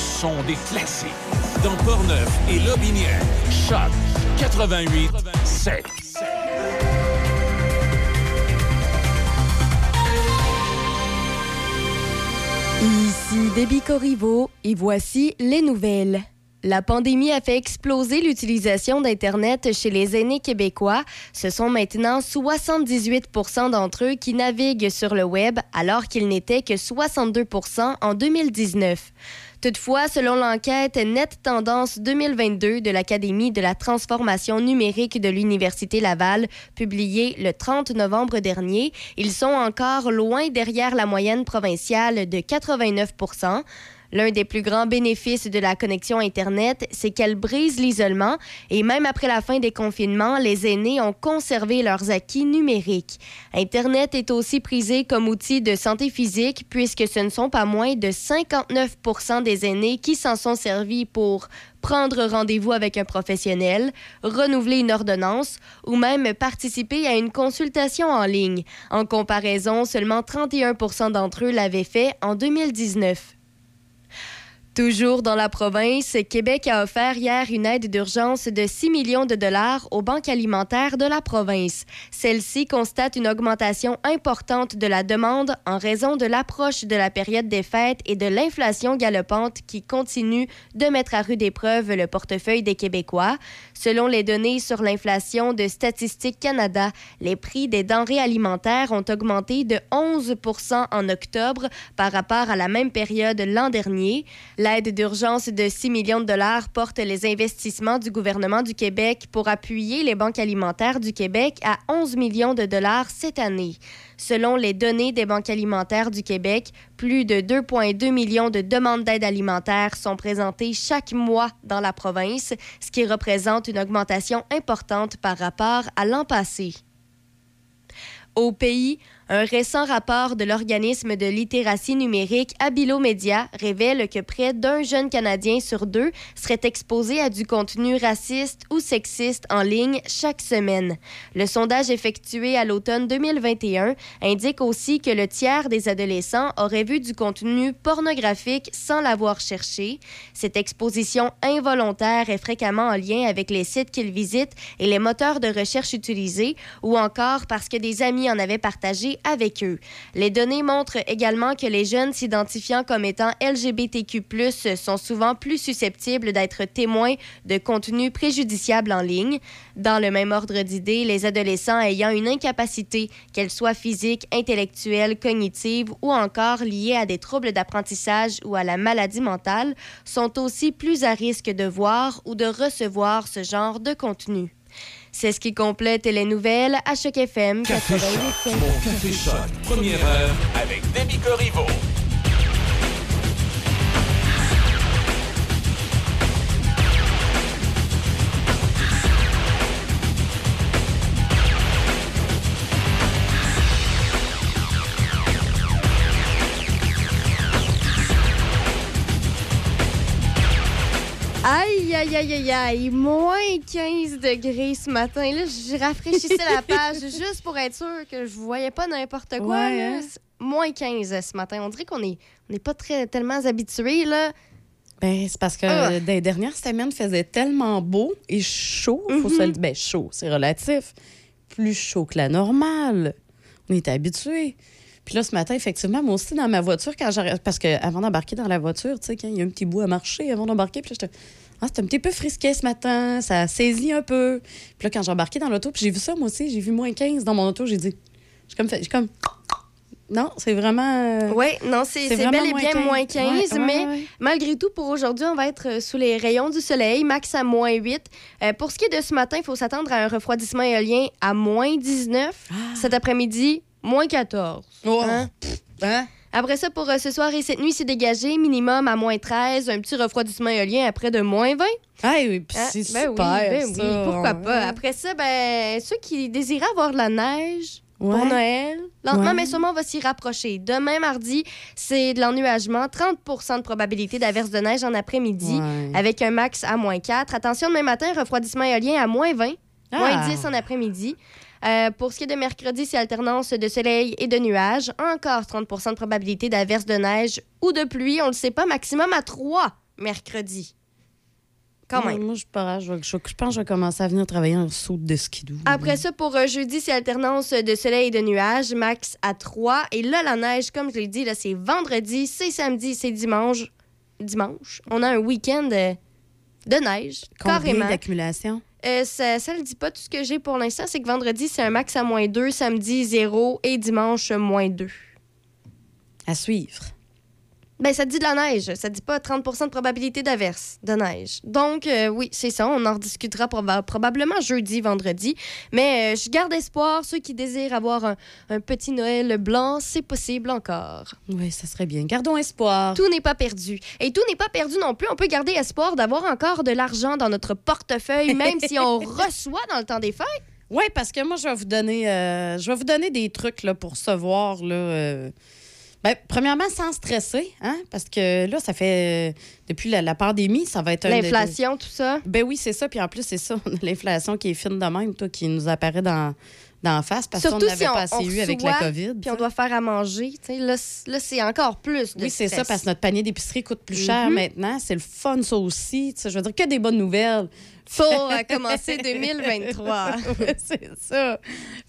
C-H-O-C. Le son des classiques. Dans Portneuf et Lobinière. Choc 88 7. Ici Déby Corriveau et voici les nouvelles. La pandémie a fait exploser l'utilisation d'Internet chez les aînés québécois. Ce sont maintenant 78% d'entre eux qui naviguent sur le Web, alors qu'il n'était que 62% en 2019. Toutefois, selon l'enquête Net Tendance 2022 de l'Académie de la transformation numérique de l'Université Laval, publiée le 30 novembre dernier, ils sont encore loin derrière la moyenne provinciale de 89 L'un des plus grands bénéfices de la connexion Internet, c'est qu'elle brise l'isolement et même après la fin des confinements, les aînés ont conservé leurs acquis numériques. Internet est aussi prisé comme outil de santé physique puisque ce ne sont pas moins de 59 des aînés qui s'en sont servis pour prendre rendez-vous avec un professionnel, renouveler une ordonnance ou même participer à une consultation en ligne. En comparaison, seulement 31% d'entre eux l'avaient fait en 2019. Toujours dans la province, Québec a offert hier une aide d'urgence de 6 millions de dollars aux banques alimentaires de la province. Celle-ci constate une augmentation importante de la demande en raison de l'approche de la période des fêtes et de l'inflation galopante qui continue de mettre à rude épreuve le portefeuille des Québécois. Selon les données sur l'inflation de Statistique Canada, les prix des denrées alimentaires ont augmenté de 11 en octobre par rapport à la même période l'an dernier. L'aide d'urgence de 6 millions de dollars porte les investissements du gouvernement du Québec pour appuyer les banques alimentaires du Québec à 11 millions de dollars cette année. Selon les données des banques alimentaires du Québec, plus de 2,2 millions de demandes d'aide alimentaire sont présentées chaque mois dans la province, ce qui représente une augmentation importante par rapport à l'an passé. Au pays, un récent rapport de l'organisme de littératie numérique Abilo Media révèle que près d'un jeune Canadien sur deux serait exposé à du contenu raciste ou sexiste en ligne chaque semaine. Le sondage effectué à l'automne 2021 indique aussi que le tiers des adolescents auraient vu du contenu pornographique sans l'avoir cherché. Cette exposition involontaire est fréquemment en lien avec les sites qu'ils visitent et les moteurs de recherche utilisés ou encore parce que des amis en avaient partagé avec eux. Les données montrent également que les jeunes s'identifiant comme étant LGBTQ+, sont souvent plus susceptibles d'être témoins de contenus préjudiciables en ligne. Dans le même ordre d'idées, les adolescents ayant une incapacité, qu'elle soit physique, intellectuelle, cognitive ou encore liée à des troubles d'apprentissage ou à la maladie mentale, sont aussi plus à risque de voir ou de recevoir ce genre de contenu. C'est ce qui complète les nouvelles à Choc FM Café Choc. 88.7. Mon Café Choc. Première heure avec Demi Corriveau. Aïe, aïe, aïe, aïe, aïe. Moins 15 degrés ce matin. Là, je rafraîchissais la page juste pour être sûr que je voyais pas n'importe quoi. Ouais, hein? Moins 15 ce matin. On dirait qu'on est, on n'est pas très, tellement habitués, là. Ben, c'est parce que Ah. euh, des dernières semaines faisait tellement beau et chaud, faut Mhm. se le dire. Ben, chaud, c'est relatif. Plus chaud que la normale. On était habitués. Puis là, ce matin, effectivement, moi aussi, dans ma voiture, quand j'arrête. Parce qu'avant d'embarquer dans la voiture, tu sais, quand il y a un petit bout à marcher avant d'embarquer, puis là, j'étais. Ah, c'était un petit peu frisquet ce matin, ça saisit un peu. Puis là, quand j'ai embarqué dans l'auto, puis j'ai vu ça, moi aussi, j'ai vu moins 15 dans mon auto, j'ai dit. J'ai comme fait. J'ai comme. Non, c'est vraiment. euh, Oui, non, c'est bel et bien moins moins 15. 15, Ouais, ouais, mais ouais. malgré tout, pour aujourd'hui, on va être euh, sous les rayons du soleil, max à moins 8. Euh, pour ce qui est de ce matin, il faut s'attendre à un refroidissement éolien à moins 19. Ah. Cet après-midi, moins 14. Oh. Hein? Hein? Après ça, pour euh, ce soir et cette nuit, c'est dégagé. Minimum à moins 13. Un petit refroidissement éolien à près de moins 20. Ah oui, puis Hein? c'est Ben super. oui, ben oui, ça. pourquoi pas. Après ça, ben, ceux qui désiraient avoir de la neige pour Ouais. Noël, lentement Ouais. mais sûrement, on va s'y rapprocher. Demain, mardi, c'est de l'ennuagement. 30 de probabilité d'averse de neige en après-midi, Ouais. avec un max à moins 4. Attention, demain matin, refroidissement éolien à moins 20. Ah. Moins 10 en après-midi. Euh, pour ce qui est de mercredi, c'est alternance de soleil et de nuages. Encore 30% de probabilité d'averse de neige ou de pluie. On le sait pas, maximum à 3 mercredi. Quand même. Moi, je, pense que je vais commencer à venir travailler en saut de skidoo. Après ça, pour euh, jeudi, c'est alternance de soleil et de nuages, max à 3. Et là, la neige, comme je l'ai dit, c'est vendredi, c'est samedi, c'est dimanche. Dimanche? On a un week-end euh, de neige, Combien carrément. d'accumulation? Euh, ça ne le dit pas. Tout ce que j'ai pour l'instant, c'est que vendredi, c'est un max à moins 2, samedi 0 et dimanche moins 2. À suivre. Ben, ça dit de la neige. Ça dit pas 30 de probabilité d'averse de neige. Donc, euh, oui, c'est ça. On en rediscutera probablement jeudi, vendredi. Mais euh, je garde espoir. Ceux qui désirent avoir un, petit Noël blanc, c'est possible encore. Oui, ça serait bien. Gardons espoir. Tout n'est pas perdu. Et tout n'est pas perdu non plus. On peut garder espoir d'avoir encore de l'argent dans notre portefeuille, même si on reçoit dans le temps des fêtes. Oui, parce que moi, je vais vous donner, euh, je vais vous donner des trucs là, pour se voir. Là, Bien, premièrement, sans stresser, hein? parce que là, ça fait. Depuis la, pandémie, ça va être L'inflation, tout ça. Ben oui, c'est ça. Puis en plus, c'est ça. l'inflation qui est fine de même, toi, qui nous apparaît dans, dans face parce qu'on n'avait pas assez eu avec la COVID. Puis on doit faire à manger. Là, là c'est encore plus de Oui, c'est ça, parce que notre panier d'épicerie coûte plus cher mm-hmm. maintenant. C'est le fun, ça aussi. je veux dire, que des bonnes nouvelles pour commencer 2023. c'est ça.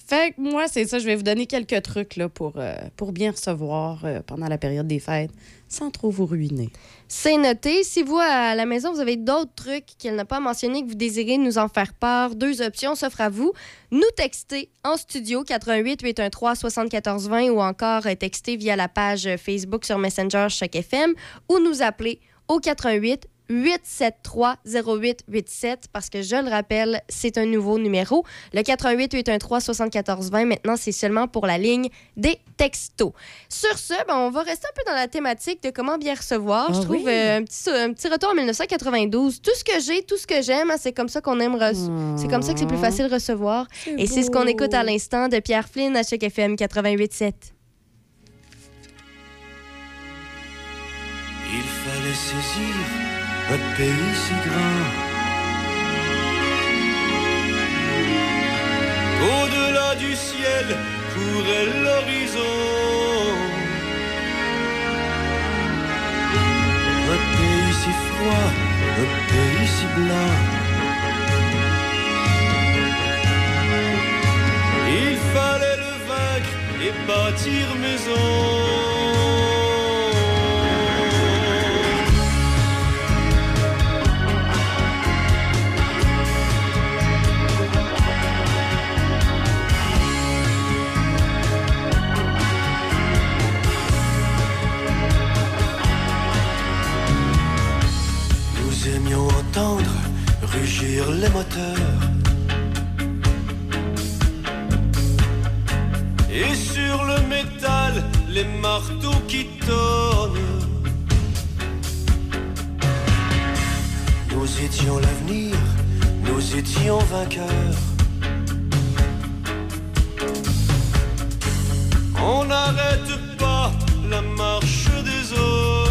Fait que moi, c'est ça. Je vais vous donner quelques trucs là, pour, euh, pour bien recevoir euh, pendant la période des fêtes sans trop vous ruiner. C'est noté. Si vous, à la maison, vous avez d'autres trucs qu'elle n'a pas mentionnés que vous désirez nous en faire part, deux options s'offrent à vous. Nous texter en studio 88 813 7420 ou encore euh, texter via la page Facebook sur Messenger Choc FM ou nous appeler au 88 873 0887 parce que je le rappelle, c'est un nouveau numéro. Le 88 813 7420 maintenant c'est seulement pour la ligne des textos. Sur ce, ben, on va rester un peu dans la thématique de comment bien recevoir. je ah trouve euh, un, petit, un, petit, retour en 1992. Tout ce que j'ai, tout ce que j'aime, hein, c'est comme ça qu'on aime C'est comme ça que c'est plus facile de recevoir. Et c'est ce qu'on écoute à l'instant de Pierre Flynn à chaque FM 88.7. Il fallait saisir un pays si grand. Au-delà du ciel courait l'horizon. Un pays si froid, un pays si blanc. Il fallait le vaincre et bâtir maison. Rugir les moteurs. Et sur le métal, les marteaux qui tonnent. Nous étions l'avenir, nous étions vainqueurs. On n'arrête pas la marche des eaux.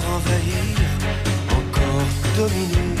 jamais profanée. Encore dominer.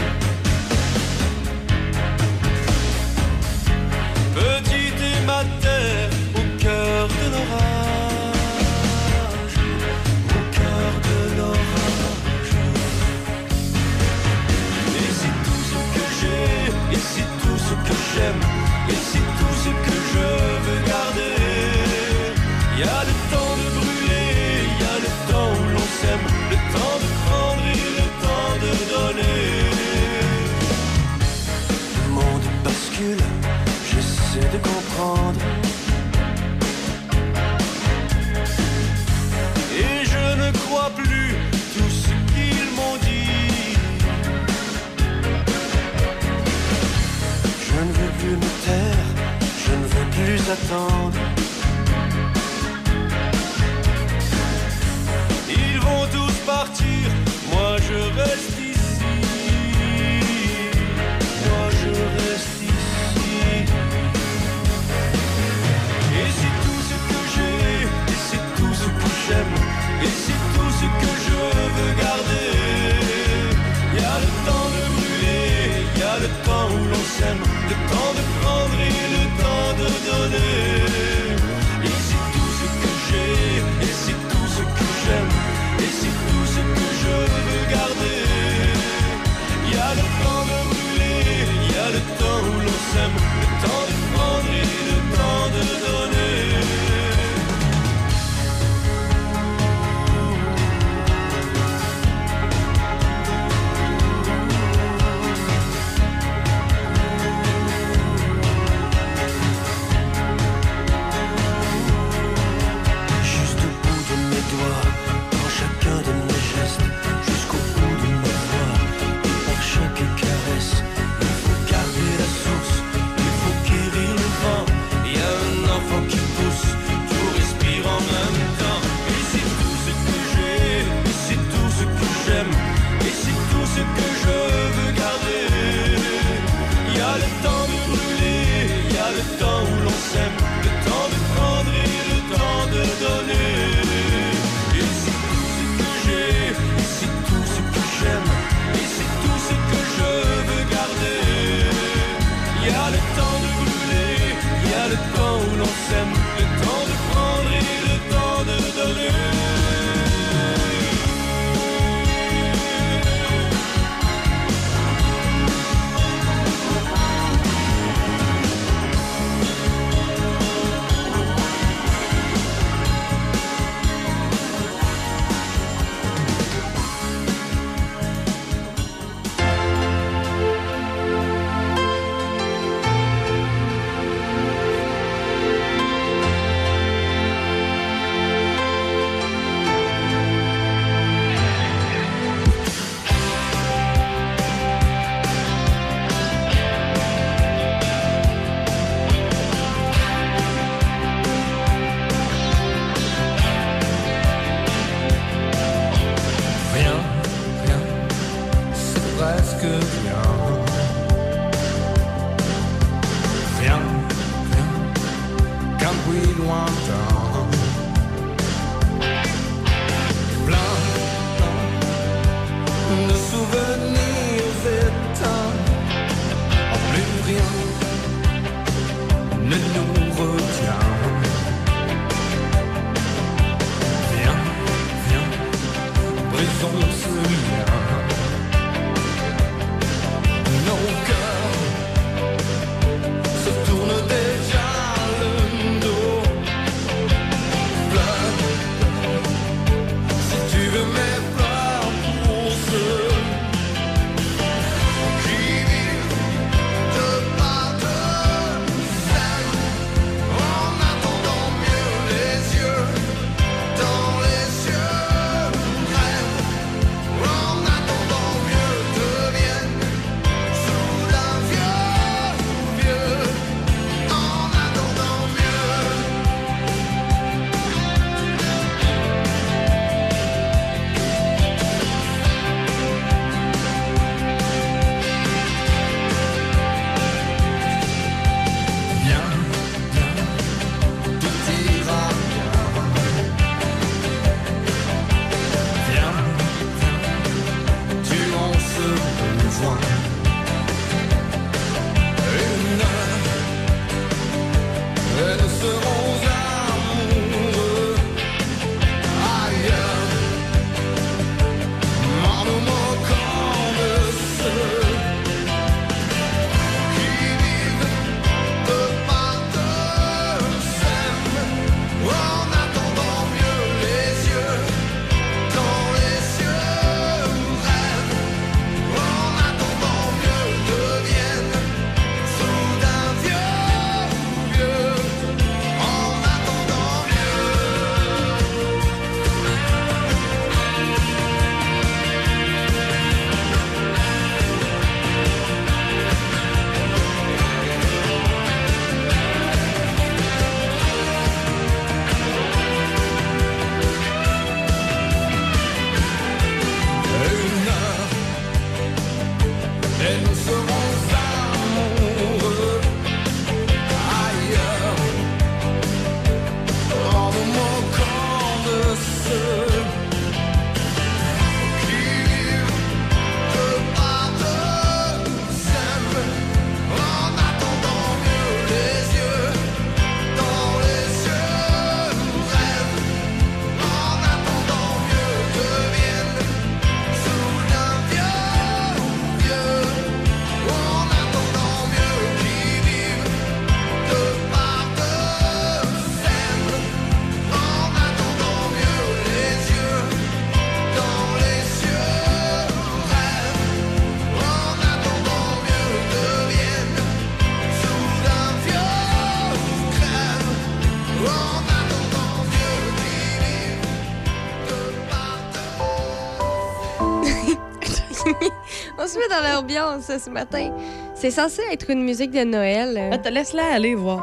Ce matin. C'est censé être une musique de Noël. Te laisse-la aller voir.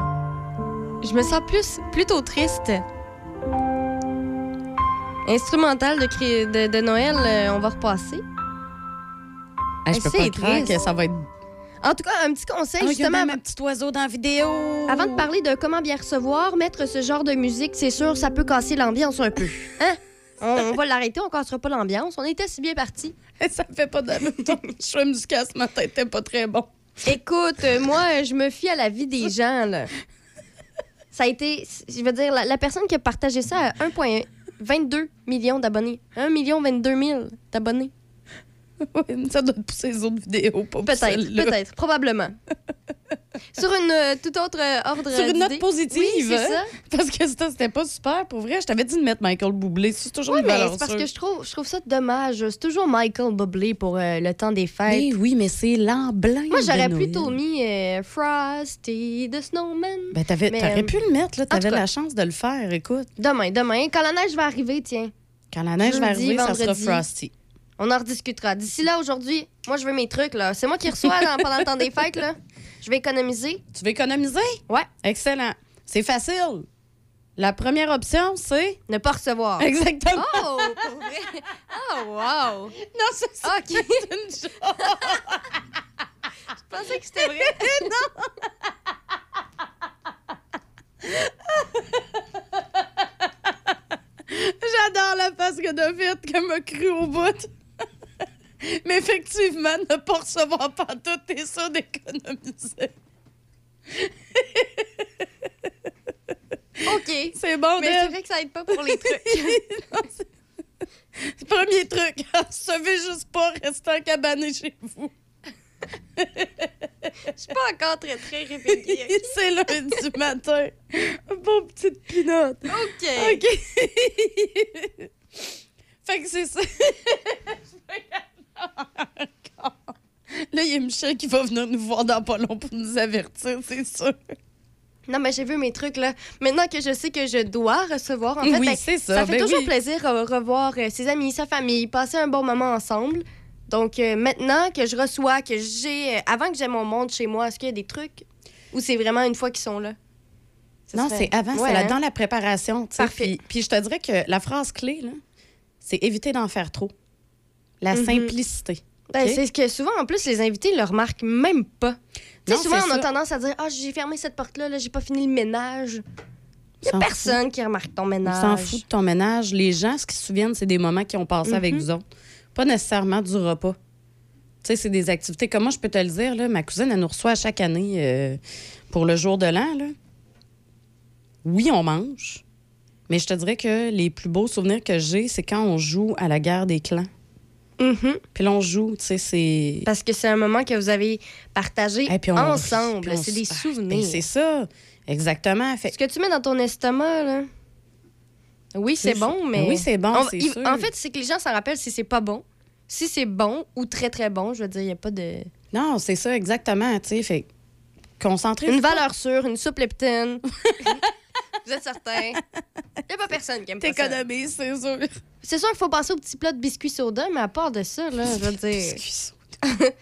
Je me sens plus plutôt triste. Instrumental de, cri- de, de Noël, euh, on va repasser. Je peux pas croire que ça va être. En tout cas, un petit conseil, a justement, même un petit oiseau dans la vidéo. avant de parler de comment bien recevoir, mettre ce genre de musique, c'est sûr, ça peut casser l'ambiance un peu. Hein? On, on va l'arrêter, on cassera pas l'ambiance. On était si bien partis. Ça me fait pas d'allure. Ton choix musical ce matin était pas très bon. Écoute, euh, moi, je me fie à la vie des gens, là. Ça a été, je veux dire, la, personne qui a partagé ça a 1,22 millions d'abonnés. 1 million 22 000 d'abonnés. Ça doit pousser les autres vidéos, pas Peut-être, peut-être, probablement. Sur une euh, toute autre euh, ordre Sur une note positive, Oui, c'est ça. Parce que ça, c'était pas super. Pour vrai, je t'avais dit de mettre Michael Bublé. C'est toujours Oui, une mais c'est parce que je trouve, je trouve ça dommage. C'est toujours Michael Bublé pour euh, le temps des fêtes. Mais oui, mais c'est l'emblème. Moi, j'aurais plutôt mis euh, Frosty the Snowman. Ben, t'avais, Mais, t'aurais euh, pu le mettre, là. T'avais la chance de le faire, écoute. Demain, demain, quand la neige va arriver, tiens, Quand la neige va arriver, ça sera vendredi. Frosty. On en rediscutera. D'ici là, aujourd'hui, moi, je veux mes trucs, là. C'est moi qui reçois dans- pendant le temps des fêtes, là. Je vais économiser. Tu veux économiser? Ouais. Excellent. C'est facile. La première option, c'est? Ne pas recevoir. Exactement. Oh, pour vrai? Oh, wow. Non, c'est ça. OK. une joke. Je pensais que c'était vrai. J'adore la face que de vite qu'elle m'a cru au bout. Mais effectivement, ne pas recevoir pas tout, t'es sûr d'économiser. OK. C'est bon, Mais c'est vrai que ça aide pas pour les trucs. Non, Premier truc, recevez juste pas, restez en cabané chez vous. Je suis pas encore très, très réveillée. OK? C'est lundi matin. Bon petite pinotte. OK. OK. fait que c'est ça. Là, il y a Michel qui va venir nous voir dans pas long pour nous avertir, c'est sûr. Non, mais j'ai vu mes trucs, là. Maintenant que je sais que je dois recevoir, en fait, oui, ben, ça. ça fait ben toujours oui. plaisir de revoir euh, ses amis, sa famille, passer un bon moment ensemble. Donc, euh, maintenant que je reçois, que j'ai. euh, avant que j'ai mon monde chez moi, est-ce qu'il y a des trucs? Ou c'est vraiment une fois qu'ils sont là? Ça Non, serait- c'est avant, Ouais, c'est là, hein? dans la préparation. Parfait. Puis, puis je te dirais que la phrase clé, là, c'est éviter d'en faire trop. La Mhm. simplicité. Ben? C'est ce que souvent, en plus, les invités ne le remarquent même pas. Tu sais, souvent, on a ça. tendance à dire Ah, j'ai fermé cette porte-là, là, j'ai pas fini le ménage. Il y a S'en personne qui remarque ton On ménage. s'en fout de ton ménage. Les gens, ce qu'ils se souviennent, c'est des moments qu'ils ont passés avec Mhm. vous autres. Pas nécessairement du repas. Tu sais, c'est des activités. Comment je peux te le dire, là, ma cousine, elle nous reçoit à chaque année euh, pour le jour de l'an. là. Oui, on mange, mais je te dirais que les plus beaux souvenirs que j'ai, c'est quand on joue à la guerre des clans. Mhm. Puis là, on joue, tu sais, c'est... Parce que c'est un moment que vous avez partagé on- ensemble. on C'est des souvenirs. ben, c'est ça, exactement. Fait Ce que tu mets dans ton estomac, là. Oui, c'est bon, mais. Oui, c'est bon, On- c'est il- sûr. En fait, c'est que les gens s'en rappellent si c'est pas bon. Si c'est bon ou très, très bon, je veux dire, il n'y a pas de. Non, c'est ça, exactement, tu sais. Fait concentrer. Une valeur sûre, une soupe leptine. Vous êtes certain? Il n'y a pas personne qui aime pas ça. T'économises, c'est sûr. C'est sûr qu'il faut passer au petit plat de biscuits soda, mais à part de ça, là, je veux dire, Biscuits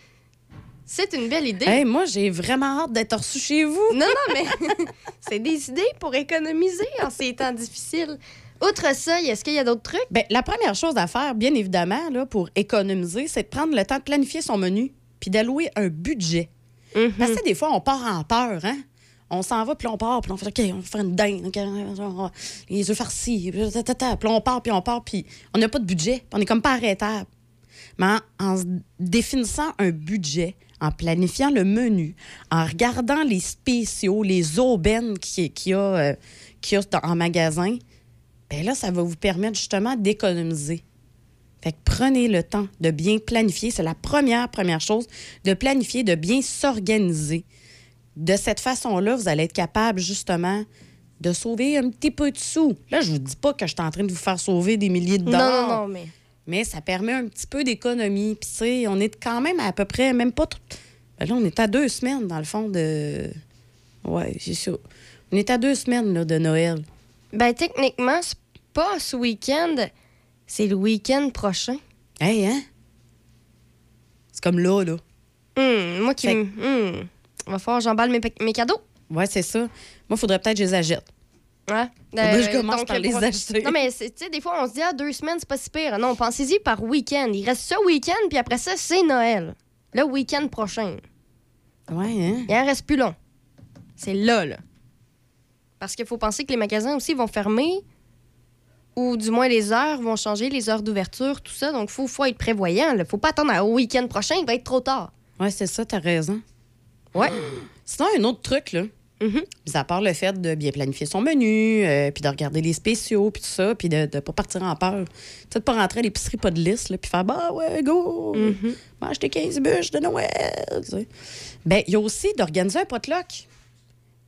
c'est une belle idée. Hey, moi, j'ai vraiment hâte d'être reçu chez vous. Non, non, mais c'est des idées pour économiser en ces temps difficiles. Outre ça, est-ce qu'il y a d'autres trucs? Ben, la première chose à faire, bien évidemment, là, pour économiser, c'est de prendre le temps de planifier son menu puis d'allouer un budget. Mhm. Parce que des fois, on part en peur, hein? On s'en va, puis on part, puis on fait OK, on faire une dinde, OK, on va- les œufs farcis, puis on part, puis on part, puis on n'a pas de budget, on est comme pas arrêtable. Mais en, définissant un budget, en planifiant le menu, en regardant les spéciaux, les aubaines qu'il qu'il y, a, euh, qu'il y a en magasin, ben là, ça va vous permettre justement d'économiser. Fait que prenez le temps de bien planifier. C'est la première, première chose, de planifier, de bien s'organiser. De cette façon-là, vous allez être capable justement de sauver un petit peu de sous. Là, je vous dis pas que je suis en train de vous faire sauver des milliers de dollars. non, non, mais. Mais ça permet un petit peu d'économie. Puis, tu sais, on est quand même à peu près, même pas. tout- Ben là, on est à deux semaines, dans le fond, de. Ouais, c'est ça. On est à deux semaines là, de Noël. Ben, techniquement, c'est pas ce week-end, c'est le week-end prochain. Hey, hein? C'est comme là, là. Hum, moi qui. Fait-. Va falloir que j'emballe mes, mes cadeaux. Ouais, c'est ça. Moi, faudrait peut-être que je les achète. Ouais. Que je Euh, commence donc, par les pour- acheter. Non, mais tu sais, des fois, on se dit, ah, deux semaines, c'est pas si pire. Non, pensez-y par week-end. Il reste ça week-end, puis après ça, c'est Noël. Le week-end prochain. Ouais, hein? Il en reste plus long. C'est là, là. Parce qu'il faut penser que les magasins aussi vont fermer, ou du moins les heures vont changer, les heures d'ouverture, tout ça. Donc, il faut, faut être prévoyant. Il faut pas attendre au week-end prochain, il va être trop tard. Ouais, c'est ça, t'as raison. Ouais. Sinon, un autre truc, là. Mis à part le fait de bien planifier son menu, euh, puis de regarder les spéciaux, puis tout ça, puis de ne pas partir en peur. Tu sais, de pas rentrer à l'épicerie, pas de liste, là, puis faire Bah ouais, go! Mange tes 15 bûches de Noël! tu sais. Ben, il y a aussi d'organiser un potluck.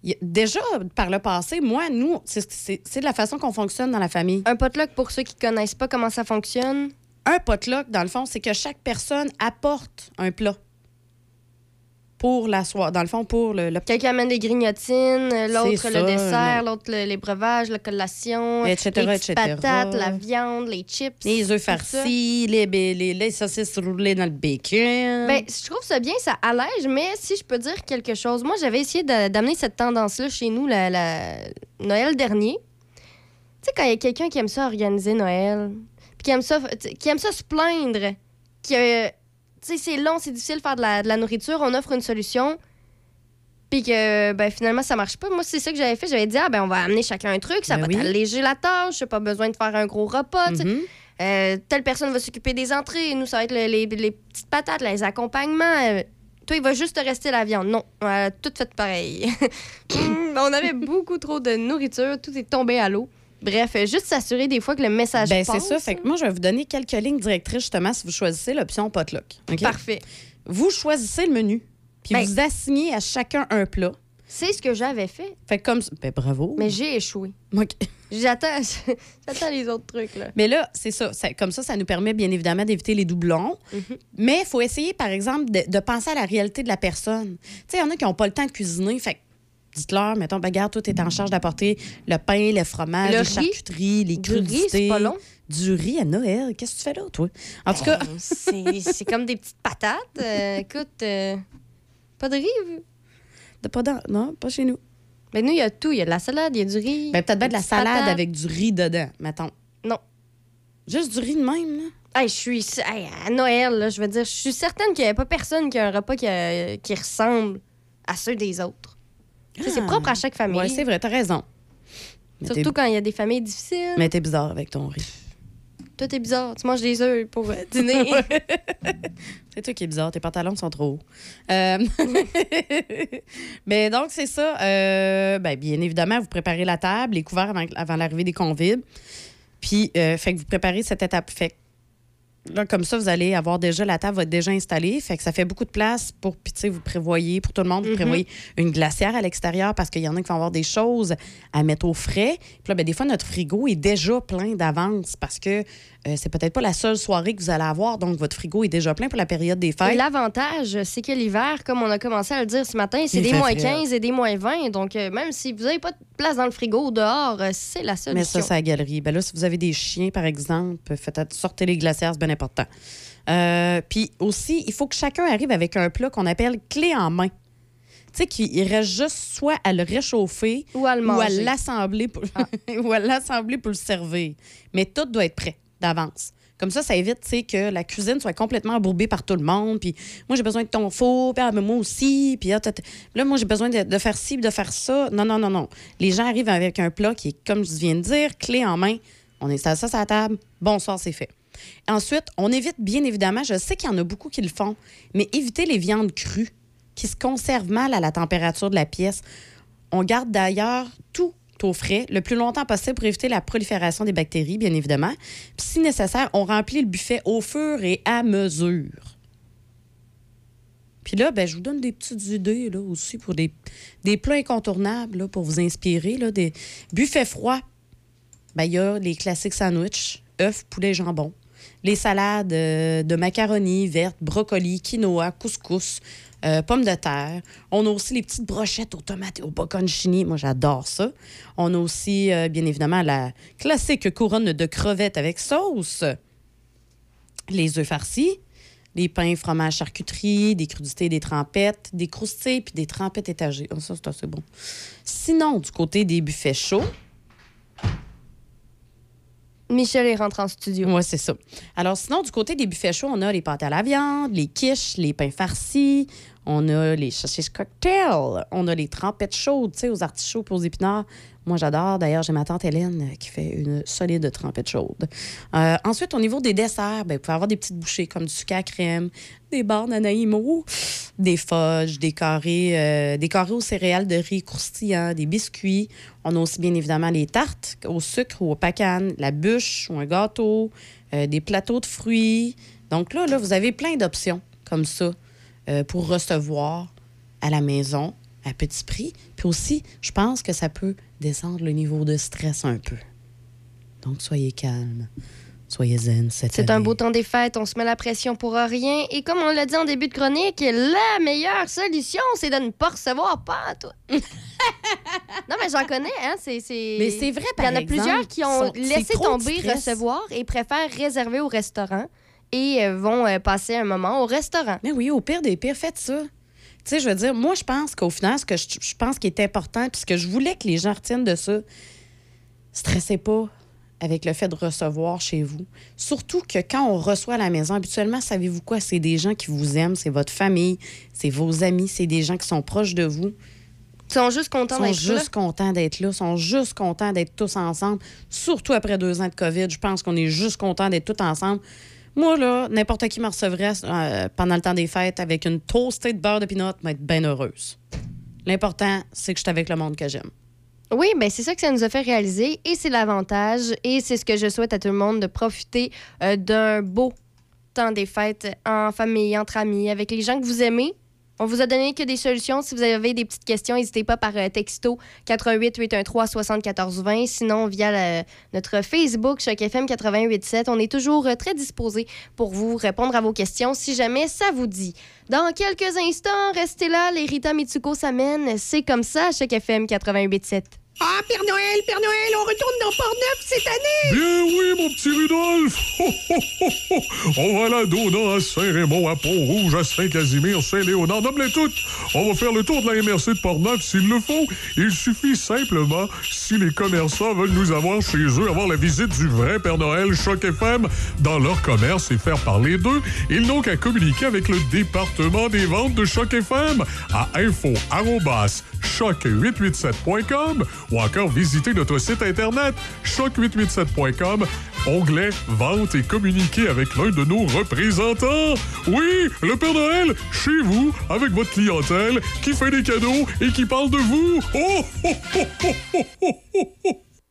Il y a- Déjà, par le passé, moi, nous, c'est- la façon qu'on fonctionne dans la famille. Un potluck, pour ceux qui connaissent pas comment ça fonctionne, Un potluck, dans le fond, c'est que chaque personne apporte un plat pour la soirée. Dans le fond, pour le, le Quelqu'un amène des grignotines, l'autre C'est le dessert, l'autre le- les breuvages, la collation, Etc., les petites etc.. patates, la viande, les chips. Les œufs farcis, les, les, les- saucisses roulées dans le bacon. Ben, je trouve ça bien, ça allège, mais si je peux dire quelque chose, moi, j'avais essayé d'amener cette tendance-là chez nous la, la- Noël dernier. Tu sais, quand il y a quelqu'un qui aime ça organiser Noël, puis qui aime ça, qui aime ça se plaindre, qui a- Tu sais, c'est long, c'est difficile de faire de la, de la nourriture, on offre une solution, puis que, ben, finalement, ça marche pas. Moi, c'est ça que j'avais fait. J'avais dit, ah, ben, on va amener chacun un truc, ça Ben va oui. t'alléger la tâche, pas besoin de faire un gros repas. Mhm. Euh, telle personne va s'occuper des entrées, nous, ça va être le- les, les petites patates, les accompagnements. Euh, toi, il va juste te rester la viande. Non, on a tout fait pareil. Mm, on avait beaucoup trop de nourriture, tout est tombé à l'eau. Bref, euh, juste s'assurer des fois que le message Ben, c'est ça. Fait que moi, je vais vous donner quelques lignes directrices, justement, si vous choisissez l'option potluck. Parfait. Vous choisissez le menu, puis Ben- vous assignez à chacun un plat. C'est ce que j'avais fait, Fait que comme... Ben, bravo. mais j'ai échoué. OK. J'attends j'attends les autres trucs, là. Mais là, c'est ça. Ça- Comme ça, ça nous permet bien évidemment d'éviter les doublons. Mhm. Mais il faut essayer, par exemple, de, de penser à la réalité de la personne. Tu sais, il y en a qui n'ont pas le temps de cuisiner. Fait dites-leur, mettons, ben, regarde, toi, tu es en charge d'apporter le pain, le fromage, Le les riz? charcuteries, les Du riz, crudités. c'est pas long? Du riz à Noël. Qu'est-ce que tu fais là, toi? En tout cas, Euh, c'est comme des petites patates. Euh, écoute, euh, pas de riz. vous? de pas dans- non, pas chez nous. Mais nous, il y a tout. Il y a de la salade, il y a du riz. Ben, peut-être bien de la salade patates. avec du riz dedans, mettons. Non. Juste du riz de même, là? Hey, je suis hey, à Noël, là, je veux dire, je suis certaine qu'il n'y a pas personne qui a un repas qui, a- qui ressemble à ceux des autres. C'est propre à chaque famille. Ouais, c'est vrai, t'as raison. Mais Surtout quand il y a des familles difficiles. Mais t'es bizarre avec ton riz. Toi, t'es bizarre. Tu manges des œufs pour euh, dîner. C'est toi qui es bizarre, tes pantalons sont trop hauts. Euh, Mais donc, c'est ça. euh, ben, bien évidemment, vous préparez la table, les couverts avant, avant l'arrivée des convives. Puis, fait que vous préparez cette étape. Fait là, comme ça, vous allez avoir déjà, la table va être déjà installée. Fait que ça fait beaucoup de place pour, puis tu sais, vous prévoyez, pour tout le monde, vous Mhm. prévoyez une glacière à l'extérieur parce qu'il y en a qui vont avoir des choses à mettre au frais. Puis là, ben, des fois, notre frigo est déjà plein d'avance parce que euh, c'est peut-être pas la seule soirée que vous allez avoir. Donc, votre frigo est déjà plein pour la période des fêtes. l'avantage, c'est que l'hiver, comme on a commencé à le dire ce matin, c'est des moins frais. 15 et des moins 20. Donc, euh, même si vous n'avez pas de place dans le frigo ou dehors, euh, c'est la solution. Mais ça, c'est la galerie. Ben là, si vous avez des chiens, par exemple, faites sortez les glacières, bien important. Euh, Puis aussi, il faut que chacun arrive avec un plat qu'on appelle clé en main. Tu sais, qu'il reste juste soit à le réchauffer Ou à l'assembler pour... ou à l'assembler pour le servir. Mais tout doit être prêt d'avance. Comme ça, ça évite que la cuisine soit complètement embourbée par tout le monde. Puis moi, j'ai besoin de ton four, puis ah, moi aussi. Puis ah, là, moi, j'ai besoin de, de faire ci, de faire ça. Non, non, non, non. Les gens arrivent avec un plat qui est, comme je viens de dire, clé en main. On installe ça sur la table. Bonsoir, c'est fait. Ensuite, on évite bien évidemment, je sais qu'il y en a beaucoup qui le font, mais évitez les viandes crues qui se conservent mal à la température de la pièce. On garde d'ailleurs tout au frais le plus longtemps possible pour éviter la prolifération des bactéries, bien évidemment. Puis, si nécessaire, on remplit le buffet au fur et à mesure. Puis là, ben, je vous donne des petites idées là, aussi pour des, des plats incontournables là, pour vous inspirer. Là, des buffets froids. Ben, il y a les classiques sandwichs, œufs, poulet, jambon. Les salades euh, de macaroni verte, brocoli, quinoa, couscous, euh, pommes de terre. On a aussi les petites brochettes aux tomates et au bocconcini. Moi, j'adore ça. On a aussi, euh, bien évidemment, la classique couronne de crevettes avec sauce. Les œufs farcis. des pains, fromages, charcuterie, des crudités, des trempettes, des croustilles puis des trempettes étagées. Oh, ça, c'est assez bon. Sinon, du côté des buffets chauds, Michel est rentré en studio. Oui, c'est ça. Alors, sinon, du côté des buffets chauds, on a les pâtes à la viande, les quiches, les pains farcis, on a les saucisses cocktails, on a les trempettes chaudes, tu sais, aux artichauts et aux épinards. Moi, j'adore. D'ailleurs, j'ai ma tante Hélène euh, qui fait une solide trempette chaude. Euh, ensuite, au niveau des desserts, ben, vous pouvez avoir des petites bouchées comme du sucre à crème, des barres d'anaïmo, des fudges, des carrés, euh, des carrés aux céréales de riz croustillants, des biscuits. On a aussi bien évidemment les tartes au sucre ou au pacane, la bûche ou un gâteau, des plateaux de fruits. Donc là, là, vous avez plein d'options comme ça euh, pour recevoir à la maison à petit prix. Puis aussi, je pense que ça peut descendre le niveau de stress un peu. Donc, soyez calme. Soyez zen C'est un beau temps des fêtes, on se met la pression pour rien. Et comme on l'a dit en début de chronique, la meilleure solution, c'est de ne pas recevoir pas à tout. non, mais j'en connais, hein. C'est, c'est... Mais c'est vrai, Il y par en a exemple, plusieurs qui ont laissé tomber recevoir et préfèrent réserver au restaurant et euh, vont euh, passer un moment au restaurant. Mais oui, au pire des pires, faites ça. Tu sais, je veux dire, moi, je pense qu'au final, ce que je, je pense qui est important, puis ce que je voulais que les gens retiennent de ça, stressez pas avec le fait de recevoir chez vous. Surtout que quand on reçoit à la maison, habituellement, savez-vous quoi? C'est des gens qui vous aiment, c'est votre famille, c'est vos amis, c'est des gens qui sont proches de vous. Ils sont juste contents sont d'être là. juste contents d'être là, sont juste contents d'être tous ensemble. Surtout après deux ans de COVID, je pense qu'on est juste contents d'être tous ensemble. Moi, là, n'importe qui me recevrait euh, pendant le temps des fêtes avec une toastée de beurre de pinot, va être bien heureuse. L'important, c'est que je suis avec le monde que j'aime. Oui, ben c'est ça que ça nous a fait réaliser et c'est l'avantage et c'est ce que je souhaite à tout le monde de profiter euh, d'un beau temps des fêtes en famille, entre amis, avec les gens que vous aimez. On vous a donné que des solutions. Si vous avez des petites questions, n'hésitez pas par euh, texto 88 813 74 20. Sinon, via notre Facebook, Choc FM 887. On est toujours euh, très disposé pour vous répondre à vos questions si jamais ça vous dit. Dans quelques instants, restez là. Les Rita Mitsuko s'amènent. C'est comme ça, Choc FM 887. Ah, Père Noël, Père Noël, on retourne dans Port-Neuf cette année! Bien oui, mon petit Rudolph! Ho, ho, ho. On va la Dona, à Saint-Raymond, à Pont-Rouge, à Saint-Casimir, Saint-Léonard, nomme-les toutes! On va faire le tour de la MRC de Port-Neuf s'il le faut. Il suffit simplement, si les commerçants veulent nous avoir chez eux, avoir la visite du vrai Père Noël Choc FM dans leur commerce et faire parler d'eux, ils n'ont qu'à communiquer avec le département des ventes de Choc FM à info choc887.com ou encore visiter notre site internet choc887.com, onglet Vente et communiquer avec l'un de nos représentants. Oui, le Père Noël, chez vous, avec votre clientèle, qui fait des cadeaux et qui parle de vous. Oh, oh, oh, oh.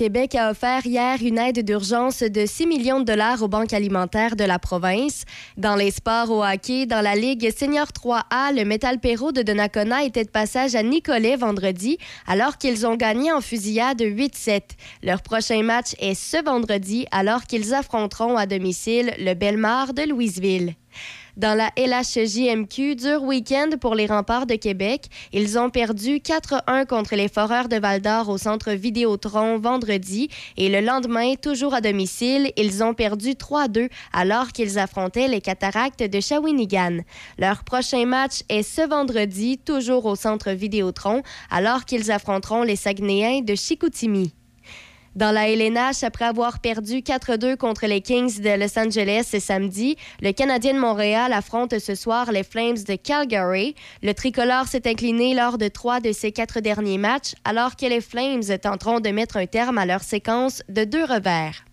Québec a offert hier une aide d'urgence de 6 millions de dollars aux banques alimentaires de la province. Dans les sports au hockey, dans la Ligue Senior 3A, le Metal Perro de Donnacona était de passage à Nicolet vendredi, alors qu'ils ont gagné en fusillade 8-7. Leur prochain match est ce vendredi, alors qu'ils affronteront à domicile le Belmar de Louisville. Dans la LHJMQ, dur week-end pour les remparts de Québec. Ils ont perdu 4-1 contre les Foreurs de Val-d'Or au centre Vidéotron vendredi. Et le lendemain, toujours à domicile, ils ont perdu 3-2 alors qu'ils affrontaient les Cataractes de Shawinigan. Leur prochain match est ce vendredi, toujours au centre Vidéotron, alors qu'ils affronteront les Saguenayens de Chicoutimi. Dans la LNH, après avoir perdu 4-2 contre les Kings de Los Angeles ce samedi, le Canadien de Montréal affronte ce soir les Flames de Calgary. Le tricolore s'est incliné lors de trois de ses quatre derniers matchs, alors que les Flames tenteront de mettre un terme à leur séquence de deux revers.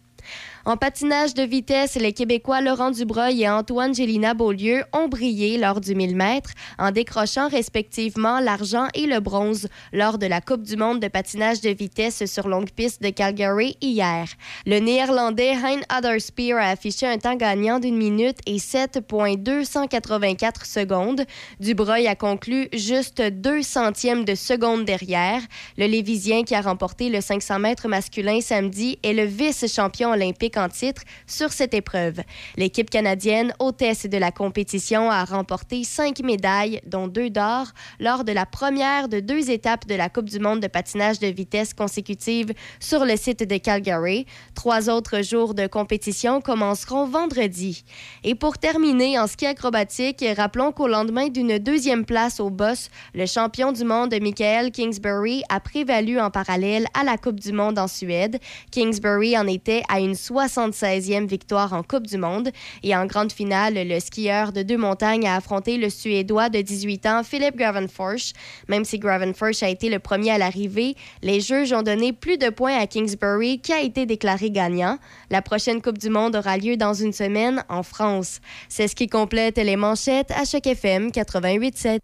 En patinage de vitesse, les Québécois Laurent Dubreuil et Antoine Gélina Beaulieu ont brillé lors du 1000 mètres en décrochant respectivement l'argent et le bronze lors de la Coupe du monde de patinage de vitesse sur longue piste de Calgary hier. Le Néerlandais Hein Adderspeer a affiché un temps gagnant d'une minute et 7,284 secondes. Dubreuil a conclu juste deux centièmes de seconde derrière. Le Lévisien qui a remporté le 500 mètres masculin samedi est le vice-champion olympique en titre sur cette épreuve. L'équipe canadienne, hôtesse de la compétition, a remporté cinq médailles, dont deux d'or, lors de la première de deux étapes de la Coupe du monde de patinage de vitesse consécutive sur le site de Calgary. Trois autres jours de compétition commenceront vendredi. Et pour terminer, en ski acrobatique, rappelons qu'au lendemain d'une deuxième place au boss, le champion du monde Michael Kingsbury a prévalu en parallèle à la Coupe du monde en Suède. Kingsbury en était à une 76e victoire en Coupe du monde. Et en grande finale, le skieur de deux montagnes a affronté le Suédois de 18 ans, Philip Gravenforsch. Même si Gravenforsch a été le premier à l'arrivée, les juges ont donné plus de points à Kingsbury qui a été déclaré gagnant. La prochaine Coupe du monde aura lieu dans une semaine en France. C'est ce qui complète les manchettes à chaque FM 88.7.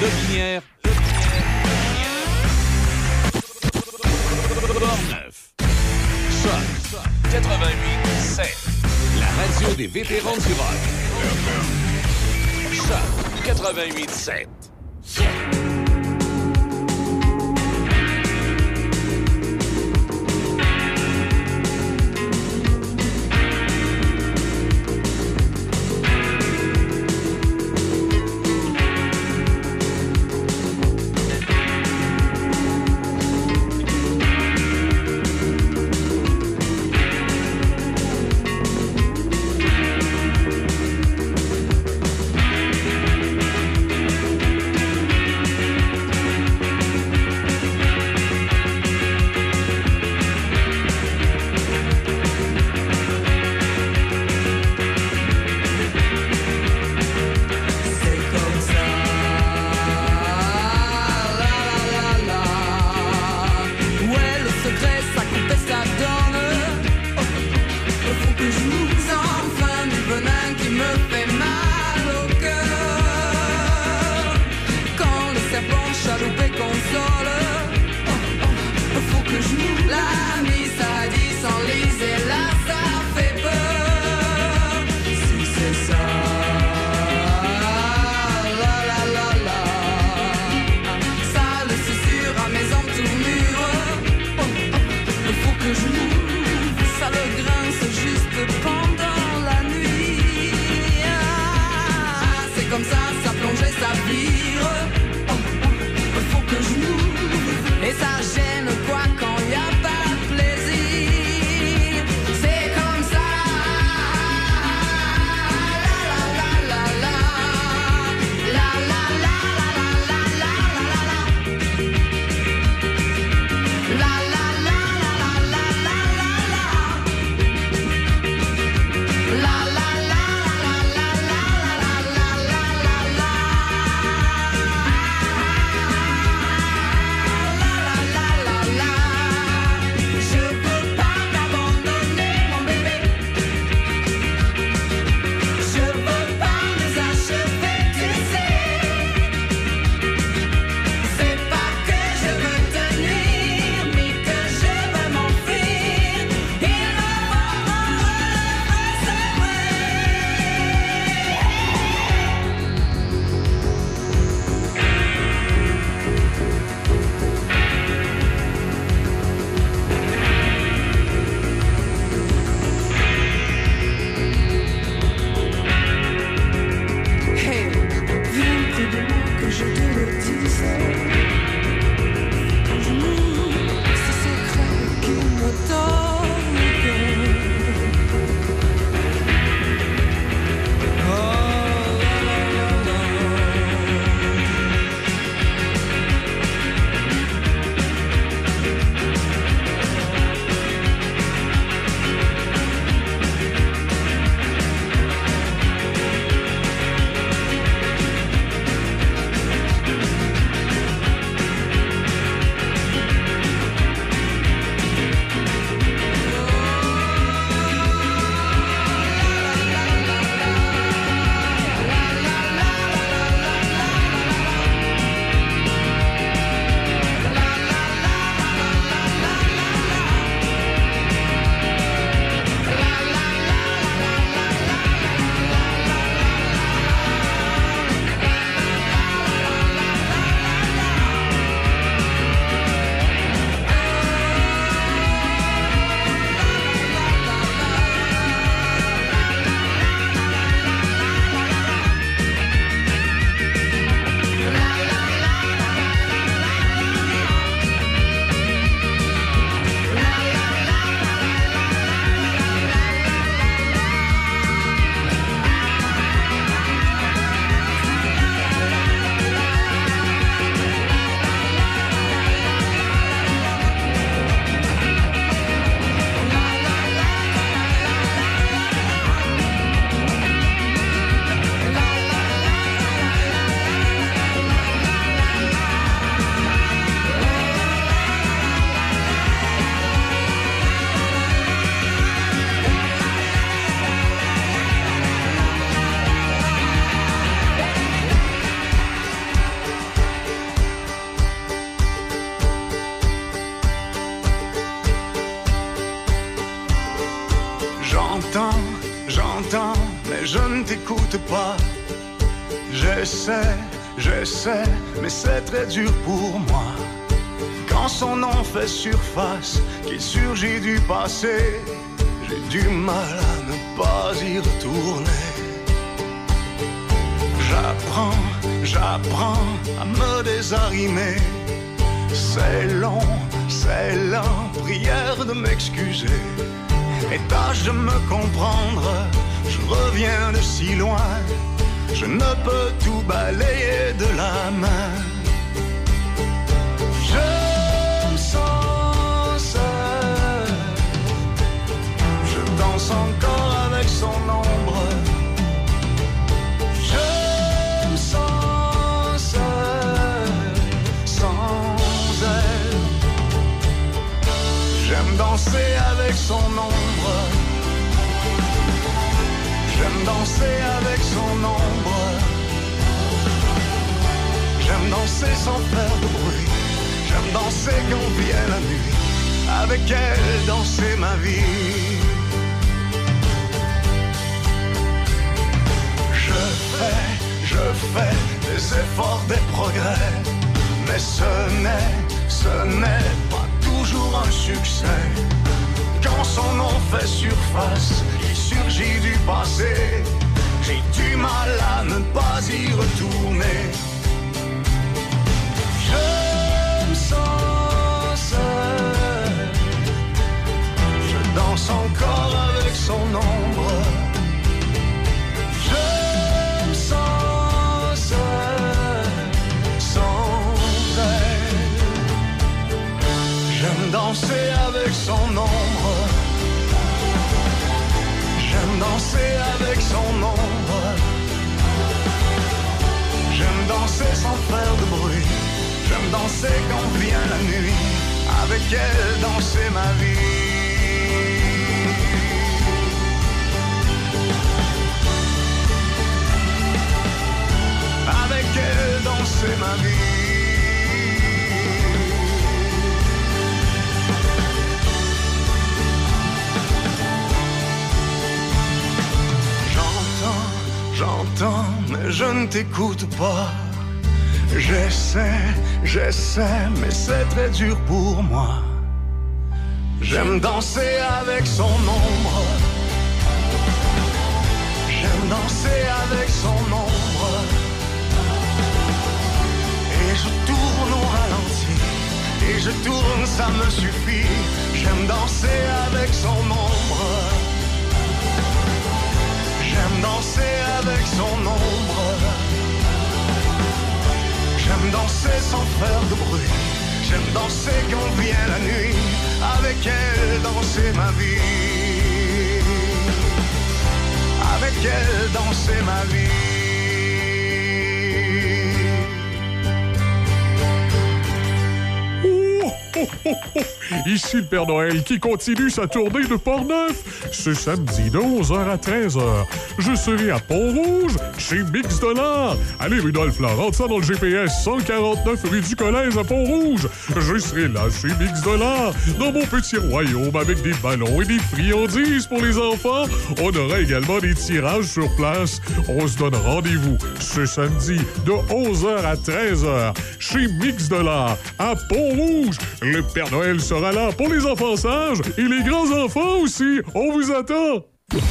Lobinière. 88 7. La radio des vétérans du rock. Choc 88 7. T'écoute pas. J'essaie, j'essaie, mais c'est très dur pour moi. Quand son nom fait surface, qu'il surgit du passé, j'ai du mal à ne pas y retourner. J'apprends, j'apprends à me désarimer. C'est long, c'est lent, prière de m'excuser. Et tâche de me comprendre, je reviens de si loin. Je ne peux tout balayer de la main. Danser avec son ombre. J'aime danser sans faire de bruit. J'aime danser quand vient la nuit. Avec elle, danser ma vie. Je fais, je fais des efforts, des progrès. Mais ce n'est, ce n'est pas toujours un succès. Quand son nom fait surface, il surgit du passé. J'ai du mal à ne pas y retourner. Je me sens seul. Je danse encore avec son ombre. Je me sens seul sans elle. J'aime danser avec son ombre. J'aime danser avec danser sans faire de bruit. J'aime danser quand vient la nuit. Avec elle, danser ma vie. Avec elle, danser ma vie. J'entends, j'entends, mais je ne t'écoute pas. J'essaie, j'essaie, mais c'est très dur pour moi. J'aime danser avec son ombre. J'aime danser avec son ombre. Et je tourne au ralenti. Et je tourne, ça me suffit. J'aime danser avec son ombre. J'aime danser avec son ombre. J'aime danser sans faire de bruit. J'aime danser quand vient la nuit. Avec elle, danser ma vie. Avec elle, danser ma vie. Ici le Père Noël qui continue sa tournée de Port-Neuf. Ce samedi de 11h à 13h, je serai à Pont-Rouge chez Mix Dollar. Allez, Rudolph, là, rentre ça dans le GPS 149 rue du Collège à Pont-Rouge. Je serai là chez Mix Dollar, dans mon petit royaume avec des ballons et des friandises pour les enfants. On aura également des tirages sur place. On se donne rendez-vous ce samedi de 11h à 13h chez Mix Dollar à Pont-Rouge. Le Père Noël sera là pour les enfants sages et les grands-enfants aussi. On vous attend.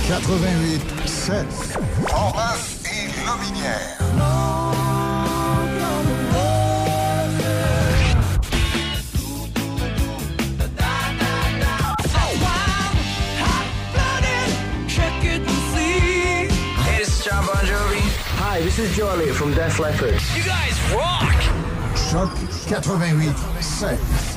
88 7. Portneuf et Lobinière. Hey, this is John Bon Jovi. Hi, this is Jolie from Def Leppard. You guys rock! Choc 88 7.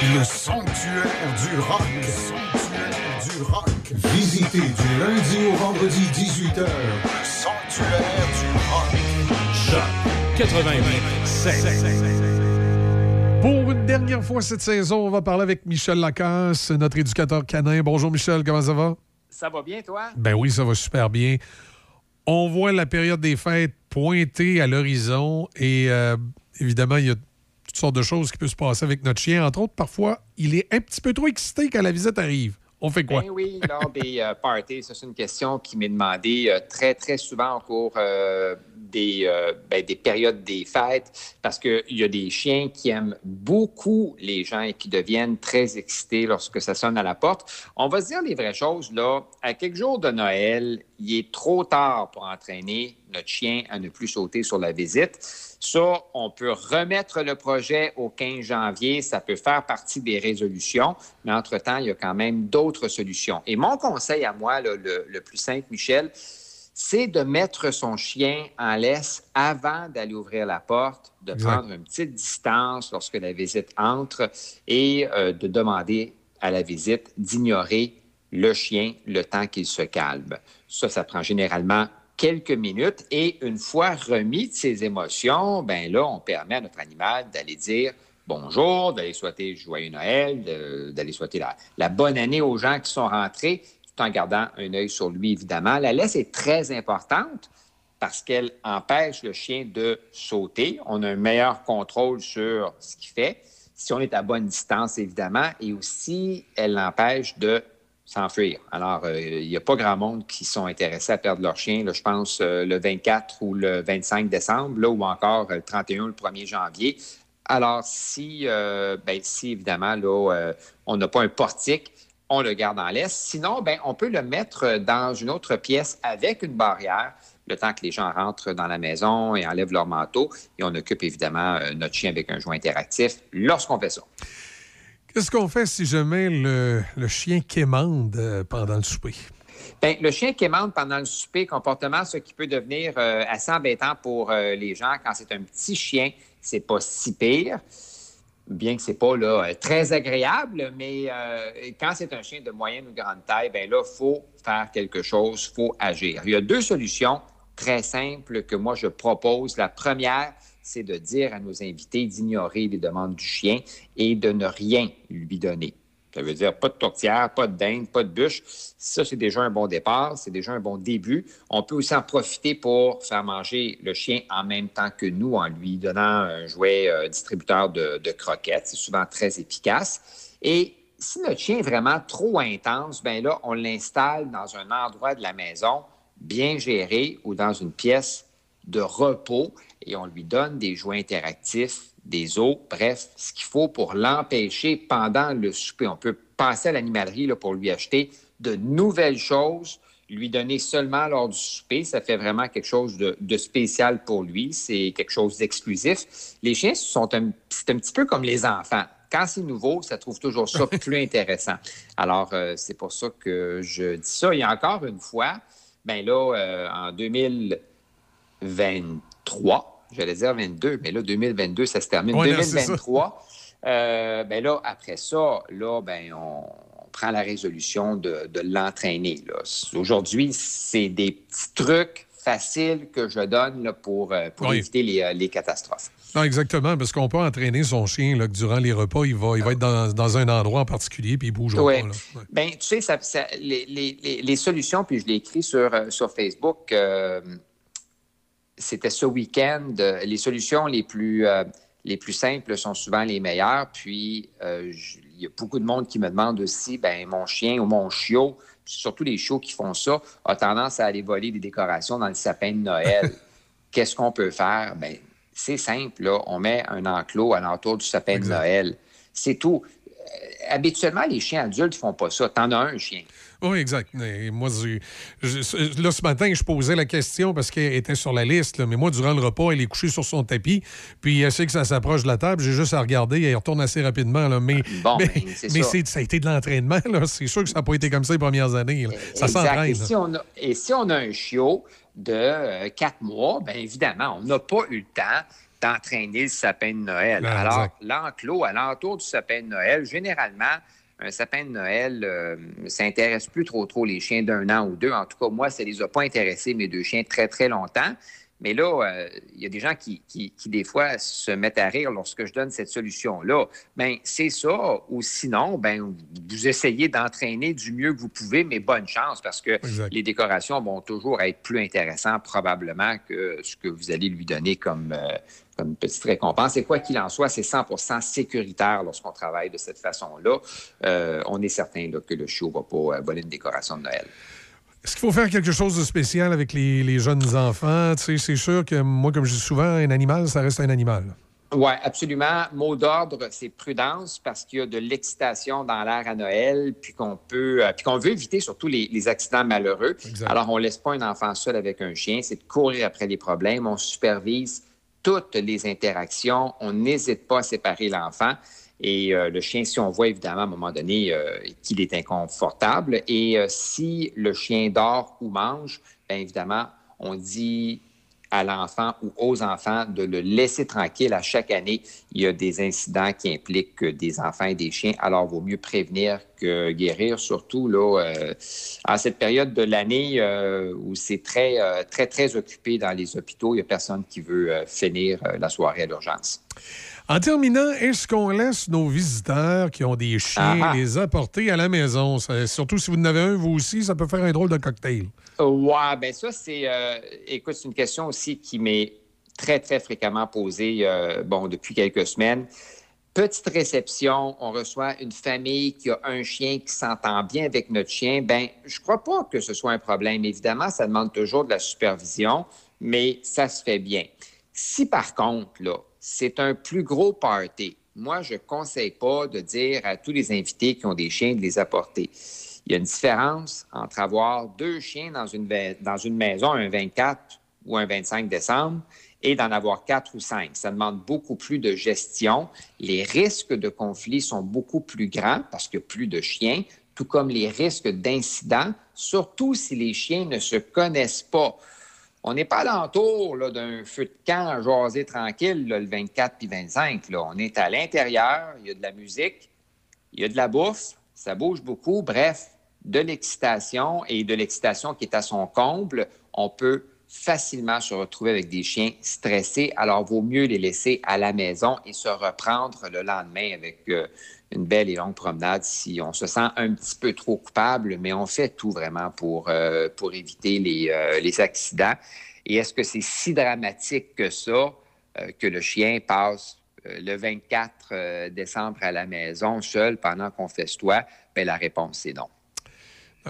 Le sanctuaire du rock. Le sanctuaire du rock. Visitez du lundi au vendredi 18h le sanctuaire du rock. Choc 88 Pour une dernière fois cette saison, on va parler avec Michel Lacasse, notre éducateur canin. Bonjour Michel, comment ça va? Ça va bien, toi? Ben oui, ça va super bien. On voit la période des fêtes pointer à l'horizon et euh, évidemment, il y a toutes sortes de choses qui peuvent se passer avec notre chien. Entre autres, parfois, il est un petit peu trop excité quand la visite arrive. On fait quoi? Ben oui, lors des euh, parties, ça c'est une question qui m'est demandée euh, très, très souvent au cours euh, des, ben, des périodes des fêtes, parce qu'il y a des chiens qui aiment beaucoup les gens et qui deviennent très excités lorsque ça sonne à la porte. On va se dire les vraies choses, là. À quelques jours de Noël, il est trop tard pour entraîner notre chien à ne plus sauter sur la visite. Ça, on peut remettre le projet au 15 janvier. Ça peut faire partie des résolutions, mais entre-temps, il y a quand même d'autres solutions. Et mon conseil à moi, là, le, le plus simple, Michel, c'est de mettre son chien en laisse avant d'aller ouvrir la porte, de Exact. prendre une petite distance lorsque la visite entre et euh, de demander à la visite d'ignorer le chien le temps qu'il se calme. Ça, ça prend généralement quelques minutes et une fois remis de ses émotions, ben là, on permet à notre animal d'aller dire bonjour, d'aller souhaiter joyeux Noël, d'aller souhaiter la, la bonne année aux gens qui sont rentrés, tout en gardant un œil sur lui, évidemment. La laisse est très importante parce qu'elle empêche le chien de sauter. On a un meilleur contrôle sur ce qu'il fait. Si on est à bonne distance, évidemment, et aussi, elle l'empêche de s'enfuir. Alors, euh, il n'y a pas grand monde qui sont intéressés à perdre leur chien, là, je pense, euh, le 24 ou le 25 décembre, là, ou encore euh, le 31 ou le 1er janvier. Alors, si, ben, si évidemment, là, on n'a pas un portique, on le garde en laisse. Sinon, ben, on peut le mettre dans une autre pièce avec une barrière le temps que les gens rentrent dans la maison et enlèvent leur manteau. Et on occupe évidemment notre chien avec un joint interactif lorsqu'on fait ça. Qu'est-ce qu'on fait si jamais le, le chien quémande euh, pendant le souper? Bien, le chien qui émande pendant le souper, comportement, ce qui peut devenir euh, assez embêtant pour euh, les gens quand c'est un petit chien, c'est pas si pire. Bien que c'est pas là, très agréable, mais quand c'est un chien de moyenne ou grande taille, ben là, faut faire quelque chose, faut agir. Il y a deux solutions très simples que moi je propose. La première, c'est de dire à nos invités d'ignorer les demandes du chien et de ne rien lui donner. Ça veut dire pas de tourtière, pas de dinde, pas de bûche. Ça, c'est déjà un bon départ, c'est déjà un bon début. On peut aussi en profiter pour faire manger le chien en même temps que nous en lui donnant un jouet euh, distributeur de, de croquettes. C'est souvent très efficace. Et si notre chien est vraiment trop intense, ben là, on l'installe dans un endroit de la maison bien géré ou dans une pièce de repos et on lui donne des jouets interactifs, des os, bref, ce qu'il faut pour l'empêcher pendant le souper. On peut passer à l'animalerie pour lui acheter de nouvelles choses, lui donner seulement lors du souper. Ça fait vraiment quelque chose de, de spécial pour lui. C'est quelque chose d'exclusif. Les chiens sont c'est un petit peu comme les enfants. Quand c'est nouveau, ça trouve toujours ça plus intéressant. Alors, euh, c'est pour ça que je dis ça. Et encore une fois, ben là, euh, en 2023, j'allais dire 22, mais là, 2022, ça se termine. Ouais, non, c'est ça. 2023, euh, ben là, après ça, là, ben, on, on prend la résolution de, de l'entraîner. Aujourd'hui, c'est des petits trucs faciles que je donne là, pour, euh, pour Oui. éviter les, euh, les catastrophes. Non, exactement, parce qu'on peut entraîner son chien là, que durant les repas, il va, il va être dans, dans un endroit en particulier puis il bougera Oui. pas. Ouais. Ben, tu sais, ça- ça- les, les- les- solutions, puis je l'ai écrit sur, sur Facebook, euh, c'était ce week-end. euh, les solutions les plus, euh, les plus simples sont souvent les meilleures. Puis, euh, il y a beaucoup de monde qui me demande aussi, ben mon chien ou mon chiot, surtout les chiots qui font ça, a tendance à aller voler des décorations dans le sapin de Noël. Qu'est-ce qu'on peut faire? Ben, c'est simple, là. On met un enclos à l'entour du sapin de Noël. C'est tout. Habituellement, les chiens adultes ne font pas ça. T'en as un chien. Oui, exact. Et moi, je- là, ce matin, je posais la question parce qu'elle était sur la liste, là, mais moi, durant le repas, elle est couchée sur son tapis, puis elle sait que ça s'approche de la table, j'ai juste à regarder, elle retourne assez rapidement. Là, mais Bon, mais, ben, mais ça. a été de l'entraînement. C'est sûr que ça n'a pas été comme ça les premières années. là. Ça s'entraîne. Et si, on a, et si on a un chiot de euh, quatre mois, bien évidemment, on n'a pas eu le temps d'entraîner le sapin de Noël. Ah, Alors, l'enclos à l'entour du sapin de Noël, généralement, un sapin de Noël, euh, ça intéresse plus trop trop les chiens d'un an ou deux. En tout cas, moi, ça les a pas intéressés, mes deux chiens, très, très longtemps. Mais là, euh, il y a des gens qui, qui, qui, des fois, se mettent à rire lorsque je donne cette solution-là. Bien, c'est ça. Ou sinon, ben, vous essayez d'entraîner du mieux que vous pouvez, mais bonne chance parce que Exact. les décorations vont toujours être plus intéressantes probablement que ce que vous allez lui donner comme, euh, comme petite récompense. Et quoi qu'il en soit, c'est 100% sécuritaire lorsqu'on travaille de cette façon-là. Euh, on est certain là, que le chiot ne va pas voler une décoration de Noël. Est-ce qu'il faut faire quelque chose de spécial avec les, les jeunes enfants? Tu sais, c'est sûr que moi, comme je dis souvent, un animal, ça reste un animal. Oui, absolument. Mot d'ordre, c'est prudence parce qu'il y a de l'excitation dans l'air à Noël, puis qu'on peut, euh, puis qu'on veut éviter surtout les, les accidents malheureux. Exact. Alors, on laisse pas un enfant seul avec un chien, c'est de courir après les problèmes. On supervise toutes les interactions. On n'hésite pas à séparer l'enfant. Et euh, le chien, si on voit évidemment à un moment donné euh, qu'il est inconfortable, et euh, si le chien dort ou mange, bien évidemment, on dit à l'enfant ou aux enfants de le laisser tranquille. À chaque année, il y a des incidents qui impliquent des enfants et des chiens. Alors, il vaut mieux prévenir que guérir, surtout là, à cette période de l'année où c'est très, très, très occupé dans les hôpitaux. Il n'y a personne qui veut finir la soirée à l'urgence. En terminant, est-ce qu'on laisse nos visiteurs qui ont des chiens Ah ah. les apporter à la maison? Ça- surtout si vous en avez un, vous aussi, ça peut faire un drôle de cocktail. Ouais, ben ça, c'est. euh, écoute, c'est une question aussi qui m'est très, très fréquemment posée, euh, bon, depuis quelques semaines. Petite réception, on reçoit une famille qui a un chien qui s'entend bien avec notre chien. Ben, je crois pas que ce soit un problème. Évidemment, ça demande toujours de la supervision, mais ça se fait bien. Si par contre, là, c'est un plus gros party, moi, je ne conseille pas de dire à tous les invités qui ont des chiens de les apporter. Il y a une différence entre avoir deux chiens dans une, dans une maison un 24 ou un 25 décembre et d'en avoir quatre ou cinq. Ça demande beaucoup plus de gestion. Les risques de conflit sont beaucoup plus grands parce a plus de chiens, tout comme les risques d'incidents, surtout si les chiens ne se connaissent pas. On n'est pas alentour là, d'un feu de camp à jaser tranquille le 24 puis 25. Là. On est à l'intérieur, il y a de la musique, il y a de la bouffe, ça bouge beaucoup. Bref, de l'excitation et de l'excitation qui est à son comble, on peut facilement se retrouver avec des chiens stressés. Alors, vaut mieux les laisser à la maison et se reprendre le lendemain avec euh, une belle et longue promenade si on se sent un petit peu trop coupable, mais on fait tout vraiment pour, euh, pour éviter les, euh, les accidents. Et est-ce que c'est si dramatique que ça euh, que le chien passe le 24 euh, décembre à la maison seul pendant qu'on festoie? Bien, la réponse, c'est non.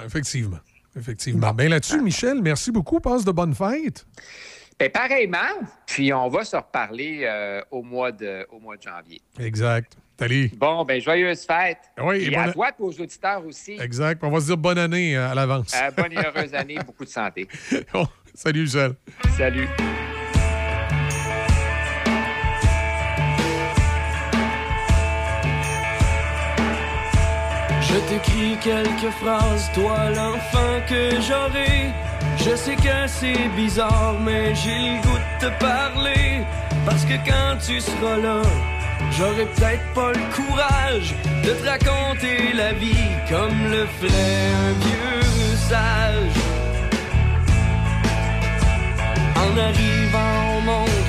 Effectivement. Effectivement. Bien là-dessus, Michel, merci beaucoup. Passe de bonnes fêtes. Bien, pareillement, puis on va se reparler euh, au, mois de, au mois de janvier. Exact. Salut. Bon, ben joyeuse fête. Oui, et et à toi et aux auditeurs aussi. Exact. On va se dire bonne année euh, à l'avance. Euh, bonne et heureuse année, beaucoup de santé. Salut, Michel. Salut. Je t'écris quelques phrases, toi l'enfant que j'aurai. Je sais que c'est bizarre, mais j'ai le goût de te parler. Parce que quand tu seras là, j'aurai peut-être pas le courage de te raconter la vie comme le ferait un vieux sage. En arrivant au monde,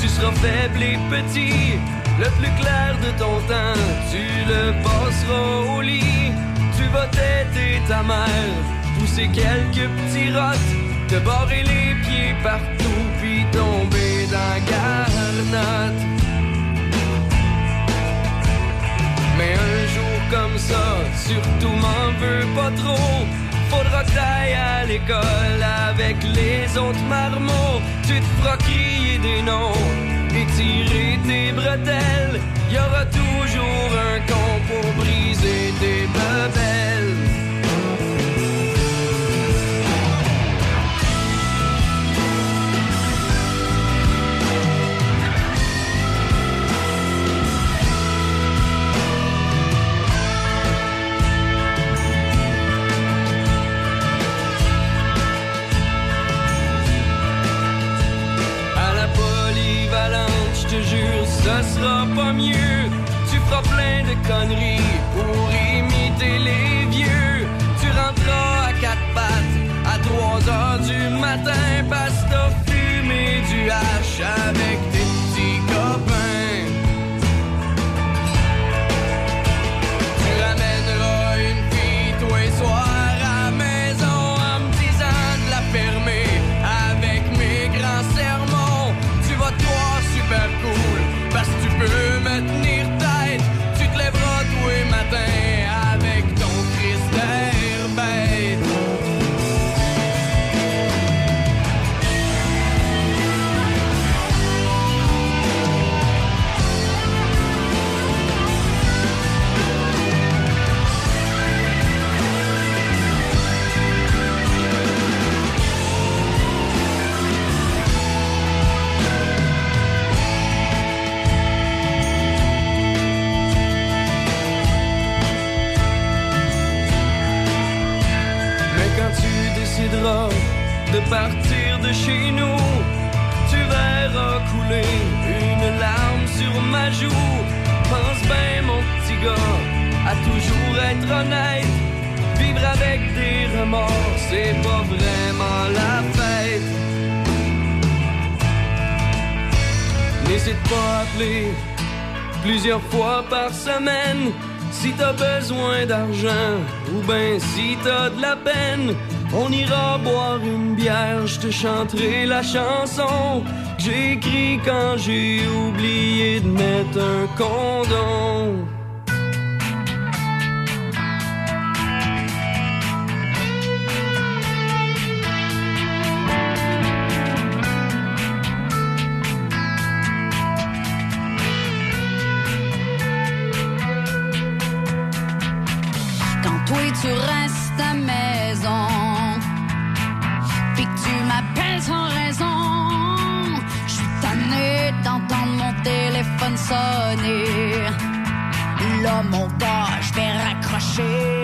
tu seras faible et petit. Le plus clair de ton temps, tu le passeras au lit. Tu vas t'aider ta mère, pousser quelques petits rottes, te barrer les pieds partout, puis tomber dans garnotte. Mais un jour comme ça, surtout m'en veux pas trop. Faudra que t'ailles à l'école avec les autres marmots. Tu te feras crier des noms et tirer tes bretelles. Y aura toujours un con pour briser tes bebelles. feras pas mieux. Tu feras plein de conneries pour imiter les vieux. Tu rentreras à quatre pattes à 3 heures du matin parce que t'as fumé du hache avec partir de chez nous, tu verras couler une larme sur ma joue. Pense bien, mon petit gars, à toujours être honnête. Vivre avec des remords, c'est pas vraiment la fête. N'hésite pas à appeler plusieurs fois par semaine si t'as besoin d'argent ou ben si t'as de la peine, on ira boire une bière, je te chanterai la chanson que j'écris quand j'ai oublié de mettre un condom. tu restes à maison, puis que tu m'appelles sans raison. Je suis tannée d'entendre mon téléphone sonner. Là, mon gars, je vais raccrocher.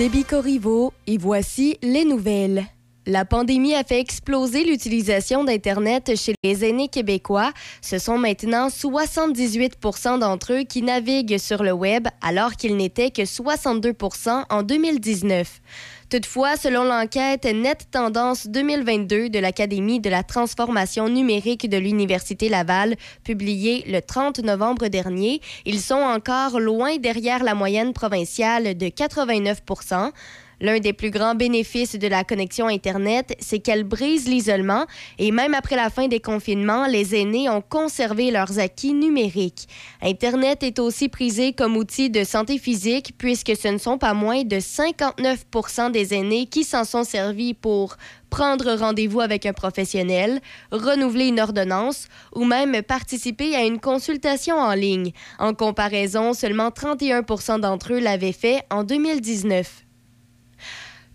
Déby Corriveau et voici les nouvelles. La pandémie a fait exploser l'utilisation d'Internet chez les aînés québécois. Ce sont maintenant 78% d'entre eux qui naviguent sur le Web, alors qu'il n'était que 62% en 2019. Toutefois, selon l'enquête Net Tendance 2022 de l'Académie de la transformation numérique de l'Université Laval, publiée le 30 novembre dernier, ils sont encore loin derrière la moyenne provinciale de 89 L'un des plus grands bénéfices de la connexion Internet, c'est qu'elle brise l'isolement et même après la fin des confinements, les aînés ont conservé leurs acquis numériques. Internet est aussi prisé comme outil de santé physique puisque ce ne sont pas moins de 59% des aînés qui s'en sont servis pour prendre rendez-vous avec un professionnel, renouveler une ordonnance ou même participer à une consultation en ligne. En comparaison, seulement 31% d'entre eux l'avaient fait en 2019.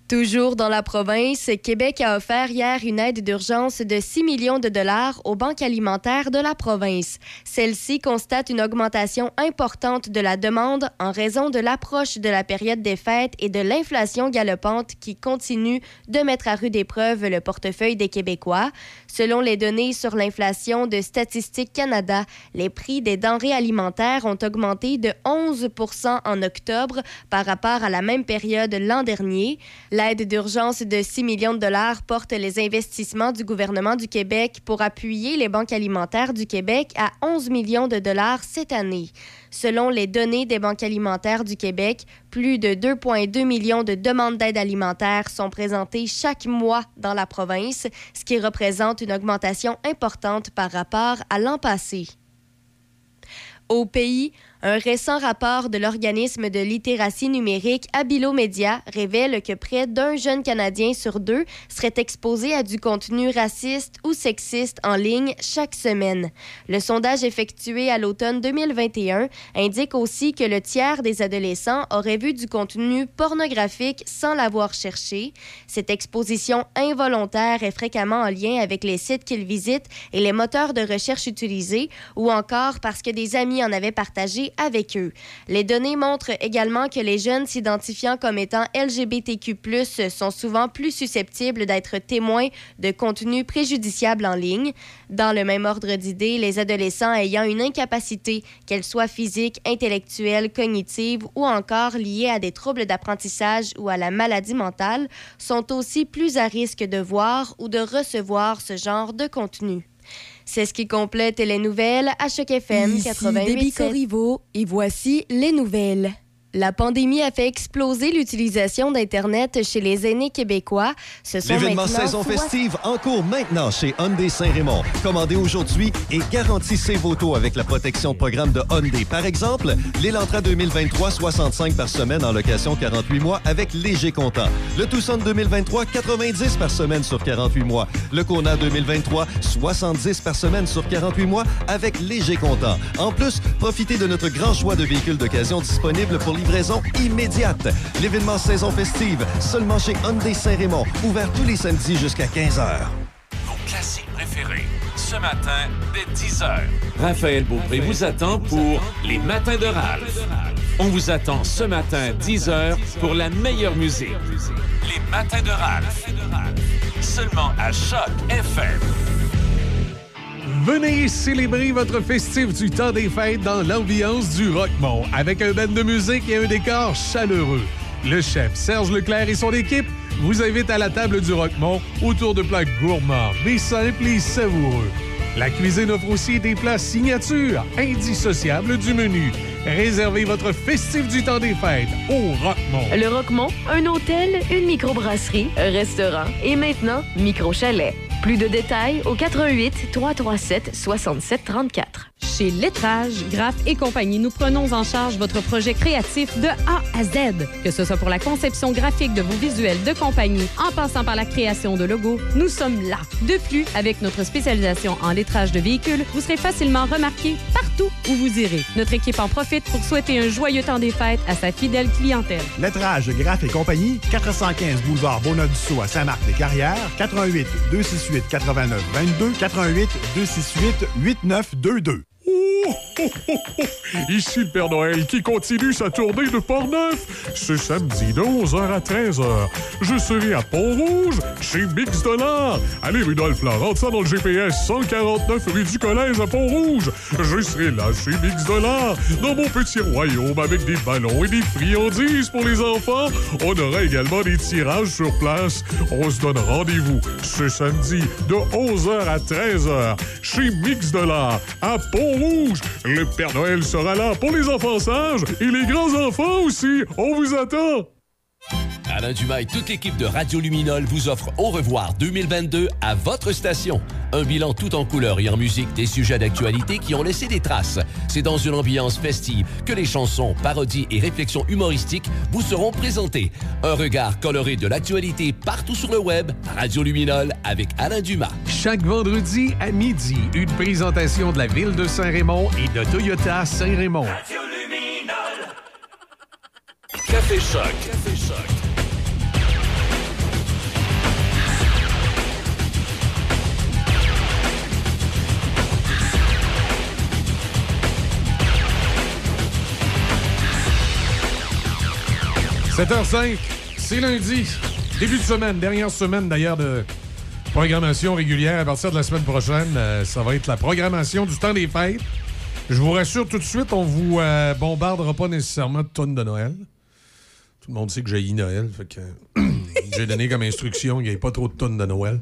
Toujours dans la province, Québec a offert hier une aide d'urgence de 6 millions de dollars aux banques alimentaires de la province. Celle-ci constate une augmentation importante de la demande en raison de l'approche de la période des fêtes et de l'inflation galopante qui continue de mettre à rude épreuve le portefeuille des Québécois. Selon les données sur l'inflation de Statistique Canada, les prix des denrées alimentaires ont augmenté de 11 en octobre par rapport à la même période l'an dernier. L'aide d'urgence de 6 millions de dollars porte les investissements du gouvernement du Québec pour appuyer les banques alimentaires du Québec à 11 millions de dollars cette année. Selon les données des banques alimentaires du Québec, plus de 2,2 millions de demandes d'aide alimentaire sont présentées chaque mois dans la province, ce qui représente une augmentation importante par rapport à l'an passé. Au pays, un récent rapport de l'organisme de littératie numérique Abilo Media révèle que près d'un jeune Canadien sur deux serait exposé à du contenu raciste ou sexiste en ligne chaque semaine. Le sondage effectué à l'automne 2021 indique aussi que le tiers des adolescents auraient vu du contenu pornographique sans l'avoir cherché. Cette exposition involontaire est fréquemment en lien avec les sites qu'ils visitent et les moteurs de recherche utilisés ou encore parce que des amis en avaient partagé avec eux. Les données montrent également que les jeunes s'identifiant comme étant LGBTQ+, sont souvent plus susceptibles d'être témoins de contenus préjudiciables en ligne. Dans le même ordre d'idées, les adolescents ayant une incapacité, qu'elle soit physique, intellectuelle, cognitive ou encore liée à des troubles d'apprentissage ou à la maladie mentale, sont aussi plus à risque de voir ou de recevoir ce genre de contenu. C'est ce qui complète les nouvelles à Choc FM Ici 88.7. Déby Corriveau et voici les nouvelles. La pandémie a fait exploser l'utilisation d'Internet chez les aînés québécois. Ce sont L'événement saison festive en cours maintenant chez Hyundai Saint-Raymond. Commandez aujourd'hui et garantissez vos taux avec la protection de programme de Hyundai. Par exemple, l'Elantra 2023, 65 par semaine en location 48 mois avec léger comptant. Le Tucson 2023, 90 par semaine sur 48 mois. Le Kona 2023, 70 par semaine sur 48 mois avec léger comptant. En plus, profitez de notre grand choix de véhicules d'occasion disponibles pour livraison immédiate. L'événement saison festive, seulement chez Hyundai Saint-Raymond, ouvert tous les samedis jusqu'à 15h. Vos classiques préférés. Ce matin, dès 10h. Raphaël Beaupré vous attend pour Les Matins de Ralph. On vous attend ce matin, 10h, pour la meilleure musique. Les Matins de Ralph. Seulement à Choc FM. Venez célébrer votre festif du temps des fêtes dans l'ambiance du Rockmont avec un band de musique et un décor chaleureux. Le chef Serge Leclerc et son équipe vous invitent à la table du Rockmont autour de plats gourmands, mais simples et savoureux. La cuisine offre aussi des plats signatures, indissociables du menu. Réservez votre festif du temps des fêtes au Rockmont. Le Roquemont, un hôtel, une microbrasserie, un restaurant et maintenant micro chalet. Plus de détails au 88 337 67 34. Chez Lettrage, Graph et compagnie, nous prenons en charge votre projet créatif de A à Z. Que ce soit pour la conception graphique de vos visuels de compagnie, en passant par la création de logos, nous sommes là. De plus, avec notre spécialisation en lettrage de véhicules, vous serez facilement remarqué partout où vous irez. Notre équipe en profite pour souhaiter un joyeux temps des fêtes à sa fidèle clientèle. Lettrage, Graph et compagnie, 415 boulevard Bonneuf-du-Sault à Saint-Marc-des-Carrières, 88 268 89 22, 88 268 8922. Ici le Père Noël qui continue sa tournée de Port-Neuf. Ce samedi de 11h à 13h, je serai à Pont-Rouge chez Mix Dollar. Allez, Rudolph, là, rentre ça dans le GPS 149 rue du Collège à Pont-Rouge. Je serai là chez Mix Dollar, dans mon petit royaume avec des ballons et des friandises pour les enfants. On aura également des tirages sur place. On se donne rendez-vous ce samedi de 11h à 13h chez Mix Dollar à Pont-Rouge. Le Père Noël sera là pour les enfants sages et les grands-enfants aussi. On vous attend. Alain Dumas et toute l'équipe de Radio Luminol vous offrent Au revoir 2022 à votre station. Un bilan tout en couleur et en musique des sujets d'actualité qui ont laissé des traces. C'est dans une ambiance festive que les chansons, parodies et réflexions humoristiques vous seront présentées. Un regard coloré de l'actualité partout sur le web. Radio Luminol avec Alain Dumas. Chaque vendredi à midi, une présentation de la ville de Saint-Raymond et de Toyota Saint-Raymond. Café Choc. Café Choc. – 7h05, c'est lundi. Début de semaine, dernière semaine d'ailleurs de programmation régulière. À partir de la semaine prochaine, euh, ça va être la programmation du temps des fêtes. Je vous rassure tout de suite, on vous euh, bombardera pas nécessairement de tonnes de Noël. Tout le monde sait que j'ai Noël, fait que j'ai donné comme instruction qu'il n'y ait pas trop de tonnes de Noël.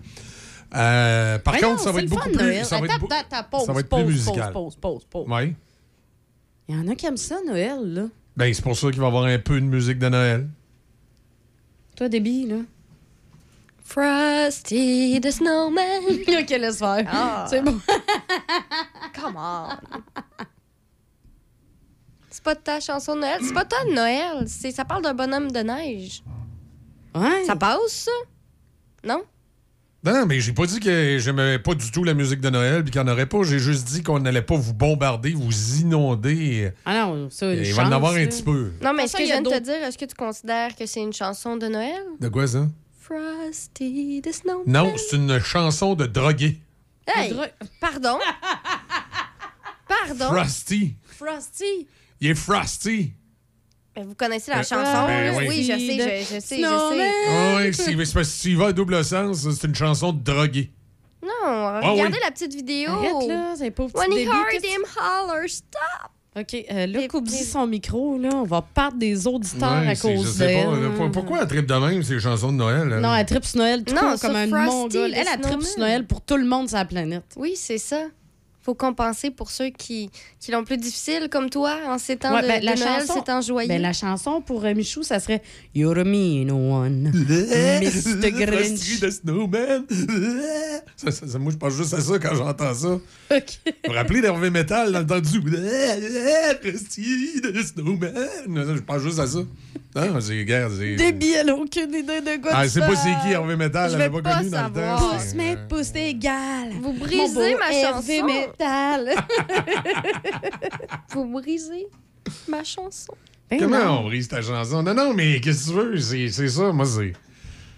Euh, par Mais contre, non, ça va fun, plus. Noël. Ça va être, Attends, attends, attends, pause, ça va être pause, plus pause, pause, pause. Oui. Il y en a qui aiment ça, Noël, là. Ben, c'est pour ça qu'il va y avoir un peu de musique de Noël. Toi, Debbie, là. Frosty the Snowman. OK, laisse faire. Ah. C'est bon. Come on. C'est pas ta chanson de Noël. C'est pas toi de Noël. C'est, ça parle d'un bonhomme de neige. Ouais. Ça passe, ça? Non? Non, mais j'ai pas dit que j'aimais pas du tout la musique de Noël puis qu'il n'y en aurait pas. J'ai juste dit qu'on n'allait pas vous bombarder, vous inonder. Ah non, ça, une il va en chance, avoir un là. petit peu. Non, mais est-ce ça, que je viens de te dire, est-ce que tu considères que c'est une chanson de Noël? De quoi ça? Frosty the Snowman. Non, c'est une chanson de drogué. Hey! Pardon? Pardon? Frosty. Frosty. Il est Frosty. Ben, vous connaissez la Ben, chanson? ben là? oui. oui. je sais, je, je sais, je Snowman. sais. Ah oui, c'est c'est parce que s'il va à double sens, c'est une chanson de drogué. Non, Ah regardez oui. la petite vidéo. Arrête, là, c'est pauvre petit When he heard him holler, stop! OK, euh, là, coupe-y son micro, là. On va perdre des auditeurs Ouais, à je cause sais pas. d'elle. là, pour- Pourquoi elle tripe de même, ces chansons de Noël? Non, elle tripe sur Noël tout Non, court comme un Frosty mongol. Elle, elle tripe sur. Noël pour tout le monde sur la planète. Oui, c'est ça. Faut compenser pour ceux qui, qui l'ont plus difficile, comme toi, en ces temps Ouais, de, ben, de la Noël, chanson- c'est en joyeux. Ben, la chanson pour euh, Michou, ça serait You're a mean one. Mr. Grinch. The Snowman. Ça, ça- ça- moi, je pense juste à ça quand j'entends ça. Vous vous rappelez d'Hervé Metal dans le temps du Frosty the Snowman? Je pense juste à ça. Non, c'est guerre. c'est- elle a aucune idée de quoi Ah, c'est pas c'est qui Hervé Metal, Je elle l'a veux pas connu dans le temps. C'est- mais pouce égal. Vous Mon beau brisez ma Hervé chanson. Metal. Vous brisez ma chanson. Ben Comment on brise ta chanson? Non, non, mais qu'est-ce que tu veux? C'est c'est ça, moi, c'est.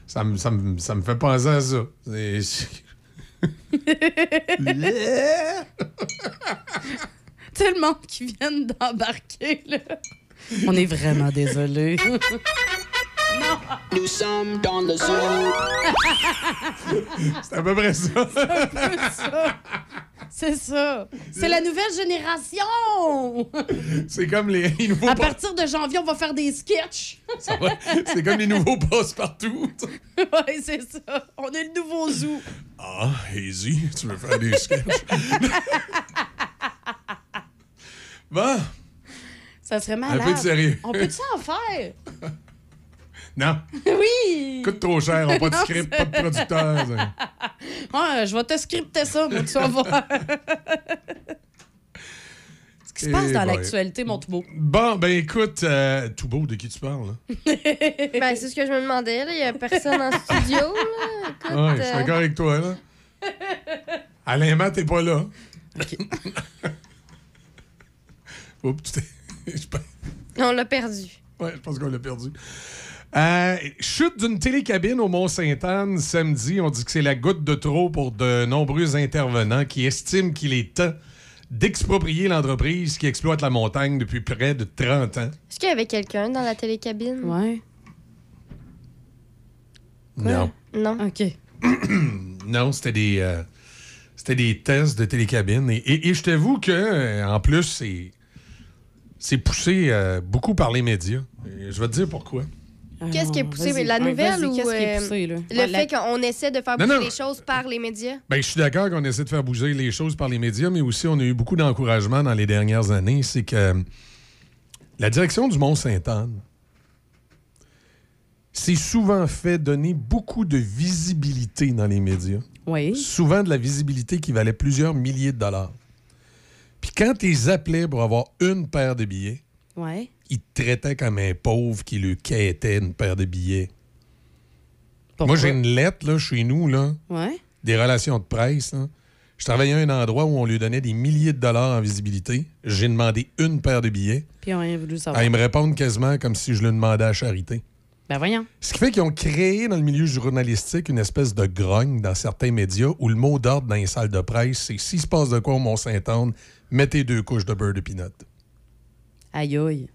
Ça me, ça, me, ça me fait penser à ça. C'est- Tout le monde qui vient d'embarquer, là. On est vraiment désolé. Nous sommes dans le zoo. C'est à peu près ça. C'est ça. C'est la nouvelle génération. C'est comme les, les nouveaux. À pa- partir de janvier, on va faire des sketchs. C'est comme les nouveaux passe-partout. oui, c'est ça. On est le nouveau zoo. Ah, Easy, tu veux faire des sketchs? bon, Ça serait malade. peu de sérieux. On peut-tu en faire? non. Oui. Coûte trop cher, on n'a pas de script, pas de producteur. Ouais, je vais te scripter ça, moi, tu vas voir. qui se passe Eh dans boy. l'actualité, mon tout beau? Bon, ben écoute, euh, tout beau, de qui tu parles? hein? ben, c'est ce que je me demandais. Il n'y a personne en studio. Là. Écoute, Ouais, je suis euh, d'accord avec toi, là. Alain Matt, t'es pas là. Oups, on l'a perdu. Ouais, je pense qu'on l'a perdu. Euh, chute d'une télécabine au Mont-Sainte-Anne samedi. On dit que c'est la goutte de trop pour de nombreux intervenants qui estiment qu'il est temps d'exproprier l'entreprise qui exploite la montagne depuis près de 30 ans. Est-ce qu'il y avait quelqu'un dans la télécabine? Ouais. Non. Non. OK. Non, c'était des, euh, c'était des tests de télécabine. Et, et- et je t'avoue que, euh, en plus, c'est, c'est poussé euh, beaucoup par les médias. Et je vais te dire pourquoi. Qu'est-ce qui est poussé? Vas-y. La nouvelle vas-y, ou qu'est-ce qui est euh, poussé, là? le Ouais, fait la- qu'on essaie de faire Non, bouger non. les choses par les médias? Ben, je suis d'accord qu'on essaie de faire bouger les choses par les médias, mais aussi on a eu beaucoup d'encouragement dans les dernières années. C'est que euh, la direction du Mont-Sainte-Anne s'est souvent fait donner beaucoup de visibilité dans les médias. Oui. Souvent de la visibilité qui valait plusieurs milliers de dollars. Puis quand tu les appelais pour avoir une paire de billets, Ouais. ils te traitaient comme un pauvre qui lui quêtait une paire de billets. Pourquoi? Moi, j'ai une lettre là, chez nous, là, Ouais. des relations de presse. là. Je travaillais à un endroit où on lui donnait des milliers de dollars en visibilité. J'ai demandé une paire de billets. Puis ils n'ont rien voulu savoir. Ah, ils me répondent quasiment comme si je le demandais à charité. Ben voyons. Ce qui fait qu'ils ont créé dans le milieu journalistique une espèce de grogne dans certains médias où le mot d'ordre dans les salles de presse, c'est s'il se passe de quoi au Mont-Saint-Anne, mettez deux couches de beurre de pinot. Aïe aïe.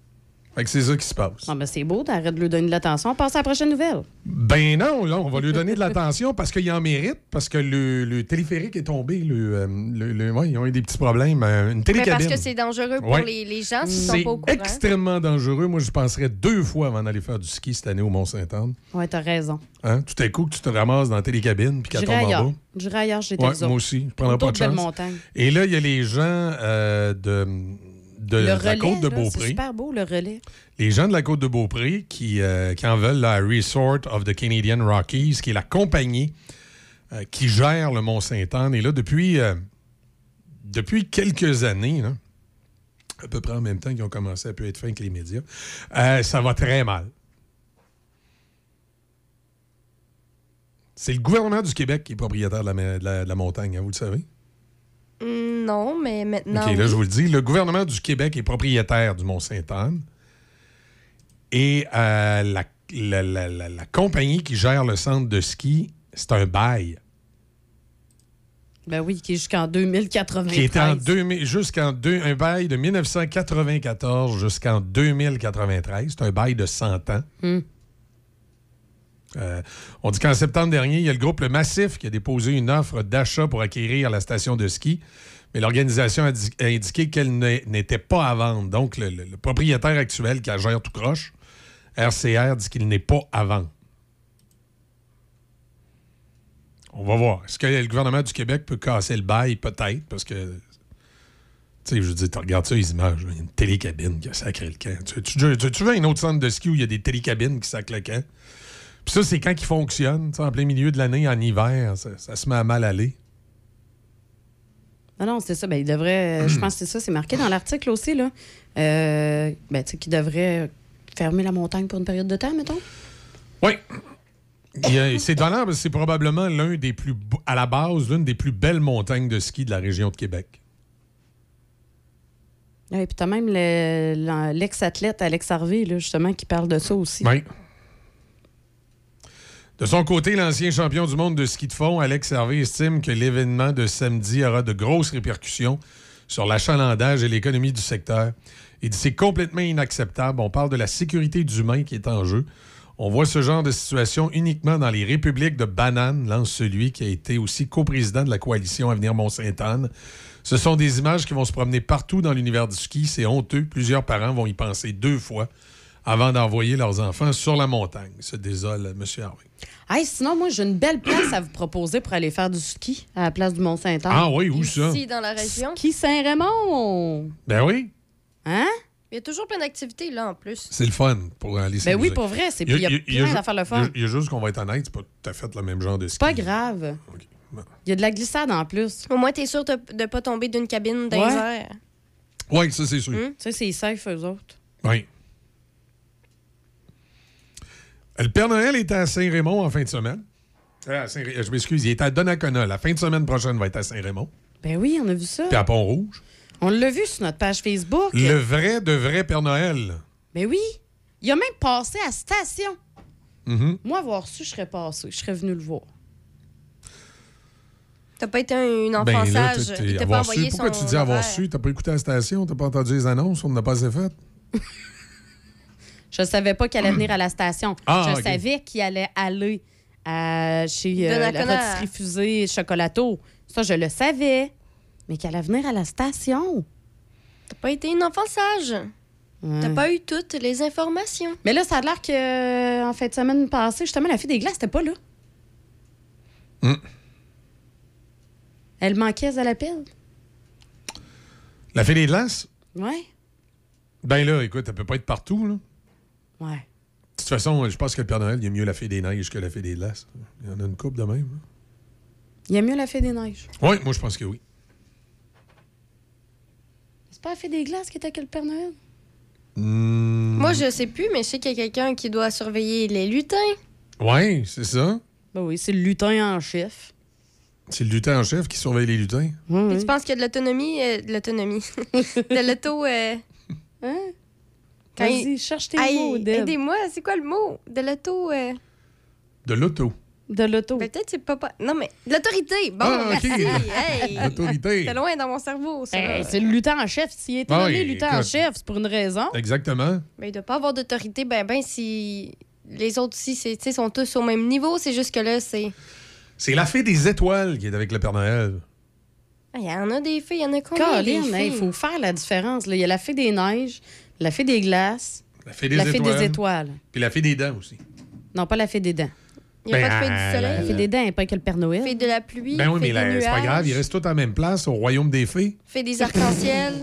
Fait que c'est ça qui se passe. Ah, ben c'est beau, t'arrêtes de lui donner de l'attention. On passe à la prochaine nouvelle. Ben non, là, on va lui donner de l'attention parce qu'il en mérite, parce que le, le téléphérique est tombé. Le, euh, le- le- ouais, ils ont eu des petits problèmes. euh, une Mais télécabine. parce que c'est dangereux pour Ouais. les, les gens s'ils sont C'est pas au courant. extrêmement dangereux. Moi, je penserais deux fois avant d'aller faire du ski cette année au Mont-Saint-Anne. Ouais, t'as raison. Hein? Tout à coup, que tu te ramasses dans la télécabine puis qu'elle tombe en bas. J'irai ailleurs, j'étais Ouais, moi aussi. Je prendrai pas de chance. Et là, il y a les gens euh, de, de le la relais, côte de là, c'est Beaupré. super beau, le relais. Les gens de la côte de Beaupré qui, euh, qui en veulent la Resort of the Canadian Rockies, qui est la compagnie euh, qui gère le Mont-Saint-Anne. Et là, depuis, euh, depuis quelques années, là, à peu près en même temps qu'ils ont commencé à peu être fins avec les médias, ça va très mal. C'est le gouvernement du Québec qui est propriétaire de la, ma- de la- de la montagne, hein, vous le savez? Hmm, Non, mais maintenant. OK, là, je vous le dis. Le gouvernement du Québec est propriétaire du Mont-Sainte-Anne. Et euh, la, la- la- la- la compagnie qui gère le centre de ski, c'est un bail. Ben oui, qui est jusqu'en 2093. Qui était en 2000 jusqu'en deux- un bail de 1994 jusqu'en 2093. C'est un bail de 100 ans. Hmm. Euh, on dit qu'en septembre dernier, il y a le groupe Le Massif qui a déposé une offre d'achat pour acquérir la station de ski, mais l'organisation a, di- a indiqué qu'elle n'était pas à vendre. Donc, le, propriétaire actuel qui la gère tout croche, RCR, dit qu'il n'est pas à vendre. On va voir. Est-ce que le gouvernement du Québec peut casser le bail? Peut-être, parce que. Tu sais, je veux dire, tu regardes ça, les images, il y a une télécabine qui a sacré le camp. Tu, tu veux un autre centre de ski où il y a des télécabines qui sacrent le camp? Puis ça, c'est quand. Tu sais, En plein milieu de l'année, en hiver, ça, ça se met à mal aller. Non, non, c'est ça. Ben, il devrait. Je pense que c'est ça. C'est marqué dans l'article aussi, là. Euh, ben, tu sais, qu'il devrait fermer la montagne pour une période de temps, mettons. Oui. C'est donnant parce que c'est probablement l'un des plus, à la base, l'une des plus belles montagnes de ski de la région de Québec. Et puis, t'as même l'ex-athlète Alex Harvey, là, justement, qui parle de ça aussi. Oui. De son côté, l'ancien champion du monde de ski de fond, Alex Hervé, estime que l'événement de samedi aura de grosses répercussions sur l'achalandage et l'économie du secteur. Il dit c'est complètement inacceptable. On parle de la sécurité d'humain qui est en jeu. On voit ce genre de situation uniquement dans les républiques de bananes, lance celui qui a été aussi coprésident de la coalition Avenir Mont-Sainte-Anne. Ce sont des images qui vont se promener partout dans l'univers du ski. C'est honteux. Plusieurs parents vont y penser deux fois avant d'envoyer leurs enfants sur la montagne. Se désole M. Harvey. Hey, sinon, moi, j'ai une belle place à vous proposer pour aller faire du ski à la place du Mont-Saint-Anne. Ah oui, où ça? Ici, dans la région. Ski Saint-Raymond. Ben oui, Hein? Il y a toujours plein d'activités, là, en plus. c'est le fun pour aller Ben s'amuser. oui, pour vrai, c'est- il y a plein ju- d'affaires le fun. il y a- y a juste qu'on va être honnête, c'est pas tout à fait le même genre de ski. C'est pas grave. Il y a de la glissade en plus. Au moins, t'es sûr de ne pas tomber d'une cabine dans les Ouais. airs. Oui, ça, c'est sûr. Tu sais, c'est safe, eux autres. Oui. Le Père Noël est à Saint-Raymond en fin de semaine. Euh, à Saint-Ré- je m'excuse, il est à Donnacona. La fin de semaine prochaine va être à Saint-Raymond. Ben oui, on a vu ça. Puis à Pont-Rouge. On l'a vu sur notre page Facebook. Le vrai de vrai Père Noël. Ben oui. Il a même passé à station. Mhm. Moi, avoir su, je serais passé. Je serais venu le voir. T'as pas été un enfant Ben là, sage. t'es- Il t'a pas envoyé su. Pourquoi son tu dis avoir su? T'as pas écouté la station? T'as pas entendu les annonces? On n'a pas assez fait? Je savais pas qu'il allait venir à la station. Ah, je savais qu'il allait aller à- chez euh, la rôtisserie fusée Chocolato. Ça, je le savais. Mais qu'il allait venir à la station. T'as pas été une enfant sage. T'as Ouais. pas eu toutes les informations. Mais là, ça a l'air que euh, en fin de semaine passée, justement, la fille des glaces, c'était pas là. Hmm. Elle manquait à l'appel. La fée des glaces? Ouais. Ben là, écoute, elle peut pas être partout, là. Ouais. De toute façon, je pense que le Père Noël, il y a mieux la fée des neiges que la fée des glaces. Il y en a une coupe de même. hein. Il y a mieux la fée des neiges. Oui, moi, je pense que oui. C'est pas la fée des glaces qui était avec le Père Noël? Hmm. Moi, je sais plus, mais je sais qu'il y a quelqu'un qui doit surveiller les lutins. Oui, c'est ça. Ben oui, c'est le lutin en chef. C'est le lutin en chef qui surveille les lutins. Tu penses qu'il y a de l'autonomie, euh, de l'autonomie, de l'auto. euh, Hein? Vas-y, cherche tes Hey, mots, Deb. Aidez-moi, c'est quoi le mot? De l'auto. euh, De l'auto. De l'auto. ben, Peut-être c'est pas. pas- Non, mais de l'autorité. Bon, Ah, ok. merci. Hey. L'autorité. C'est loin dans mon cerveau, ça. Hey, c'est le lutin en chef. S'il été Ah nommé lutin en écoute. chef, c'est pour une raison. Exactement. Mais il doit pas avoir d'autorité, ben, ben, si. Les autres aussi, c'est- tu sais, sont tous au même niveau. C'est juste que là, c'est. C'est la fée des étoiles qui est avec le Père Noël. Ah, Il y en a des filles, il y en a combien? des Colin, il filles? faut faire la différence. là. Il y a la fée des neiges, la fée des glaces, La fée des la étoiles. fée des étoiles. Puis la fée des dents aussi. Non, pas la fée des dents. Il n'y a Ben, pas de fée du euh, soleil? La fée des dents, pas que le Père Noël. Fée de la pluie. Ben oui, fée mais c'est pas grave, ils restent tous à la même place, au royaume des fées. Fée des arcs-en-ciel.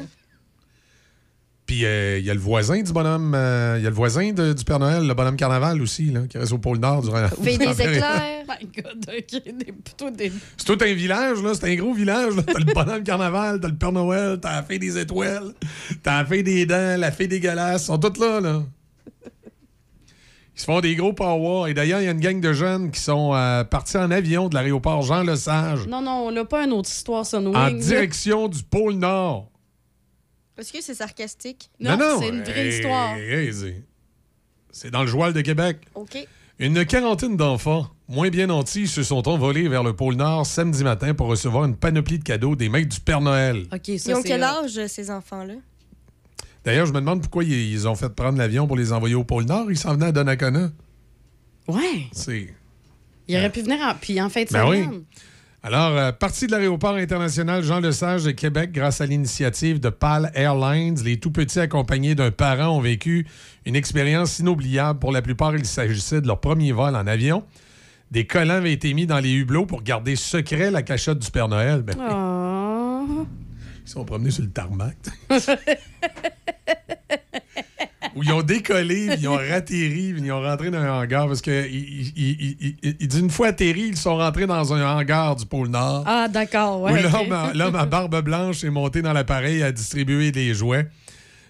Puis euh, il y a le voisin du bonhomme, euh, il y a le voisin de- du Père Noël, le bonhomme carnaval aussi, là, qui reste au pôle Nord durant la Fée des éclairs. My God, OK. Des, plutôt des... C'est tout un village, là. C'est un gros village. T'as le bonhomme carnaval, t'as le Père Noël, t'as la fée des étoiles, t'as la fée des dents, la fée dégueulasse. Ils sont tous là, là. Ils se font des gros powwows. Et d'ailleurs, il y a une gang de jeunes qui sont euh, partis en avion de l'aéroport Jean-Lesage Non, non, on n'a pas une autre histoire Sunwing. en là. direction du pôle Nord. Est-ce que c'est sarcastique? Non, c'est une vraie Hey, histoire. hey, c'est- c'est dans le Joual de Québec. OK. Une quarantaine d'enfants, moins bien nantis, se sont envolés vers le pôle Nord samedi matin pour recevoir une panoplie de cadeaux des maîtres du Père Noël. OK, ça, Ils ont quel âge, ces enfants-là? D'ailleurs, je me demande pourquoi ils, ont fait prendre l'avion pour les envoyer au pôle Nord. Ils s'en venaient à Donnacona. Ouais. C'est... Il aurait pu venir en... Puis en fin de Ben oui. Alors, euh, parti de l'aéroport international Jean-Lesage de Québec grâce à l'initiative de PAL Airlines, les tout-petits accompagnés d'un parent ont vécu une expérience inoubliable. Pour la plupart, il s'agissait de leur premier vol en avion. Des collants avaient été mis dans les hublots pour garder secret la cachette du Père Noël. Ben, Oh. Ils sont promenés sur le tarmac. Où ils ont décollé, puis ils ont ratterri, puis ils ont rentré dans un hangar. Parce que il, il- il- il- il dit une fois atterri, ils sont rentrés dans un hangar du pôle Nord. Ah, d'accord, où ouais. l'homme, ok. à- l'homme à barbe blanche est monté dans l'appareil à distribuer des jouets.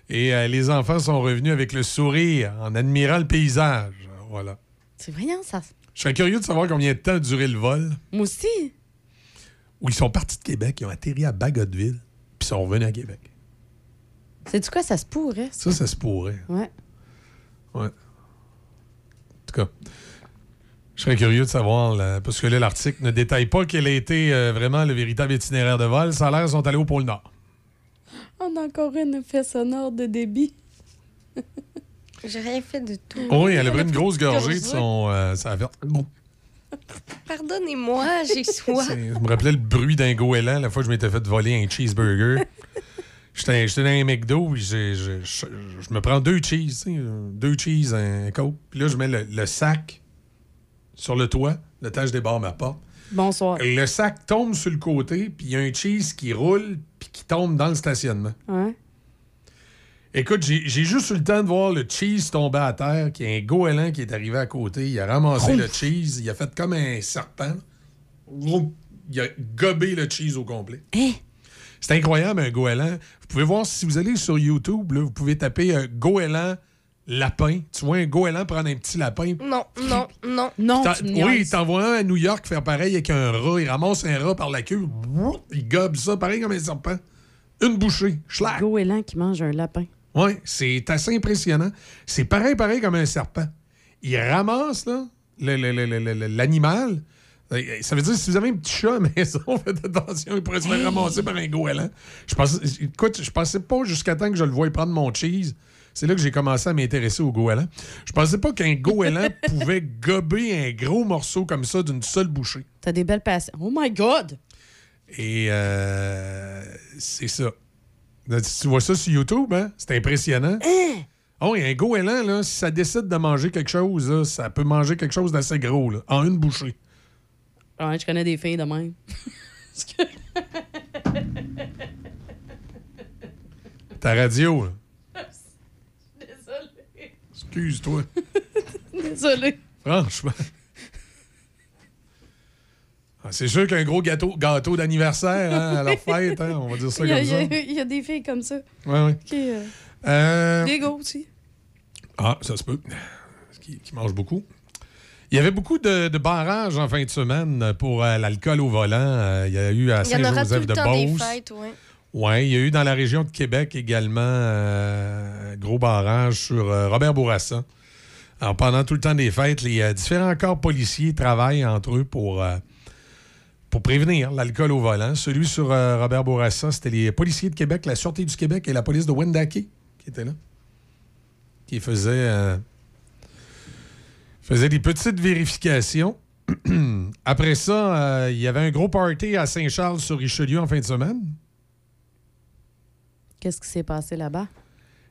Et euh, les enfants sont revenus avec le sourire en admirant le paysage. Voilà. C'est voyant, ça. Je serais curieux de savoir combien de temps a duré le vol. Moi aussi. Où ils sont partis de Québec, ils ont atterri à Bagotville, puis sont revenus à Québec. C'est-tu quoi, ça se pourrait? Ça, ça se pourrait. Ouais. Ouais. En tout cas, je serais curieux de savoir, là, parce que là, l'article ne détaille pas quel a été euh, vraiment le véritable itinéraire de vol. Ça a l'air qu'ils sont allés au pôle Nord. On a encore une effet sonore de débit. J'ai rien fait de tout. Oh oui, elle a pris une grosse gorgée de son. euh, ça a fait. Pardonnez-moi, j'ai soif. C'est- Je me rappelais le bruit d'un goéland la fois que je m'étais fait voler un cheeseburger. J'étais dans un McDo, puis je, me prends deux cheese, deux cheese, un coke. Puis là, je mets le, le sac sur le toit, le je débarre ma porte. Bonsoir. Le sac tombe sur le côté, puis il y a un cheese qui roule, puis qui tombe dans le stationnement. Ouais. Écoute, j'ai juste eu le temps de voir le cheese tomber à terre, qu'il y a un goéland qui est arrivé à côté. Il a ramassé le cheese, il a fait comme un serpent. Il a gobé le cheese au complet. C'est incroyable, un goéland. Vous pouvez voir, si vous allez sur YouTube, là, vous pouvez taper un goéland lapin. Tu vois un goéland prendre un petit lapin. Non, non, non. Non, tu oui, il t'envoie un à New York faire pareil avec un rat. Il ramasse un rat par la queue. Il gobe ça, pareil comme un serpent. Une bouchée. Schlag. Goéland qui mange un lapin. Oui, c'est assez impressionnant. C'est pareil, pareil comme un serpent. Il ramasse là, le- le- le- le- le- l'animal. Euh, Ça veut dire si vous avez un petit chat à la maison, faites attention, il pourrait se faire ramasser par un goéland. Je pensais, écoute, je pensais pas jusqu'à temps que je le voie prendre mon cheese. C'est là que j'ai commencé à m'intéresser au goéland. Je pensais pas qu'un goéland pouvait gober un gros morceau comme ça d'une seule bouchée. T'as des belles passes. Oh my God! Et euh, c'est ça. Si tu vois ça sur YouTube, hein, c'est impressionnant. Oh, il y a un goéland, là, si ça décide de manger quelque chose, là, ça peut manger quelque chose d'assez gros, là, en une bouchée. Ouais, je connais des filles de même. Ta radio, là. Désolée. Excuse-toi. Désolée. Franchement. Ah, c'est sûr qu'un gros gâteau, gâteau d'anniversaire hein, à leur fête, hein, on va dire ça Il y, a, comme il y ça. il y a des filles comme ça. Ouais, ouais. Qui, euh, Euh, Des gars aussi. Ah, ça se peut. Qui, qui mange beaucoup. Il y avait beaucoup de, de barrages en fin de semaine pour euh, l'alcool au volant. Euh, il y a eu à Il y en aura tout Saint-Joseph le de temps des Beauce. fêtes, oui. Il y a eu dans la région de Québec également euh, un gros barrage sur euh, Robert Bourassa. Alors, pendant tout le temps des fêtes, les différents corps policiers travaillent entre eux pour, pour prévenir l'alcool au volant. Celui sur Robert Bourassa, c'était les policiers de Québec, la Sûreté du Québec et la police de Wendake qui étaient là, qui faisaient, faisaient des petites vérifications. Après ça, euh, il y avait un gros party à Saint-Charles-sur-Richelieu en fin de semaine. Qu'est-ce qui s'est passé là-bas?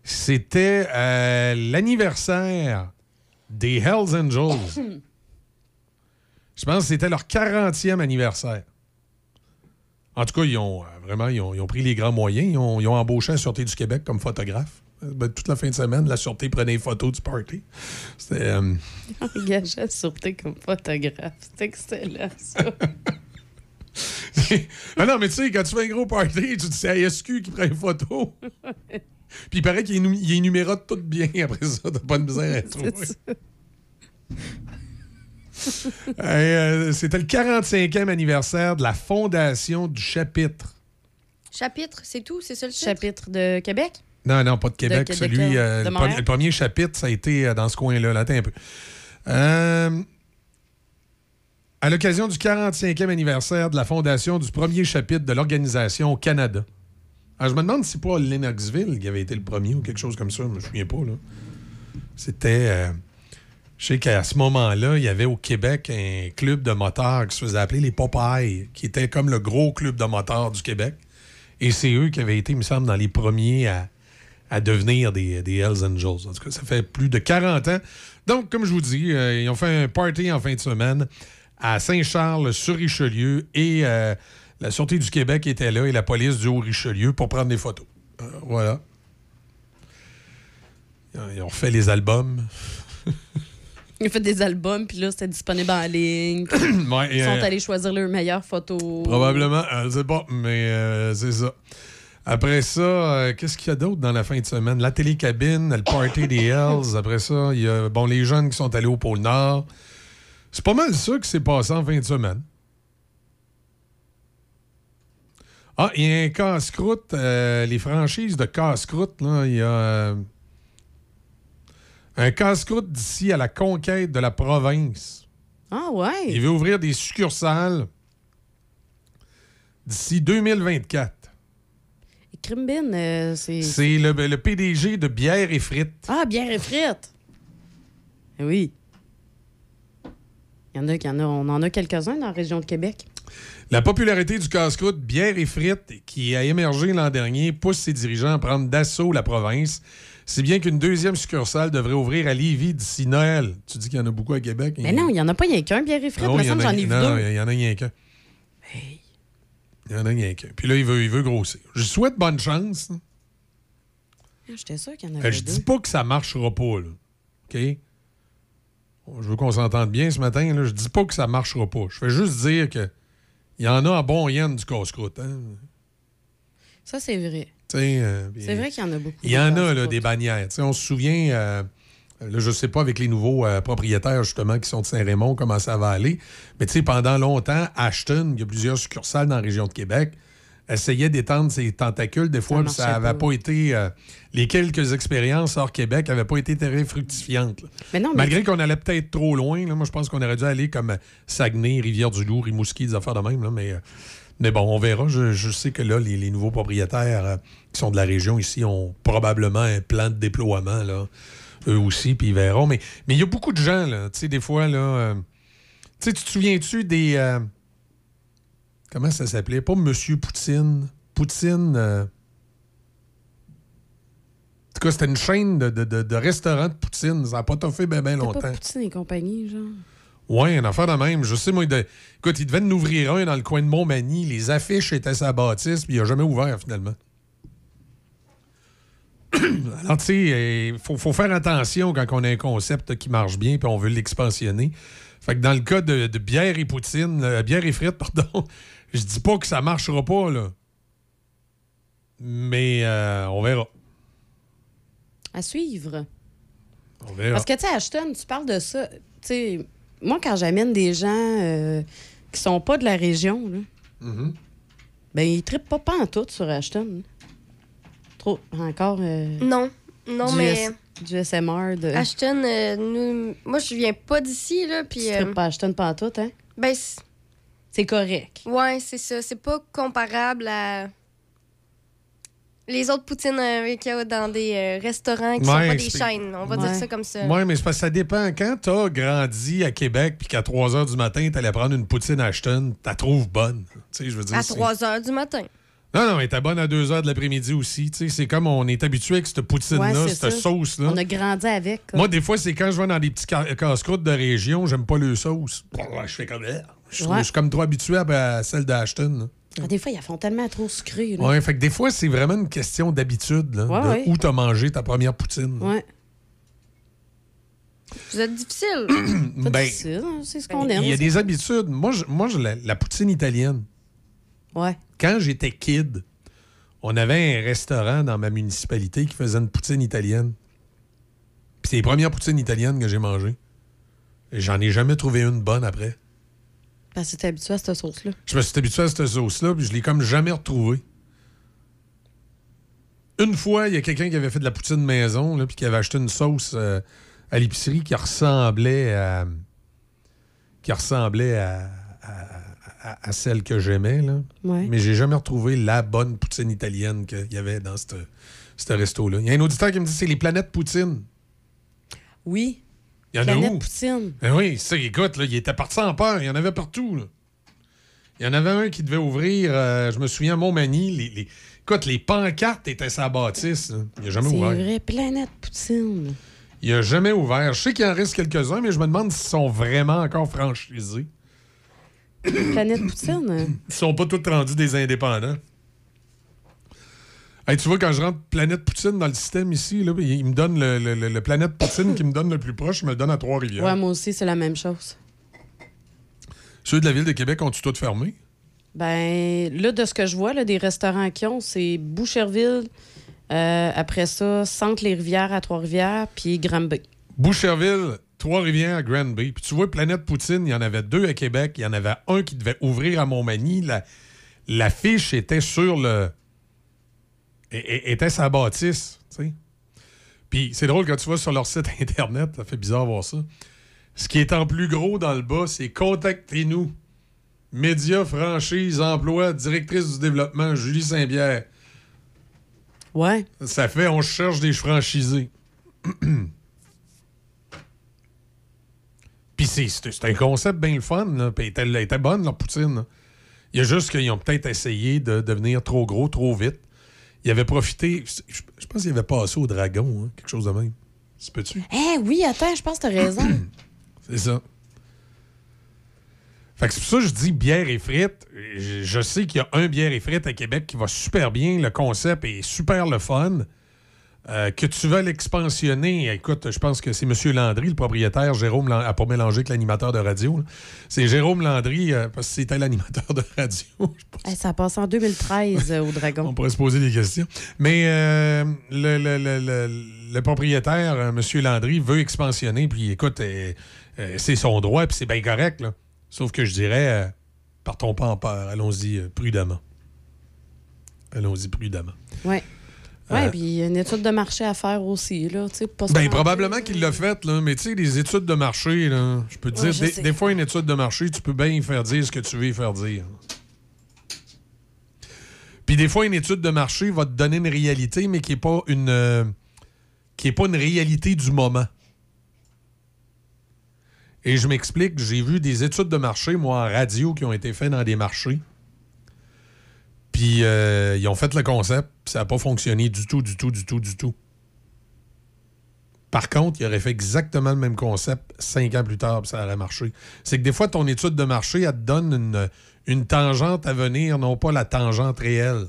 C'était euh, l'anniversaire des Hells Angels. Je pense que c'était leur 40e anniversaire. En tout cas, ils ont euh, vraiment ils ont, ils ont pris les grands moyens. Ils ont, ils ont embauché la Sûreté du Québec comme photographe. Ben, toute la fin de semaine, la Sûreté prenait des photos du party. C'était. euh, Engagé à sûreté comme photographe. C'est excellent, ça. ah non, mais tu sais, quand tu fais un gros party, tu dis c'est ASQ qui prend une photo. Puis il paraît qu'il énu- il énumérote tout bien après ça. T'as pas de misère à trouver. Euh, C'était le 45e anniversaire de la fondation du chapitre. Chapitre, c'est tout? C'est ça le titre? Chapitre de Québec? Non, non, pas de Québec. De Québec, Celui, euh, De le, premier, le premier chapitre, ça a été euh, dans ce coin-là. Là, attends un peu. Euh, à l'occasion du 45e anniversaire de la fondation du premier chapitre de l'organisation au Canada. Alors, je me demande si c'est pas Lennoxville qui avait été le premier ou quelque chose comme ça. Je me souviens pas. là. C'était. euh, je sais qu'à ce moment-là, il y avait au Québec un club de motards qui se faisait appeler les Popeyes, qui était comme le gros club de motards du Québec. Et c'est eux qui avaient été, il me semble, dans les premiers à, à devenir des, des Hells Angels. En tout cas, ça fait plus de 40 ans. Donc, comme je vous dis, euh, ils ont fait un party en fin de semaine à Saint-Charles-sur-Richelieu et euh, la Sûreté du Québec était là et la police du Haut-Richelieu pour prendre des photos. Euh, voilà. Ils ont refait les albums. Ils ont fait des albums, puis là, c'était disponible en ligne. Ouais, Ils sont allés choisir leurs meilleures photos. Probablement, sais pas, mais c'est ça. Après ça, euh, qu'est-ce qu'il y a d'autre dans la fin de semaine? La télécabine, le party des Hells. Après ça, il y a bon, les jeunes qui sont allés au pôle Nord. C'est pas mal ça qui s'est passé en fin de semaine. Ah, il y a un casse-croûte. euh, les franchises de casse-croûte, là, il y a euh, un casse-croûte d'ici à la conquête de la province. Ah ouais? Il veut ouvrir des succursales d'ici 2024. Crimbin, euh, c'est. C'est le, le PDG de Bière et Frites. Ah, bière et frites! Eh Oui. Il y en a, il y en a, on en a quelques-uns dans la région de Québec. La popularité du casse-croûte Bière et Frites, qui a émergé l'an dernier, pousse ses dirigeants à prendre d'assaut la province, si bien qu'une deuxième succursale devrait ouvrir à Lévis d'ici Noël. Tu dis qu'il y en a beaucoup à Québec. Mais non, il n'y en a pas rien qu'un, bière et frites. Ah Il me semble j'en ai vu non, il y en a rien qu'un. Il y en a rien qu'un. Puis là, il veut, il veut grossir. Je souhaite bonne chance. Ah, J'étais sûr qu'il y en Euh, avait je deux. dis pas que ça marchera pas, là. OK? Je veux qu'on s'entende bien ce matin. Là. Je dis pas que ça marchera pas. Je fais juste dire que il y en a en bon yen du casse-croûte. Hein? Ça, c'est vrai. Euh, C'est vrai qu'il y en a beaucoup. Il y en a, là, des bannières. On se souvient, euh, là, je sais pas avec les nouveaux euh, propriétaires, justement, qui sont de Saint-Raymond, comment ça va aller. Mais tu sais, pendant longtemps, Ashton, il y a plusieurs succursales dans la région de Québec, essayait d'étendre ses tentacules des fois, ça n'avait pas. pas été. euh, les quelques expériences hors Québec n'avaient pas été très fructifiantes. Mais non, mais- Malgré qu'on allait peut-être trop loin, là, moi, je pense qu'on aurait dû aller comme euh, Saguenay, Rivière-du-Loup, Rimouski, des affaires de même. là, mais, euh, mais bon, on verra. Je, je sais que là, les, les nouveaux propriétaires euh, qui sont de la région ici ont probablement un plan de déploiement, là, eux aussi, puis ils verront. Mais mais il y a beaucoup de gens, là, tu sais, des fois, là. euh, tu sais, tu te souviens-tu des. euh, comment ça s'appelait? Pas Monsieur Poutine. Poutine. euh, en tout cas, c'était une chaîne de, de, de- restaurants de Poutine. Ça n'a pas toffé bien ben T'as longtemps. pas Poutine et compagnie, genre. Ouais, une affaire de même. Je sais, moi, de... écoute, il devait en ouvrir un dans le coin de Montmagny. Les affiches étaient sa bâtisse, puis il n'a jamais ouvert, finalement. Alors, tu sais, il faut, faut faire attention quand on a un concept qui marche bien, puis on veut l'expansionner. Fait que dans le cas de, de bière et poutine, euh, bière et frites, pardon, je dis pas que ça marchera pas, là. Mais euh, on verra. À suivre. On verra. Parce que, tu sais, Ashton, tu parles de ça. Tu sais, moi, quand j'amène des gens euh, qui sont pas de la région, là, Mhm. ben, ils trippent pas tout sur Ashton. Trop. Encore. euh, Non, non, du mais S- du SMR de. Ashton, euh, nous, moi, je viens pas d'ici, là, puis... Tu euh, pas Ashton pantoute, hein? ben, c'est- correct. ouais, c'est ça. C'est pas comparable à les autres poutines euh, qu'il y a dans des euh, restaurants qui sont Ouais, pas des chaînes. On va dire ça comme ça. Oui, mais c'est parce que ça dépend. Quand t'as grandi à Québec puis qu'à 3 h du matin, t'allais prendre une poutine Ashton, t'as trouves bonne. Tu sais, je veux dire. À c'est- 3 heures du matin. Non, non, mais t'es bonne à 2 h de l'après-midi aussi. Tu sais, c'est comme on est habitué avec cette poutine-là, Ouais, cette sauce-là. On a grandi avec. quoi. Moi, des fois, c'est quand je vais dans des petits ca- casse-croûtes de région, j'aime pas le sauce. Je fais comme. euh, Je suis Ouais. comme trop habitué à, celle d'Ashton. Ah, des fois, ils la font tellement trop sucré. là. Ouais, fait que des fois, c'est vraiment une question d'habitude, là, Ouais, de ouais. où t'as mangé ta première poutine. Ouais. Vous êtes difficile. Pas Ben, difficile, hein, c'est ce qu'on aime. Il y a des habitudes. Moi, je, moi je- la, la poutine italienne. Ouais. Quand j'étais kid, on avait un restaurant dans ma municipalité qui faisait une poutine italienne. Puis c'est les premières poutines italiennes que j'ai mangées. Et j'en ai jamais trouvé une bonne après. Parce que t'es habitué à cette sauce-là. Je me suis habitué à cette sauce-là, puis je l'ai comme jamais retrouvée. Une fois, il y a quelqu'un qui avait fait de la poutine maison, là, puis qui avait acheté une sauce euh, à l'épicerie qui ressemblait à. qui ressemblait à, à- à- à celle que j'aimais, là. Ouais. Mais j'ai jamais retrouvé la bonne poutine italienne qu'il y avait dans ce resto-là. Il y a un auditeur qui me dit c'est les planètes poutine. Oui. Il y en Planète a où? Poutine. Ben oui, ça, écoute, là, il était parti en peur. Il y en avait partout. là. Il y en avait un qui devait ouvrir, euh, je me souviens, à Montmagny. Les, les- écoute, les pancartes étaient sa bâtisse. là. Il n'a jamais C'est ouvert. vrai, Planète Poutine. Il n'a jamais ouvert. Je sais qu'il en reste quelques-uns, mais je me demande s'ils sont vraiment encore franchisés. Planète Poutine. Ils sont pas tous rendus des indépendants. Hey, tu vois, quand je rentre Planète Poutine dans le système ici, là, il me donne le, le- le- le Planète Poutine qui me donne le plus proche, il me le donne à Trois-Rivières. Ouais, moi aussi, c'est la même chose. Ceux de la ville de Québec ont-tu tout fermé? Ben, là, de ce que je vois, là, des restaurants qui ont, c'est Boucherville, euh, après ça, Centre-les-Rivières à Trois-Rivières, puis Granby. Boucherville, Trois-Rivières, Grand Bay. Puis tu vois, Planète Poutine, il y en avait deux à Québec. Il y en avait un qui devait ouvrir à Montmagny. La, la fiche était sur le. é- é- était sa bâtisse, tu sais. Puis c'est drôle quand tu vas sur leur site Internet, ça fait bizarre voir ça. Ce qui est en plus gros dans le bas, c'est Contactez-nous. Média, franchise, emploi, directrice du développement, Julie Saint-Pierre. Ouais. Ça fait on cherche des franchisés. Puis c'est- un concept bien le fun. Là. Puis elle était, bonne, leur poutine. là. Il y a juste qu'ils ont peut-être essayé de devenir trop gros, trop vite. Ils avaient profité. Je, je pense qu'ils avaient passé au dragon, hein, quelque chose de même. Ça se peut-tu? Eh oui, attends, je pense que t'as raison. C'est ça. Fait que c'est pour ça que je dis bière et frites. Je, je sais qu'il y a un bière et frites à Québec qui va super bien. Le concept est super le fun. Euh, que tu veux l'expansionner, écoute, je pense que c'est M. Landry, le propriétaire, Jérôme, Lan- à pas mélanger avec l'animateur de radio. C'est Jérôme Landry, euh, parce que c'était l'animateur de radio. Hey, ça a passé en 2013 euh, au Dragon. On pourrait se poser des questions. Mais le, le- le- le- propriétaire, M. Landry, veut expansionner. Puis écoute, c'est son droit, puis c'est bien correct. Là. Sauf que je dirais, partons pas en peur. Allons-y prudemment. Allons-y prudemment. Ouais. Ouais, Euh, puis il y a une étude de marché à faire aussi, là, pas Ben, probablement qu'il l'a fait, là. Mais tu sais, les études de marché, là, je peux te Ouais, dire, des fois, une étude de marché, tu peux bien y faire dire ce que tu veux y faire dire. Puis des fois, une étude de marché va te donner une réalité, mais qui n'est pas une euh, qui est pas une réalité du moment. Et je m'explique, j'ai vu des études de marché, moi, en radio, qui ont été faites dans des marchés. Puis euh, ils ont fait le concept, ça n'a pas fonctionné du tout, du tout, du tout, du tout. Par contre, il aurait fait exactement le même concept cinq ans plus tard, puis ça aurait marché. C'est que des fois, ton étude de marché, elle te donne une, une tangente à venir, non pas la tangente réelle.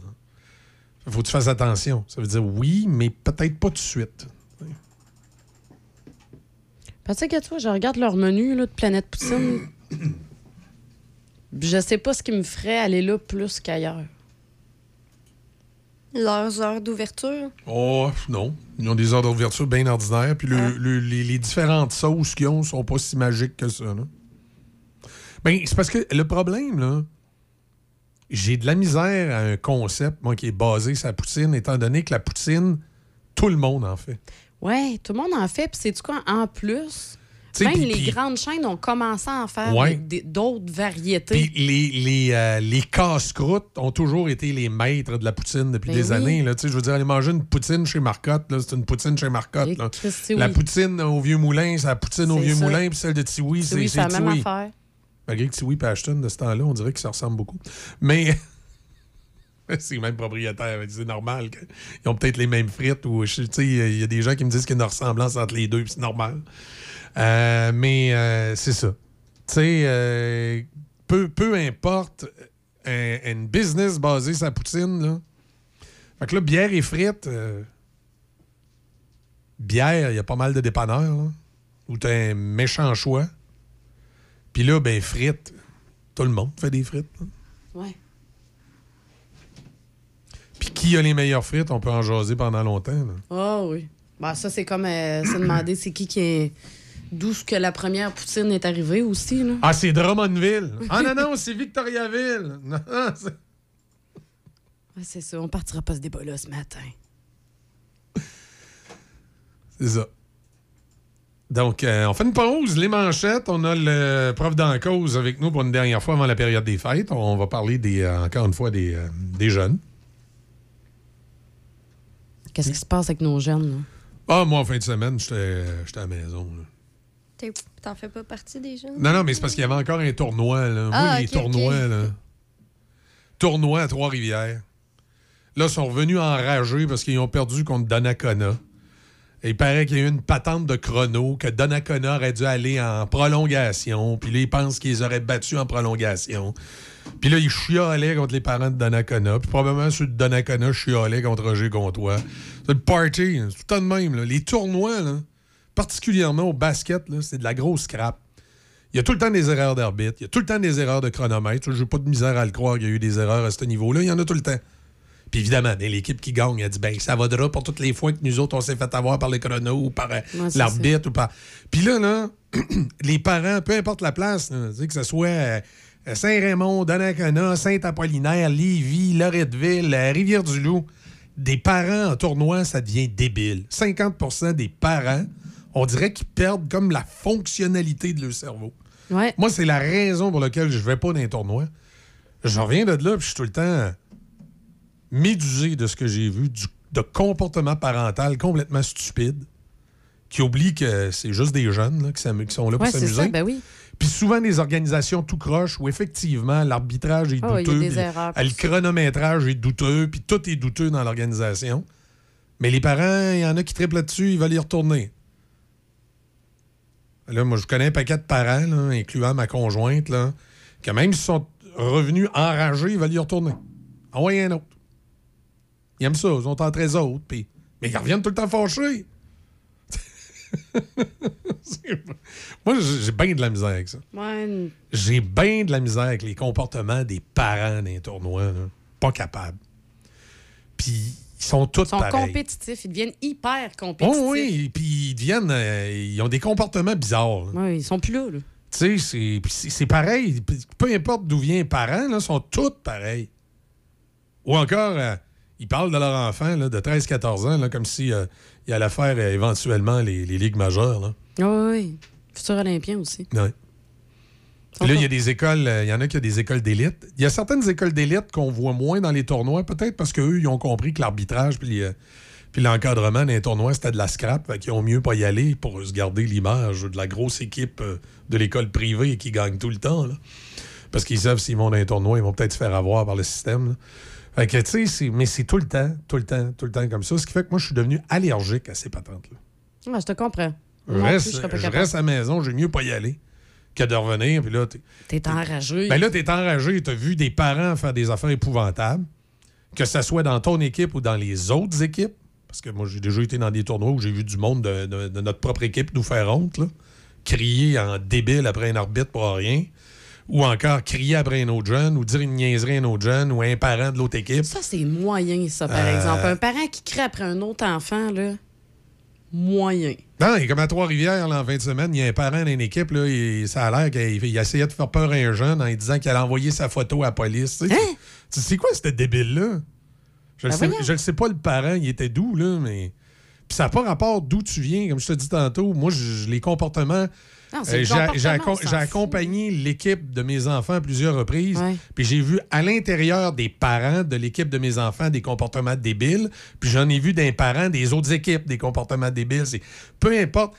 Faut que tu fasses attention. Ça veut dire oui, mais peut-être pas tout de suite. Parce que toi, je regarde leur menu là, de Planète Poutine. je sais pas ce qui me ferait aller là plus qu'ailleurs. Leurs heures d'ouverture? Oh, non. Ils ont des ordres d'ouverture bien ordinaires. Puis le- le- les, les différentes sauces qu'ils ont sont pas si magiques que ça. là. Ben, c'est parce que le problème, là, j'ai de la misère à un concept, moi, qui est basé sur la poutine, étant donné que la poutine, tout le monde en fait. Ouais, tout le monde en fait. Puis c'est du quoi, en plus, même les grandes chaînes ont commencé à en faire Ouais. d'autres variétés. Les, les, euh, les casse-croûtes ont toujours été les maîtres de la poutine depuis Ben des oui. années. Je veux dire, aller manger une poutine chez Marcotte, c'est une poutine chez Marcotte. là. La poutine au Vieux Moulin, c'est la poutine au Vieux ça. Moulin, puis celle de Tiwi, c'est la même affaire. Malgré que Tiwi et Ashton, de ce temps-là, on dirait qu'ils se ressemblent beaucoup. Mais c'est les mêmes propriétaires. C'est normal. Ils ont peut-être les mêmes frites. ou Il y a des gens qui me disent qu'il y a une ressemblance entre les deux, puis c'est normal. Euh, mais euh, c'est ça. Tu sais, euh, peu, peu importe un- une business basée sur la poutine, là. Fait que là, bière et frites, bière, il y a pas mal de dépanneurs, là, où t'as un méchant choix. Puis là, ben, frites, tout le monde fait des frites. là. Ouais. Puis qui a les meilleures frites, on peut en jaser pendant longtemps. là. Ah oui. Ben, ça, c'est comme euh, se demander c'est qui qui est. D'où ce que la première poutine est arrivée aussi. Là. Ah, c'est Drummondville. Ah non, non, c'est Victoriaville. C'est- Ouais, c'est ça, on partira pas ce débat-là ce matin. c'est ça. Donc, euh, on fait une pause, les manchettes. On a le prof d'en cause avec nous pour une dernière fois avant la période des fêtes. On va parler des, euh, encore une fois des, euh, des jeunes. Qu'est-ce qui se passe avec nos jeunes? là? Ah, moi, en fin de semaine, j'étais j'étais à la maison. là. T'en fais pas partie jeunes? Non, non, mais c'est parce qu'il y avait encore un tournoi. Là. Moi, Ah, les tournois, là. Tournoi à Trois-Rivières. Là, ils sont revenus enragés parce qu'ils ont perdu contre Donnacona. Et il paraît qu'il y a eu une patente de chrono, que Donnacona aurait dû aller en prolongation. Puis là, ils pensent qu'ils auraient battus en prolongation. Puis là, ils chiolaient contre les parents de Donnacona. Puis probablement ceux de Donnacona chiolaient contre Roger Comtois. C'est le party. C'est tout le temps de même. là. Les tournois, là, particulièrement au basket, c'est de la grosse scrap. Il y a tout le temps des erreurs d'arbitre. Il y a tout le temps des erreurs de chronomètre. Je n'ai pas de misère à le croire qu'il y a eu des erreurs à ce niveau-là. Il y en a tout le temps. Puis évidemment, ben, l'équipe qui gagne, elle dit ben ça va de pour toutes les fois que nous autres, on s'est fait avoir par les chronos ou par euh, Ouais, l'arbitre ou par. Puis là, là, les parents, peu importe la place, là, que ce soit euh, Saint-Raymond, Donnacona, Saint-Apollinaire, Lévis, Loretteville, euh, Rivière-du-Loup, des parents en tournoi, ça devient débile. 50% des parents, on dirait qu'ils perdent comme la fonctionnalité de leur cerveau. Ouais. Moi, c'est la raison pour laquelle je vais pas dans les tournois. Je reviens de là, puis je suis tout le temps médusé de ce que j'ai vu, du- de comportement parental complètement stupide, qui oublie que c'est juste des jeunes là, qui, sont là pour Ouais, s'amuser. ben oui. Puis souvent des organisations tout croche où effectivement l'arbitrage est a douteux, erreurs le chronométrage est douteux, puis tout est douteux dans l'organisation. Mais les parents, il y en a qui triplent là-dessus, ils veulent y retourner. Là, moi, je connais un paquet de parents, là, incluant ma conjointe, là, que même s'ils sont revenus enragés, ils veulent y retourner. Envoyer un autre. Ils aiment ça, ils sont entre eux autres, Mais ils reviennent tout le temps fâchés. Moi, j'ai bien de la misère avec ça. Ouais, J'ai bien de la misère avec les comportements des parents dans les tournois. là. Pas capable. Puis ils sont tous ils sont pareils. compétitifs. Ils deviennent hyper compétitifs. Oh oui, puis ils deviennent. euh, ils ont des comportements bizarres. Ouais, ils sont plus là. là. Tu sais, c'est- pareil. Peu importe d'où viennent les parents, là, sont tous pareils. Ou encore, euh, ils parlent de leur enfant là, de 13-14 ans, là, comme si euh, il allait faire euh, éventuellement les, les ligues majeures. Là. Ah oui, oui. Futur olympien aussi. Ouais. Là, il y a des écoles, euh, il y en a qui ont des écoles d'élite. Il y a certaines écoles d'élite qu'on voit moins dans les tournois, peut-être parce qu'eux, ils ont compris que l'arbitrage puis, euh, puis l'encadrement dans les tournois, c'était de la scrap. Qu'ils ont mieux pas y aller pour se garder l'image de la grosse équipe euh, de l'école privée qui gagne tout le temps. là. Parce qu'ils savent s'ils vont dans les tournois, ils vont peut-être se faire avoir par le système. là. Fait que, tu sais, mais c'est tout le temps, tout le temps, tout le temps comme ça. Ce qui fait que moi, je suis devenu allergique à ces patentes-là. Ah, je te comprends. Plus, reste, je reste à la maison, j'ai mieux pas y aller que de revenir. Puis là, t'es- T'es enragé. ben là, t'es enragé, t'as vu des parents faire des affaires épouvantables, que ce soit dans ton équipe ou dans les autres équipes. Parce que moi, j'ai déjà été dans des tournois où j'ai vu du monde de, de- de notre propre équipe nous faire honte, là. crier en débile après un arbitre pour rien. Ou encore crier après un autre jeune, ou dire une niaiserie à un autre jeune, ou un parent de l'autre équipe. Ça, c'est moyen, ça, par Euh, exemple. Un parent qui crie après un autre enfant, là, moyen. Non, et comme à Trois-Rivières, là, en fin de semaine, il y a un parent d'une équipe, là, il- ça a l'air qu'il il essayait de faire peur à un jeune en lui disant qu'il allait envoyer sa photo à la police. Tu sais, sais, C'est quoi, ce débile-là? Je ne Ben sais, le pas, le parent, il était doux, là, mais. Puis ça n'a pas rapport d'où tu viens, comme je te dis tantôt. Moi, je- les comportements. Euh, j'ai- accom- accompagné l'équipe de mes enfants à plusieurs reprises. Puis j'ai vu à l'intérieur des parents de l'équipe de mes enfants des comportements débiles. Puis j'en ai vu d'un parent des autres équipes des comportements débiles. Peu importe.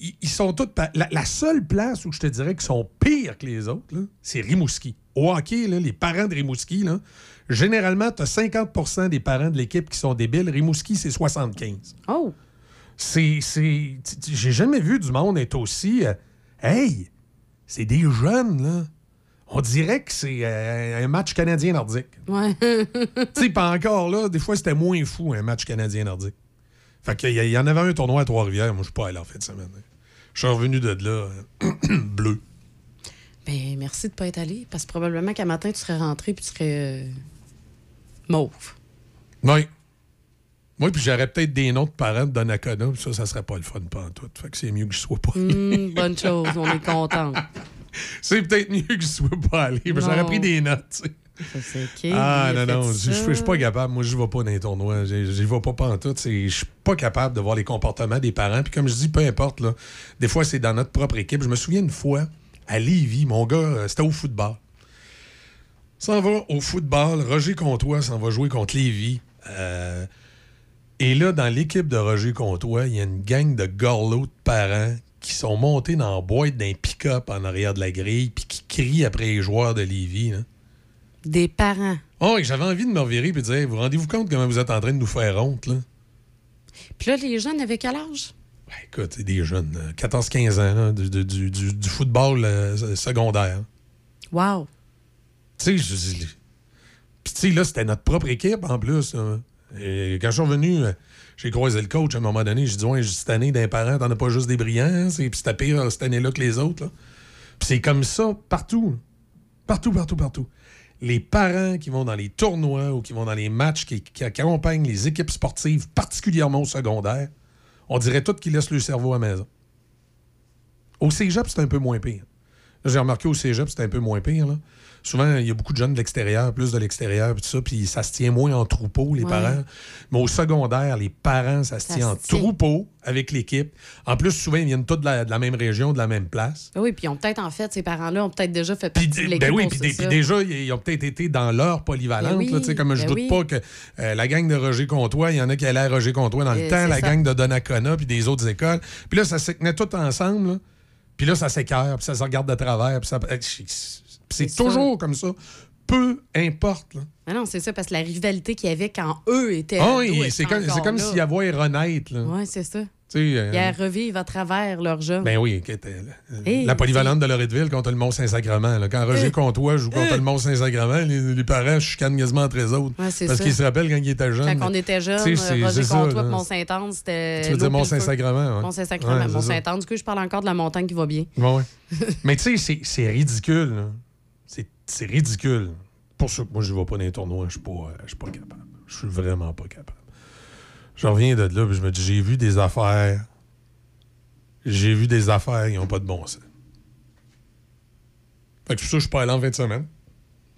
Ils, ils sont tous. La, la seule place où je te dirais qu'ils sont pires que les autres, c'est Rimouski. Au hockey, là, les parents de Rimouski, là, généralement, tu as 50 des parents de l'équipe qui sont débiles. Rimouski, c'est 75 Oh! C'est. J'ai jamais vu du monde être aussi. euh, hey, c'est des jeunes, là. On dirait que c'est euh, un match canadien-nordique. Ouais. tu sais, pas encore là, des fois, c'était moins fou, un match canadien-nordique. Fait qu'il y, en avait un tournoi à Trois-Rivières. Moi, je suis pas allé en fin de semaine. Je suis revenu de là, euh, bleu. Ben, merci de pas être allé, parce que probablement qu'à matin, tu serais rentré puis tu serais euh, mauve. Oui. Oui, puis j'aurais peut-être des noms de parents de Donnacona, puis ça, ça serait pas le fun pas tout. Fait que c'est mieux que je sois pas allé. Hum, bonne chose, on est content. C'est peut-être mieux que je sois pas allé. mais J'aurais pris des notes, tu sais. Ah non, non, je suis pas capable. Moi, je vais pas dans les tournois. Je vais pas pantoute. Je suis pas capable de voir les comportements des parents. Puis comme je dis, peu importe. Là, des fois, c'est dans notre propre équipe. Je me souviens une fois, à Lévis, mon gars, euh, c'était au football. S'en va au football. Roger Comtois s'en va jouer contre Lévis. Euh, et là, dans l'équipe de Roger Comtois, il y a une gang de gorlots de parents qui sont montés dans la boîte d'un pick-up en arrière de la grille puis qui crient après les joueurs de Lévis. là. Des parents. Oh, et j'avais envie de me revirer et de dire Hey, Vous rendez-vous compte comment vous êtes en train de nous faire honte, là? Puis là, les jeunes avaient quel âge? Écoute, c'est des jeunes, euh, 14-15 ans, là, du, du- du- du- du football euh, secondaire. Wow. Tu sais, je dis. Puis, tu sais, là, c'était notre propre équipe en plus. là. Quand je suis revenu, euh, j'ai croisé le coach à un moment donné. J'ai dit Ouais, cette année, d'un parent, t'en as pas juste des brillants. hein, Puis c'était pire euh, cette année-là que les autres. c'est comme ça partout. Partout, partout, partout. Les parents qui vont dans les tournois ou qui vont dans les matchs qui, accompagnent les équipes sportives, particulièrement au secondaire, on dirait tout qu'ils laissent le cerveau à la maison. Au cégep, c'est un peu moins pire. J'ai remarqué au cégep, c'est un peu moins pire. là. Souvent, il y a beaucoup de jeunes de l'extérieur, plus de l'extérieur, puis ça, puis ça se tient moins en troupeau, les Ouais. parents. Mais au secondaire, les parents, ça se Ça tient en tient. troupeau avec l'équipe. En plus, souvent, ils viennent tous de la, de la même région, de la même place. Ah Oui, puis ils ont peut-être, en fait, ces parents-là ont peut-être déjà fait partie de l'équipe. Ben oui, puis déjà, ils ont peut-être été dans leur polyvalente. Ben oui, là, comme je ben doute oui. pas que euh, la gang de Roger Comtois, il y en a qui allaient à Roger Comtois dans le Euh, temps, la ça. gang de Donnacona, puis des autres écoles. Puis là, ça se tenait tout ensemble. Puis là, ça s'écœure, puis ça se regarde de travers. Puis ça- puis c'est toujours comme ça. Peu importe. là. Ah non, c'est ça, parce que la rivalité qu'il y avait quand eux étaient. Ah oui, est c'est comme, comme s'il y avait renaître. Ouais, c'est ça. Euh, Ils revivent à travers leur jeu. Ben oui, qui était la, Hey, la polyvalente de Loretteville contre le Mont-Saint-Sacrement. Quand Roger Hey. Comtois joue contre Hey. le Mont-Saint-Sacrement, les, les parents chicanent quasiment entre eux autres. Ouais, parce qu'ils se rappellent quand ils étaient jeunes. Quand on était jeunes, Roger Comtois et Mont-Saint-Anne, c'était. Tu veux dire. Mont-Saint-Sacrement, ouais. Mont-Saint-Sacrement, Ouais. Mont-Saint-Anne. Du coup, je parle encore de la montagne qui va bien. Mais tu sais, c'est- c'est ridicule. là. C'est ridicule. Pour ça que moi, je ne vais pas dans les tournois. Je suis pas, euh, suis pas capable. Je suis vraiment pas capable. Je reviens de là, puis je me dis, j'ai vu des affaires. J'ai vu des affaires, ils n'ont pas de bon sens. Fait que pour ça je suis pas allé en fin de semaine.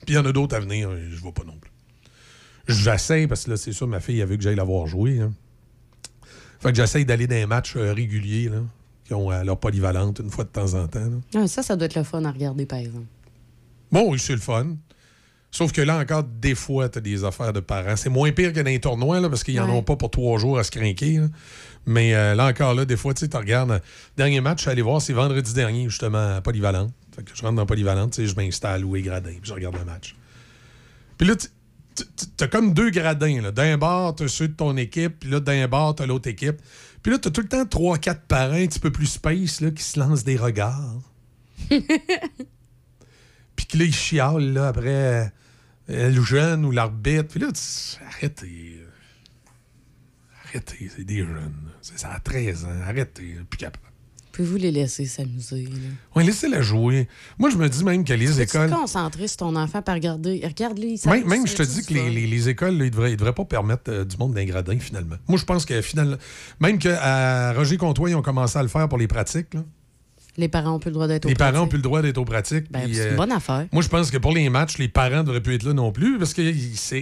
Puis il y en a d'autres à venir, je ne vais pas non plus. J'essaie, parce que là, c'est ça, ma fille a vu que j'aille la voir jouer. hein. Fait que j'essaie d'aller dans des matchs euh, réguliers, qui ont euh, leur polyvalente une fois de temps en temps. Ah, ça, ça doit être le fun à regarder, par exemple. Bon, oui, c'est le fun. Sauf que là encore, des fois, tu as des affaires de parents. C'est moins pire que dans les tournois, là, parce qu'ils n'en Ouais. ont pas pour trois jours à se crinquer. là. Mais euh, là encore, là, des fois, tu regardes. euh, Dernier match, je suis allé voir, c'est vendredi dernier, justement, à Polyvalente. Fait que je rentre dans Polyvalente, je m'installe où est gradin, puis je regarde le match. Puis là, t'as comme deux gradins. D'un bord, t'as ceux de ton équipe, puis là, d'un bord, t'as l'autre équipe. Puis là, t'as tout le temps trois, quatre parents un petit peu plus space là, qui se lancent des regards. Puis que là, ils chialent là, après euh, le jeune ou l'arbitre. Puis là, tu... arrêtez. Arrêtez, c'est des jeunes. C'est ça à 13 ans. Arrêtez, plus capable. Pouvez-vous les laisser s'amuser? Ouais, laissez-la jouer. Moi, je me dis même que les Tu écoles. te concentrer sur ton enfant par regarder? Regarde-le, il Même, même je te dis que les, fun. les- les écoles, là, ils ne devraient, pas permettre euh, du monde d'un gradin, finalement. Moi, je pense que finalement. Même qu'à Roger Comtois, ils ont commencé à le faire pour les pratiques. là. Les parents ont plus le droit d'être au Les parents ont plus le droit d'être aux pratiques. Ben, c'est euh, une bonne affaire. Moi, je pense que pour les matchs, les parents devraient plus être là non plus parce que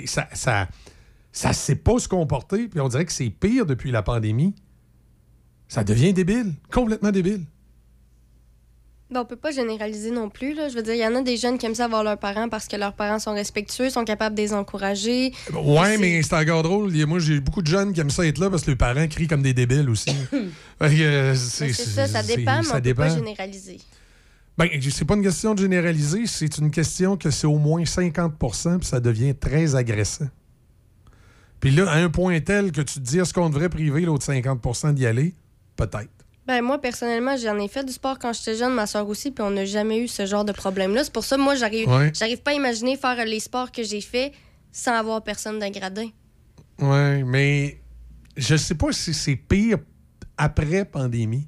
ça ça, ça sait pas se comporter. Puis on dirait que c'est pire depuis la pandémie. Ça devient débile, complètement débile. Ben, on peut pas généraliser non plus. Là. Je veux dire, il y en a des jeunes qui aiment ça voir leurs parents parce que leurs parents sont respectueux, sont capables de les encourager. Ouais, mais c'est encore drôle. Moi, j'ai beaucoup de jeunes qui aiment ça être là parce que les parents crient comme des débiles aussi. Euh, Ben, c'est ça, ça dépend, mais ça on peut pas dépend. généraliser. Ben, c'est pas une question de généraliser, c'est une question que c'est au moins 50% puis ça devient très agressant. Puis là, à un point tel que tu te dis, est-ce qu'on devrait priver l'autre 50% d'y aller? Peut-être. Ben, moi, personnellement, j'en ai fait du sport quand j'étais jeune, ma soeur aussi, puis on n'a jamais eu ce genre de problème-là. C'est pour ça, moi, j'arrive Ouais. j'arrive pas à imaginer faire les sports que j'ai faits sans avoir personne d'un gradin. Oui, mais je sais pas si c'est pire après pandémie.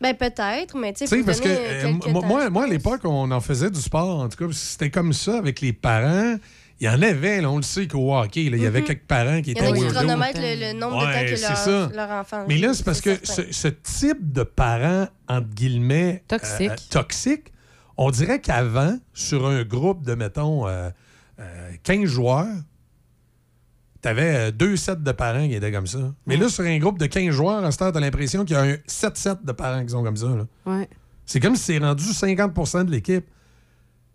Ben, peut-être, mais tu sais, parce que euh, moi, temps, moi, à l'époque, on en faisait du sport, en tout cas, c'était comme ça avec les parents. Il y en avait, là, on le sait qu'au hockey, il y avait Mhm. quelques parents qui Il y étaient en a qui chronomètrent le, le nombre de Ouais, temps que c'est leur, ça. leur enfant Mais là, c'est parce que ce, type de parents, entre guillemets, Toxique. euh, toxique, on dirait qu'avant, sur un groupe de, mettons, euh, euh, 15 joueurs, tu avais deux sets de parents qui étaient comme ça. Mais là, sur un groupe de 15 joueurs, à ce temps, tu as l'impression qu'il y a un 7 sets de parents qui sont comme ça. là. Ouais. C'est comme si c'est rendu 50% de l'équipe.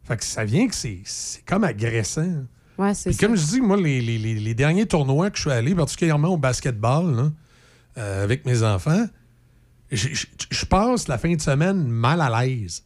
Fait que ça vient que c'est comme agressant. Ouais, c'est comme je dis, moi, les, les- les- derniers tournois que je suis allé, particulièrement au basketball, là, euh, avec mes enfants, je passe la fin de semaine mal à l'aise.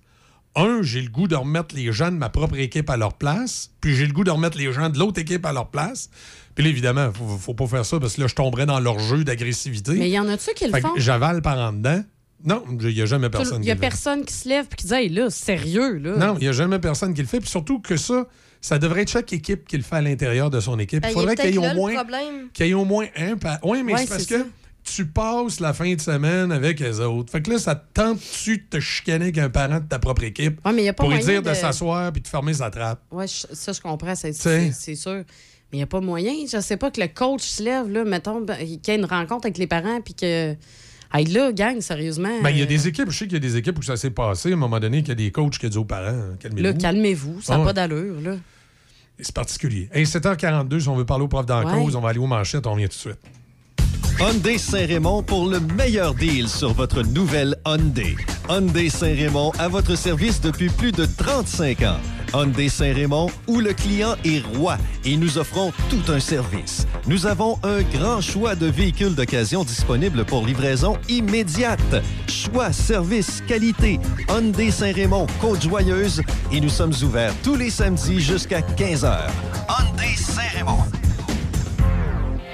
Un, j'ai le goût de remettre les gens de ma propre équipe à leur place, puis j'ai le goût de remettre les gens de l'autre équipe à leur place. Puis là, évidemment, faut, faut pas faire ça parce que là, je tomberais dans leur jeu d'agressivité. Mais il y en a-tu qui le Fait font? J'avale par en dedans. Non, il n'y a jamais personne Il qui y a personne qui se lève et qui dit Hey, là, sérieux, là. Non, il n'y a jamais personne qui le fait. Puis surtout que ça, ça devrait être chaque équipe qui le fait à l'intérieur de son équipe. Ben, il il faudrait qu'il y ait au moins problème. qu'il y ait au moins un par. Oui, mais Ouais, c'est parce que ça. tu passes la fin de semaine avec les autres. Fait que là, ça te tente-tu de te chicaner avec un parent de ta propre équipe Ouais, mais il y a pas pour lui dire de, de- s'asseoir puis de fermer sa trappe? Ouais, je- ça, je comprends, c'est sais. c'est- c'est sûr. Mais il n'y a pas moyen. Je sais pas que le coach se lève, là, mettons, ben, qu'il y ait une rencontre avec les parents, puis que. Hey, là, gang, sérieusement. Ben, il y a euh, des équipes, je sais qu'il y a des équipes où ça s'est passé à un moment donné qu'il y a des coachs qui ont dit aux parents calmez-vous. Là, calmez-vous, ça n'a Ah pas d'allure, là. C'est particulier. Hey, 7h42, si on veut parler au prof d'en Ouais. cause, on va aller aux manchettes, on revient tout de suite. Hyundai Saint-Raymond pour le meilleur deal sur votre nouvelle Hyundai. Hyundai Saint-Raymond à votre service depuis plus de 35 ans. Hyundai Saint-Raymond où le client est roi et nous offrons tout un service. Nous avons un grand choix de véhicules d'occasion disponibles pour livraison immédiate. Choix, service, qualité. Hyundai Saint-Raymond, Côte-Joyeuse et nous sommes ouverts tous les samedis jusqu'à 15h. Hyundai Saint-Raymond.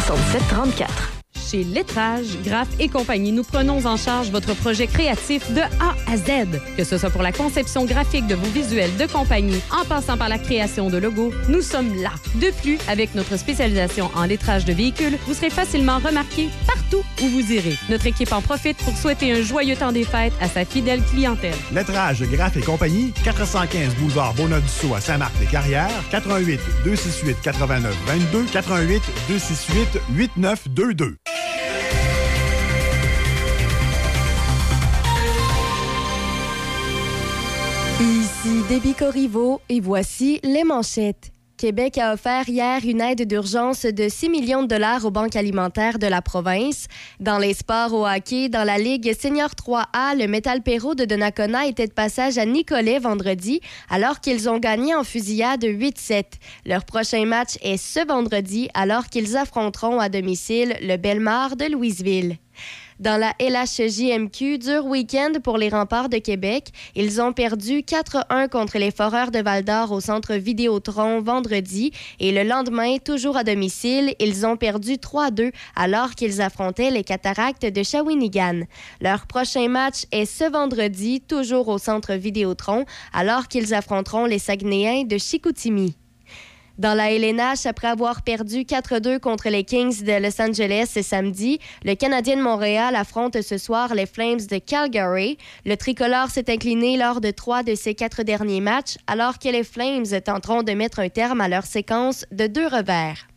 67 34. Chez Lettrage, Graph et compagnie, nous prenons en charge votre projet créatif de A à Z. Que ce soit pour la conception graphique de vos visuels de compagnie, en passant par la création de logos, nous sommes là. De plus, avec notre spécialisation en lettrage de véhicules, vous serez facilement remarqué partout où vous irez. Notre équipe en profite pour souhaiter un joyeux temps des fêtes à sa fidèle clientèle. Lettrage, Graff et compagnie, 415 boulevard Bonadusseau à Saint-Marc-des-Carrières, 88 268 89 22, 88 268 8922. Ici Déby Corriveau et voici les manchettes. Québec a offert hier une aide d'urgence de 6 millions de dollars aux banques alimentaires de la province. Dans les sports au hockey, dans la Ligue Senior 3A, le Metal Perro de Donnacona était de passage à Nicolet vendredi, alors qu'ils ont gagné en fusillade 8-7. Leur prochain match est ce vendredi, alors qu'ils affronteront à domicile le Belmar de Louisville. Dans la LHJMQ, dur week-end pour les remparts de Québec. Ils ont perdu 4-1 contre les Foreurs de Val-d'Or au centre Vidéotron vendredi et le lendemain, toujours à domicile, ils ont perdu 3-2 alors qu'ils affrontaient les Cataractes de Shawinigan. Leur prochain match est ce vendredi, toujours au centre Vidéotron, alors qu'ils affronteront les Saguenayens de Chicoutimi. Dans la LNH, après avoir perdu 4-2 contre les Kings de Los Angeles ce samedi, le Canadien de Montréal affronte ce soir les Flames de Calgary. Le tricolore s'est incliné lors de trois de ses quatre derniers matchs, alors que les Flames tenteront de mettre un terme à leur séquence de deux revers.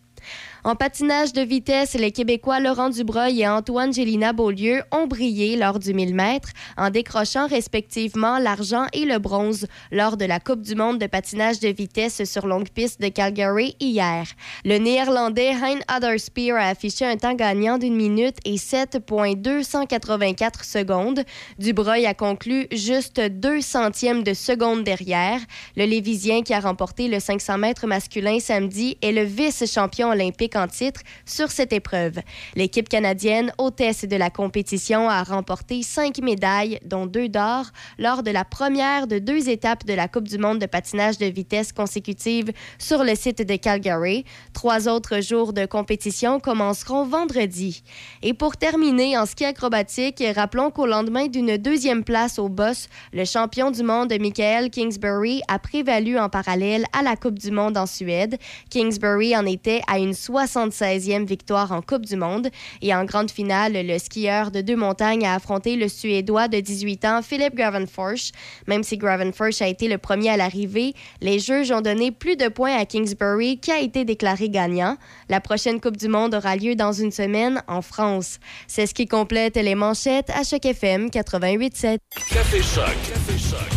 En patinage de vitesse, les Québécois Laurent Dubreuil et Antoine Gélina Beaulieu ont brillé lors du 1000 mètres en décrochant respectivement l'argent et le bronze lors de la Coupe du monde de patinage de vitesse sur longue piste de Calgary hier. Le Néerlandais Hein Adderspeer a affiché un temps gagnant d'une minute et 7,284 secondes. Dubreuil a conclu juste deux centièmes de seconde derrière. Le Lévisien qui a remporté le 500 mètres masculin samedi est le vice-champion olympique en titre sur cette épreuve. L'équipe canadienne, hôtesse de la compétition, a remporté cinq médailles, dont deux d'or, lors de la première de deux étapes de la Coupe du monde de patinage de vitesse consécutive sur le site de Calgary. Trois autres jours de compétition commenceront vendredi. Et pour terminer, en ski acrobatique, rappelons qu'au lendemain d'une deuxième place au boss, le champion du monde Michael Kingsbury a prévalu en parallèle à la Coupe du monde en Suède. Kingsbury en était à une 76e victoire en Coupe du monde. Et en grande finale, le skieur de deux montagnes a affronté le Suédois de 18 ans, Philip Gravenforsch. Même si Gravenforsch a été le premier à l'arrivée, les juges ont donné plus de points à Kingsbury qui a été déclaré gagnant. La prochaine Coupe du monde aura lieu dans une semaine en France. C'est ce qui complète les manchettes à Choc FM 88.7. Café. Café.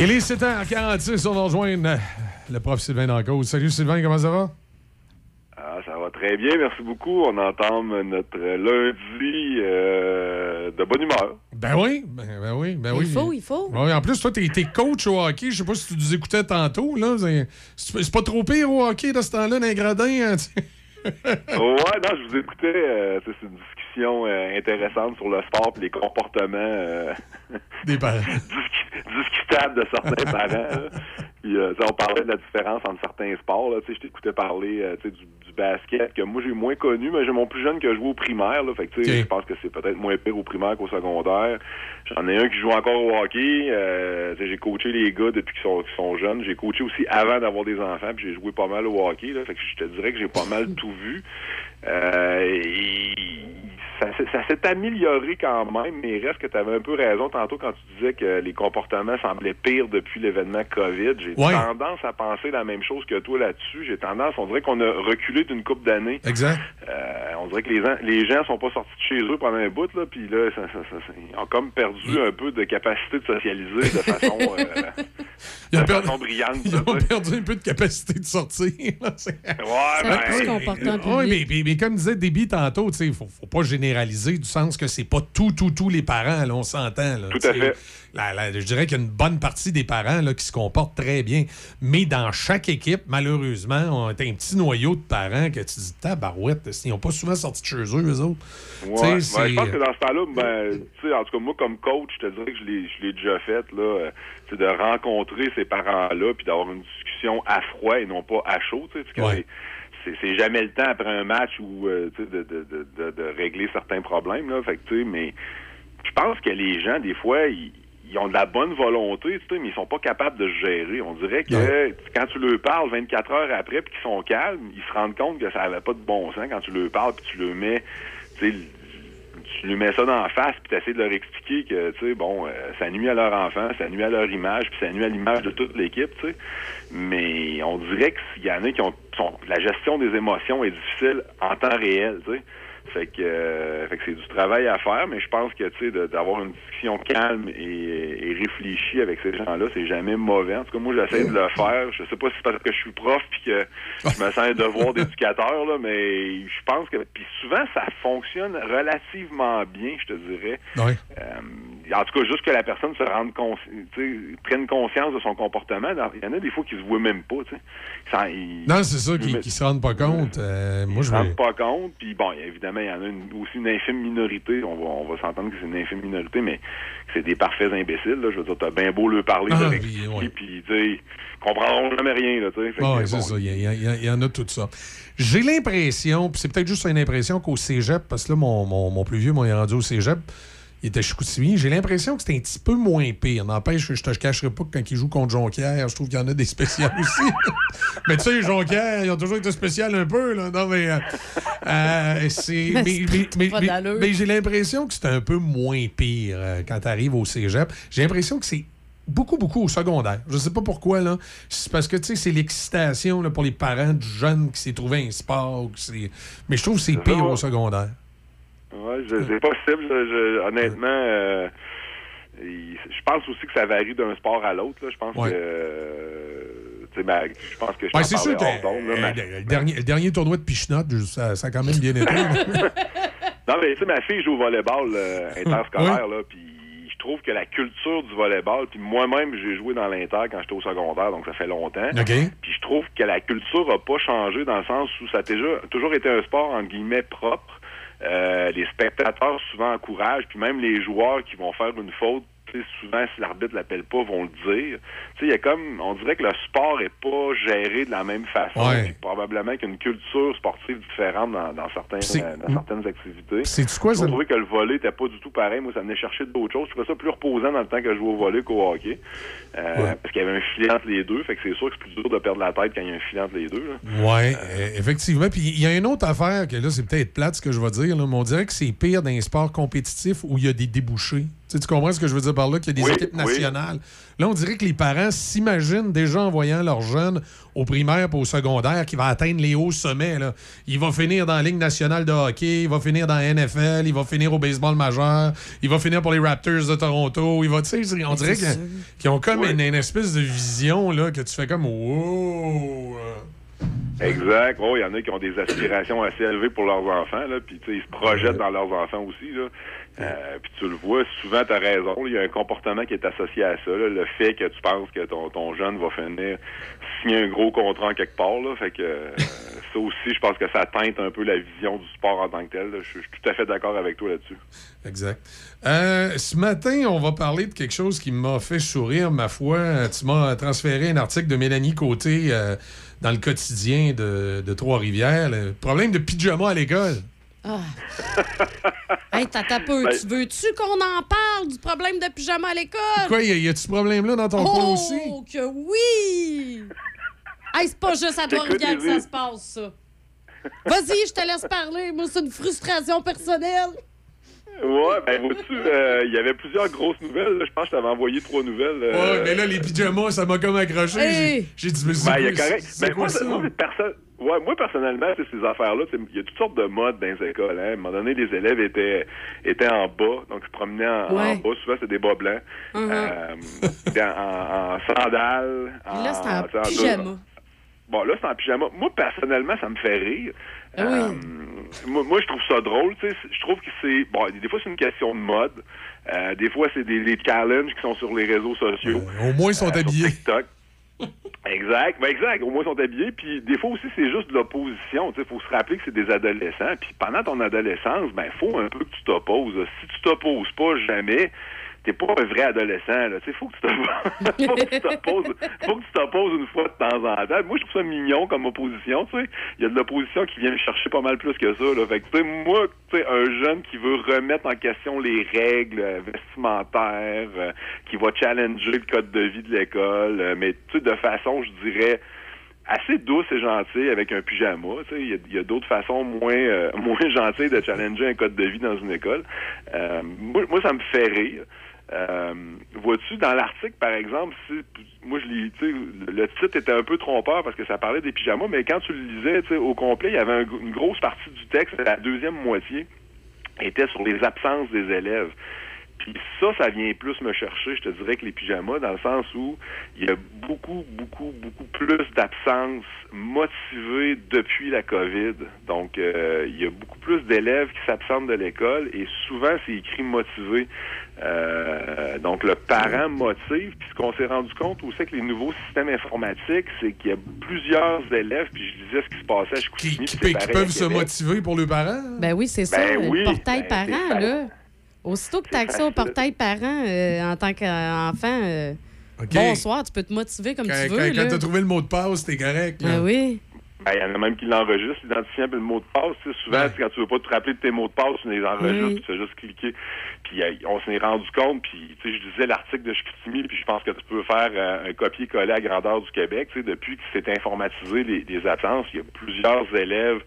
Il est 7h46, on va rejoindre le prof Sylvain Dancause. Salut Sylvain, comment ça va? Ah, ça va très bien, merci beaucoup. On entame notre lundi euh, de bonne humeur. Ben oui, ben, ben oui, ben oui. Il faut, il faut. Ouais, en plus, toi, t'es es coach au hockey. Je sais pas si tu nous écoutais tantôt. là. C'est pas trop pire au hockey de ce temps-là, dans les gradins. hein, ouais, non, je vous écoutais. euh, c'est une discussion euh, intéressante sur le sport et les comportements euh, Des parents. discu- discutables de certains parents. Puis, euh, on parlait de la différence entre certains sports. Là, Tu sais, je t'écoutais parler euh, du, du basket, que moi j'ai moins connu, mais j'ai mon plus jeune qui a joué au primaire. Là, fait que, tu sais, Ok. Je pense que c'est peut-être moins pire au primaire qu'au secondaire. J'en ai un qui joue encore au hockey. J'ai coaché les gars depuis qu'ils sont, jeunes. J'ai coaché aussi avant d'avoir des enfants, puis j'ai joué pas mal au hockey. Là, fait que je te dirais que j'ai pas mal tout vu. Euh, et ça s'est- ça s'est amélioré quand même, mais il reste que tu avais un peu raison tantôt quand tu disais que les comportements semblaient pires depuis l'événement COVID. J'ai Ouais. tendance à penser la même chose que toi là-dessus. J'ai tendance, on dirait qu'on a reculé d'une couple d'années. Exact. Euh, on dirait que les, gens- les gens sont pas sortis de chez eux pendant un bout, là, puis là, ça, ça- ça- ça- ils ont comme perdu un peu de capacité de socialiser de façon, euh, Ils de perdu- façon brillante. Ils ont perdu un peu de capacité de sortir. Ouais, ben, plus comportant Oui, mais, mais- mais comme disait Déby tantôt, il ne faut, faut pas généraliser du sens que c'est pas tout, tout, tous les parents, là, on s'entend. là, Tout à fait. Je dirais qu'il y a une bonne partie des parents là, qui se comportent très bien. Mais dans chaque équipe, malheureusement, on a un petit noyau de parents que tu dis, tabarouette, ils n'ont pas souvent sorti de chez eux, eux autres? Ouais, c'est- je pense que dans ce temps-là, ben, tu sais, en tout cas, moi, comme coach, je te dirais que je l'ai, je l'ai déjà fait, là, euh, c'est de rencontrer ces parents-là, puis d'avoir une discussion à froid et non pas à chaud, tu sais. C'est, jamais le temps après un match où, euh, de, de, de, de, régler certains problèmes, là, fait que, mais je pense que les gens, des fois, ils, ils ont de la bonne volonté, tu sais, mais ils sont pas capables de se gérer. On dirait que quand tu leur parles 24 heures après puis qu'ils sont calmes, ils se rendent compte que ça avait pas de bon sens quand tu leur parles puis tu le mets, tu lui mets ça dans la face puis tu de leur expliquer que, tu sais, bon, euh, ça nuit à leur enfant, ça nuit à leur image puis ça nuit à l'image de toute l'équipe, tu sais. Mais on dirait qu'il y en a qui ont, sont, la gestion des émotions est difficile en temps réel, tu sais. Fait que, euh, fait que c'est du travail à faire, mais je pense que tu sais d'avoir une discussion calme et, et réfléchie avec ces gens-là, c'est jamais mauvais. En tout cas, moi, j'essaie de le faire. Je sais pas si c'est parce que je suis prof puis que je me sens un devoir d'éducateur, là, mais je pense que puis souvent ça fonctionne relativement bien, je te dirais. Ouais. Euh, en tout cas, juste que la personne se rende prenne conscience de son comportement. Il y en a des fois qui se voient même pas. Ça- Non, c'est ça, qui ne se rendent pas compte. Euh, moi, ils je se rendent pas compte. Puis bon, évidemment, il y en a une- aussi une infime minorité. On va, on va s'entendre que c'est une infime minorité, mais c'est des parfaits imbéciles. Là. Je veux dire, t'as bien beau leur parler, Ah, expliquer, ouais. puis ils comprendront jamais rien. Là, sais. Ah ouais, c'est bon, ça. Y, y il y en a tout ça. J'ai l'impression, puis c'est peut-être juste une impression qu'au cégep, parce que là, mon, mon- mon plus vieux, moi, il est rendu au cégep, il était Chicoutimi. J'ai l'impression que c'était un petit peu moins pire. N'empêche, je te cacherai pas que quand il joue contre Jonquière, je trouve qu'il y en a des spéciales aussi. mais tu sais, Jonquière, ils ont toujours été spécial un peu. Là. Non, mais. euh, euh, c'est. Mais Mais, c'est mais- mais- pas mais- d'allure. mais j'ai l'impression que c'est un peu moins pire euh, quand tu arrives au cégep. J'ai l'impression que c'est beaucoup, beaucoup au secondaire. Je sais pas pourquoi, là. C'est parce que, tu sais, c'est l'excitation là, pour les parents du jeune qui s'est trouvé un sport. Mais je trouve que c'est pire au secondaire. Ouais, c'est possible. je- je- honnêtement, euh, je pense aussi que ça varie d'un sport à l'autre. là. Je pense Ouais. que. euh, je pense que je Ouais, c'est sûr que là, euh, le, dernier, le dernier tournoi de Pichenotte, ça, ça a quand même bien été. Non, mais tu sais, ma fille joue au volleyball euh, interscolaire, là, puis je trouve que la culture du volleyball, puis moi-même, j'ai joué dans l'inter quand j'étais au secondaire, donc ça fait longtemps. Puis je trouve que la culture a pas changé dans le sens où ça a déjà, toujours été un sport, entre guillemets, propre. Euh, les spectateurs souvent encouragent, puis même les joueurs qui vont faire une faute, souvent, si l'arbitre l'appelle pas, vont le dire. Tu sais, il y a comme, on dirait que le sport est pas géré de la même façon. Ouais. probablement qu'il y a une culture sportive différente dans, dans certains, C'est- euh, dans certaines activités. C'est-tu quoi, J'ai ça? trouvé que le volet était pas du tout pareil. Moi, ça venait chercher d'autres choses. Je trouvais ça plus reposant dans le temps que je jouais au volet qu'au hockey. Euh, Parce qu'il y avait un filet entre les deux. Fait que c'est sûr que c'est plus dur de perdre la tête quand il y a un filet entre les deux. Oui, effectivement. Puis il y a une autre affaire que là, c'est peut-être plate ce que je vais dire, là, mais on dirait que c'est pire dans les sports compétitifs où il y a des débouchés. Tu, sais, tu comprends ce que je veux dire par là, qu'il y a des Oui, équipes oui. nationales. Là, on dirait que les parents s'imaginent déjà en voyant leurs jeunes au primaire et au secondaire qui va atteindre les hauts sommets. Là. Il va finir dans la Ligue nationale de hockey, il va finir dans la NFL, il va finir au baseball majeur, il va finir pour les Raptors de Toronto. Il va, tu sais, on dirait qu'ils ont comme une, une espèce de vision là, que tu fais comme wow. euh. Exact. Oh, il y en a qui ont des aspirations assez élevées pour leurs enfants, là, puis ils se projettent dans leurs enfants aussi, là. Euh, puis tu le vois, souvent tu as raison, il y a un comportement qui est associé à ça, là, le fait que tu penses que ton, ton jeune va finir signer un gros contrat en quelque part, là, fait que euh, ça aussi, je pense que ça teinte un peu la vision du sport en tant que tel. là. Je je suis tout à fait d'accord avec toi là-dessus. Exact. Euh, ce matin, on va parler de quelque chose qui m'a fait sourire, ma foi. Tu m'as transféré un article de Mélanie Côté euh, dans le quotidien de, de Trois-Rivières. Le problème de pyjama à l'école. Ah. hey, t'as peu. Ben- Tu veux-tu qu'on en parle du problème de pyjama à l'école? Quoi, y a- y a-tu ce problème-là dans ton coin oh, aussi? que oui! hey, c'est pas juste à Trois-Rivières que ça se passe, ça. Vas-y, je te laisse parler. Moi, c'est une frustration personnelle. Ouais, ben vois-tu, euh, il y avait plusieurs grosses nouvelles. là. Je pense que je t'avais envoyé trois nouvelles. euh, Ouais, mais là, les pyjamas, ça m'a comme accroché. Hey! J'ai dit, mais c'est Ben, il y a correct. c'est Ben, quoi moi, ça? moi, perso- ouais, moi, personnellement, c'est ces affaires-là, il y a toutes sortes de modes dans les écoles. Hein. À un moment donné, les élèves étaient, étaient en bas, donc ils se promenaient en, Ouais. en bas. Souvent, c'est des bas blancs. Euh, c'était en, en, en sandales. Là, c'est en pyjama. Bon, là, c'est en pyjama. Moi, personnellement, ça me fait rire. Ah oui. Euh, moi, moi, je trouve ça drôle. tu sais. Je trouve que c'est... Bon, des fois, c'est une question de mode. Euh, des fois, c'est des, des challenges qui sont sur les réseaux sociaux. Au moins, ils sont Euh, sur habillés. TikTok. Exact, ben exact. Au moins, ils sont habillés. Puis des fois aussi, c'est juste de l'opposition. Il faut se rappeler que c'est des adolescents. Puis pendant ton adolescence, ben faut un peu que tu t'opposes. Si tu t'opposes pas jamais, t'es pas un vrai adolescent. Là. Faut que tu faut que tu t'opposes. Faut que tu t'opposes une fois de temps en temps. Moi, je trouve ça mignon comme opposition. tu sais. Il y a de l'opposition qui vient me chercher pas mal plus que ça. Là. Fait que, moi, un jeune qui veut remettre en question les règles euh, vestimentaires, euh, qui va challenger le code de vie de l'école, euh, mais de façon, je dirais, assez douce et gentille avec un pyjama. Il y a, y a d'autres façons moins euh, moins gentilles de challenger un code de vie dans une école. Euh, moi, moi, ça me fait rire. Euh, Vois-tu, dans l'article, par exemple, si moi je lis, le titre était un peu trompeur parce que ça parlait des pyjamas, mais quand tu le lisais, au complet, il y avait un- une grosse partie du texte, la deuxième moitié, était sur les absences des élèves. Puis ça, ça vient plus me chercher, je te dirais, que les pyjamas, dans le sens où il y a beaucoup, beaucoup, beaucoup plus d'absences motivées depuis la COVID. Donc, euh, il y a beaucoup plus d'élèves qui s'absentent de l'école et souvent, c'est écrit motivé. Euh, donc, le parent motive. Puis ce qu'on s'est rendu compte aussi avec les nouveaux systèmes informatiques, c'est qu'il y a plusieurs élèves, puis je disais ce qui se passait à Chicoutimi, Qui, qui peuvent se motiver pour leurs parents. Ben oui, c'est ça, Ben le oui, portail ben, parent, là. Aussitôt que tu as accès au portail parent euh, en tant qu'enfant, euh, bonsoir, tu peux te motiver comme Quand, tu quand, veux. quand là. t'as trouvé le mot de passe, t'es correct. là. Ben oui. Ben, il y en a même qui l'enregistrent, l'identifiant puis le mot de passe. Tu sais, souvent, tu quand tu veux pas te rappeler de tes mots de passe, tu les enregistres, Oui. tu fais juste cliquer. Puis euh, on s'en est rendu compte, puis tu sais, je disais l'article de Chicoutimi, puis je pense que tu peux faire euh, un copier-coller à grandeur du Québec. Tu sais, depuis que c'est informatisé les, les absences, il y a plusieurs élèves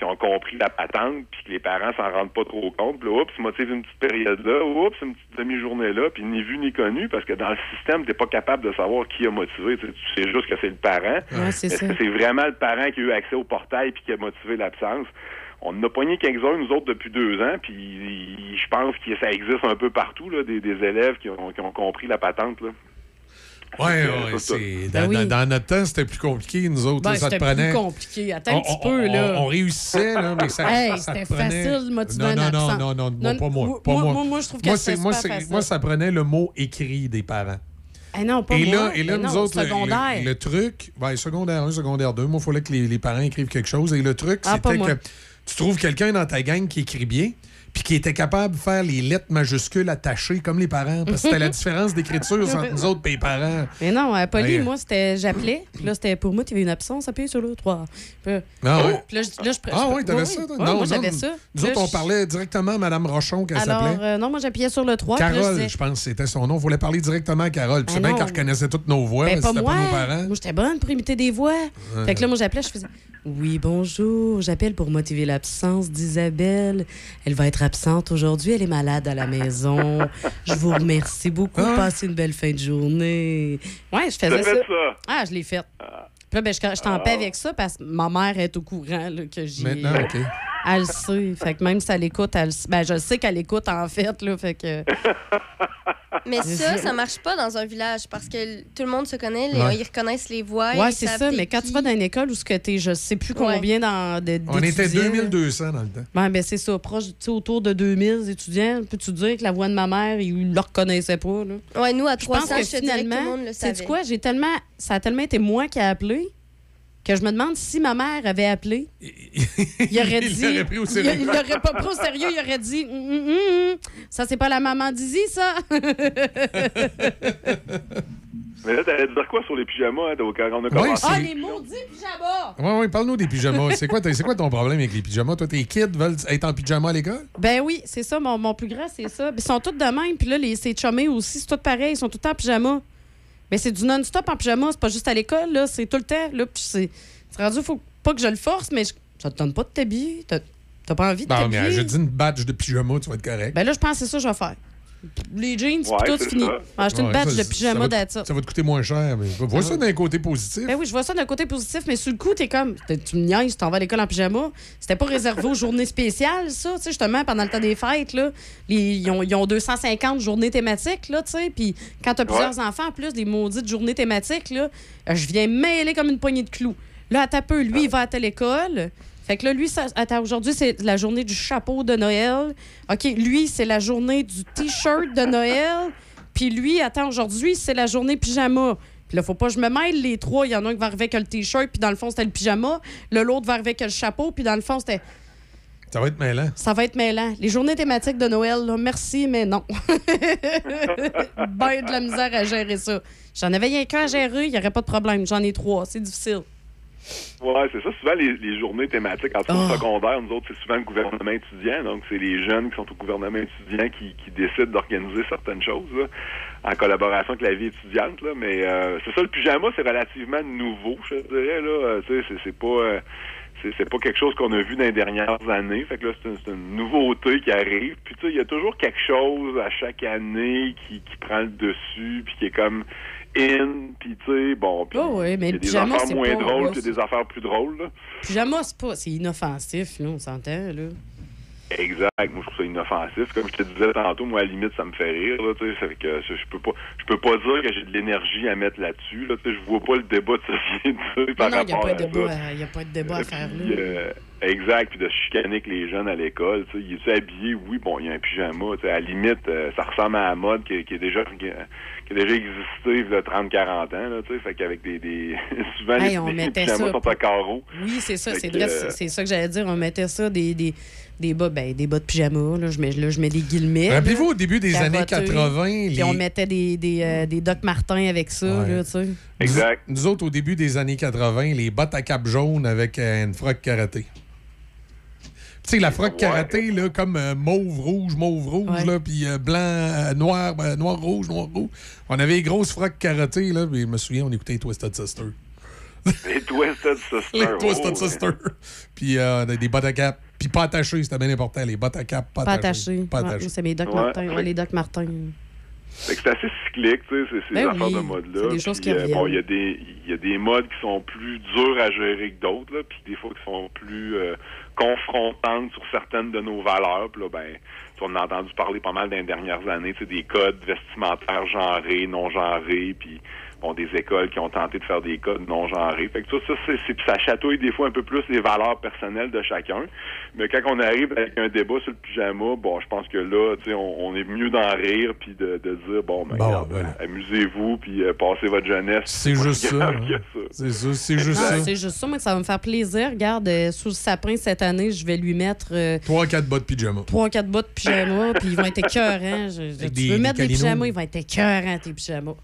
qui ont compris la patente, puis que les parents s'en rendent pas trop compte. Puis là, oups, ils motivent une petite période là, oups, une petite demi-journée là, puis ni vu ni connu, parce que dans le système, t'es pas capable de savoir qui a motivé. Tu sais, tu sais juste que c'est le parent. Ouais, c'est Est-ce que c'est vraiment le parent qui a eu accès au portail puis qui a motivé l'absence? On a pogné quelques-uns, nous autres, depuis deux ans, puis je pense que ça existe un peu partout, là, des, des élèves qui ont, qui ont compris la patente. Là. Ça, ça. c'est- Ben dans, oui. dans- dans notre temps, c'était plus compliqué, nous autres. Ben, là, ça te c'était prenait. plus compliqué. Attends un On- petit on- peu, on- là. On, réussissait, là, mais ça, Hey, ça c'était te prenait... facile motiver non, un non, non, non, non, Non, non, pas moi. moi- pas moi- moi. moi- moi, je trouve que c'était c'est- moi, facile. Moi, ça prenait le mot écrit des parents. Eh non, pas et moi. là, et là Eh nous non, autres, le- secondaire. le, le truc, ben, secondaire 1, secondaire 2, moi, il fallait que les, les parents écrivent quelque chose. Et le truc, Ah, c'était que tu trouves quelqu'un dans ta gang qui écrit bien, puis qui était capable de faire les lettres majuscules attachées comme les parents. Parce que c'était la différence d'écriture entre nous autres et les parents. Mais non, à Polly, Ouais. moi, c'était j'appelais. Puis là, c'était pour moi, tu avais une absence, appuyez sur le 3. Puis, Ah ouais? puis là, je, là, je- Ah oui, t'avais ça? non, moi, j'avais ça. Nous autres, on parlait directement à Mme Rochon, qu'elle Alors, s'appelait. euh, non, moi, j'appuyais sur le 3. puis là, je Carole, je pense c'était son nom. Il fallait parler directement à Carole. Puis Ben c'est bien qu'elle reconnaissait toutes nos voix, Ben, mais pas moi. pas nos parents. Moi, j'étais bonne pour imiter des voix. Fait que là, moi, j'appelais, je faisais Oui, bonjour, j'appelle pour motiver l'absence d'Isabelle. Elle va être absente aujourd'hui, elle est malade à la maison. Je vous remercie beaucoup. Ah. Passez une belle fin de journée. Ouais, je faisais ça. Ah, je l'ai fait. Puis là, ben, je, je t'en paix avec ça parce que ma mère est au courant là, que j'ai. Maintenant, OK. Elle le sait. Fait que même si elle écoute, elle, ben, je sais qu'elle écoute en fait. Là, fait que. Mais ça, ça. marche pas dans un village parce que tout le monde se connaît, les- Ouais. ils reconnaissent les voix. Ouais, ils c'est ça. Mais quand qui. tu vas dans une école où ce que t'es, je sais plus Ouais. combien dans, de, On était d'étudiants, là. 2200 dans le temps. Ouais, ben c'est ça, proche, tu sais, autour de 2000 étudiants. Peux-tu dire que la voix de ma mère, ils le reconnaissaient pas, là? Ouais, nous, à Je pense 300, que je te dirais que tout le finalement, monde le savait. quoi? J'ai tellement, ça a tellement été moi qui ai appelé que je me demande si ma mère avait appelé. Il aurait Il dit. l'aurait pris au il- sérieux. Il l'aurait pas pris au sérieux. Il aurait dit hum, hum, hum. Ça, c'est pas la maman d'Izzy, ça. Mais là, t'allais dire quoi sur les pyjamas hein, donc, quand on a Ouais, commencé? Ah, les maudits pyjamas! Oui, oui, parle-nous des pyjamas. C'est quoi, quoi ton problème avec les pyjamas? Toi, tes kids veulent être en pyjama à l'école? Ben oui, c'est ça. Mon, mon plus grand, c'est ça. Ils sont tous de même. Puis là, les, ces chummés aussi, c'est tout pareil. Ils sont tout le temps en pyjama. Mais c'est du non-stop en pyjama. C'est pas juste à l'école, là. C'est tout le temps. Là. Puis c'est c'est rendu, faut pas que je le force, mais je- ça te donne pas de t'habiller. T'as T'as pas envie de Non, mais t'habiller? j'ai dit une badge de pyjama, tu vas être correct. Ben là, je pense que c'est ça que je vais faire. Les jeans, puis Ouais, tout, fini. acheter une badge de pyjama d'être ça. Ça va te coûter moins cher. Mais vois ça d'un côté positif. Ben oui, je vois ça d'un côté positif, mais sur le coup, t'es comme. t'es- Tu me niaises, tu t'en vas à l'école en pyjama. C'était pas réservé aux journées spéciales, ça. Tu sais, justement, pendant le temps des fêtes, là, les- ils, ont, ils ont 250 journées thématiques, là, tu sais. Puis quand t'as plusieurs enfants, en plus des maudites journées thématiques, là, je viens mêler comme une poignée de clous. Là, à peu, lui, il va à telle école. Fait que là, lui, ça, attends, aujourd'hui, c'est la journée du chapeau de Noël. OK, lui, c'est la journée du T-shirt de Noël. Puis lui, attends, aujourd'hui, c'est la journée pyjama. Puis là, faut pas que je me mêle les trois. Il y en a un qui va arriver avec le T-shirt, puis dans le fond, c'était le pyjama. Le l'autre va arriver avec le chapeau, puis dans le fond, c'était. Ça va être mêlant. Ça va être mêlant. Les journées thématiques de Noël, là, merci, mais non. ben de la misère à gérer ça. J'en avais rien qu'un à gérer, il n'y aurait pas de problème. J'en ai trois. C'est difficile. Ouais, c'est ça. Souvent, les, les journées thématiques, en tout cas Ah. secondaire, nous autres, c'est souvent le gouvernement étudiant. Donc, c'est les jeunes qui sont au gouvernement étudiant qui, qui décident d'organiser certaines choses là, en collaboration avec la vie étudiante. Là. Mais euh, c'est ça, le pyjama, c'est relativement nouveau, je dirais. Là. Euh, tu sais, c'est, pas... euh, c'est, pas quelque chose qu'on a vu dans les dernières années. Fait que là, c'est une, une nouveauté qui arrive. Puis tu sais, il y a toujours quelque chose à chaque année qui, qui prend le dessus, puis qui est comme in, puis tu sais, bon, puis Oh oui, mais y a des affaires moins pas- drôles, puis des affaires plus drôles. Là. Pyjama, c'est pas. C'est inoffensif, là, on s'entend, là. Exact. Moi, je trouve ça inoffensif. Comme je te disais tantôt, moi, à la limite, ça me fait rire. Là, tu sais. Ça fait que je, je peux pas, je peux pas dire que j'ai de l'énergie à mettre là-dessus. Là, tu sais. je vois pas le débat de société par Non, il n'y a, rapport pas à de débat ça. à- y a pas de débat à faire, Puis, là. euh, exact. Puis de chicaner avec les jeunes à l'école. Tu sais. Il est habillé? Oui, bon, il y a un pyjama. Tu sais. À la limite, euh, ça ressemble à la mode qui, qui est déjà qui, a- qui a déjà existé il y a 30-40 ans. Là, tu sais. Fait qu'avec des, des... souvent, Hey, les, on les mettait pyjamas ça sont à carreaux. Oui, c'est ça, Fait c'est que, vrai, euh, c'est c'est ça que j'allais dire. On mettait ça, des, des, des bas, ben, des bas de pyjama. Là, je, mets, là, je mets des guillemets. Rappelez-vous, au début des années carottés. 80, Puis les- on mettait des, des, euh, des Doc Martens avec ça, Ouais. là, tu sais. Exact. Nous, nous autres, au début des années 80, les bottes à cap jaune avec euh, une froc karaté. Tu sais, la froc karaté, là, comme euh, mauve, rouge, mauve, rouge, Ouais. là, puis euh, blanc, euh, noir, noir, rouge, noir, rouge. On avait les grosses frocs karaté, là, puis je me souviens, on écoutait les Twisted Sister. Les Twisted Sisters. Les oh, Twisted. Puis euh, des bottes à cap. Puis pas attachées, c'était bien important. Les bottes à cap, pas, Pas attachées. attaché. Pas Ouais, attachées. c'est mes Doc Ouais. Martens. Ouais, les Doc que c'est assez cyclique, tu sais, ces Ben affaires oui, de mode-là. c'est des choses qui euh, bon, il y a des il y a des modes qui sont plus durs à gérer que d'autres, puis des fois qui sont plus euh, confrontantes sur certaines de nos valeurs. Puis là, ben, on a entendu parler pas mal dans les dernières années, tu sais, des codes vestimentaires genrés, non genrés, puis bon, des écoles qui ont tenté de faire des codes non genrés. Fait que ça, ça, c'est, ça chatouille des fois un peu plus les valeurs personnelles de chacun. Mais quand on arrive avec un débat sur le pyjama, bon, je pense que là, tu sais, on, on est mieux d'en rire puis de, de dire bon, ben, Bon, regarde, voilà. amusez-vous puis euh, passez votre jeunesse. C'est juste ça. hein. ça. C'est ça, c'est juste ça. c'est juste ça, moi, ça va me faire plaisir. Regarde, euh, sous le sapin cette année, je vais lui mettre euh, 3-4 bottes pyjama. 3-4 bas de pyjama, puis ils vont être écœurants. Je- je- tu des- veux des mettre des calinos. pyjamas, ils vont être écœurants, tes pyjamas.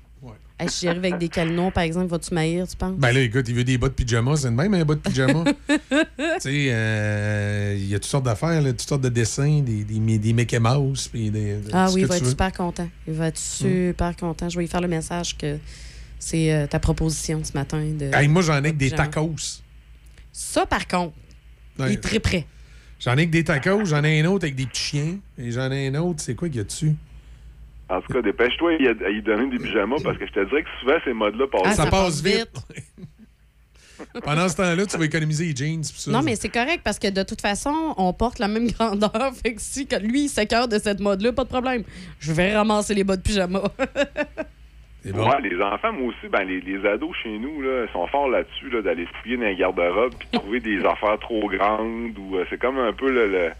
Hey, si j'arrive avec des calinos, par exemple, vas-tu m'haïr, tu penses? Ben là, écoute, il veut des bottes pyjama, c'est le même un bas de pyjama. tu sais, euh, il y a toutes sortes d'affaires, toutes sortes de dessins, des, des, des Mickey Mouse. Puis des, de- ah oui, il va être veux. super content. Il va être super content. Je vais lui faire le message que c'est euh, ta proposition ce matin. De, Hey, moi, j'en ai que des pyjama. tacos. Ça, par contre, Ouais. il est très prêt. J'en ai que des tacos, j'en ai un autre avec des petits chiens. Et j'en ai un autre, c'est quoi qu'il y a dessus? En tout cas, dépêche-toi à y- donner des pyjamas parce que je te dirais que souvent ces modes-là passent. Ah, ça, ça passe vite. Pendant ce temps-là, tu vas économiser les jeans. ça. Non, mais c'est correct parce que de toute façon, on porte la même grandeur. Fait que si que lui, il s'écœure de cette mode-là, pas de problème. Je vais ramasser les bas de pyjama. Ouais, les enfants, moi aussi, ben, les, les ados chez nous, là, ils sont forts là-dessus, là, d'aller fouiller dans les garde-robes puis de trouver des affaires trop grandes ou euh, c'est comme un peu le, le-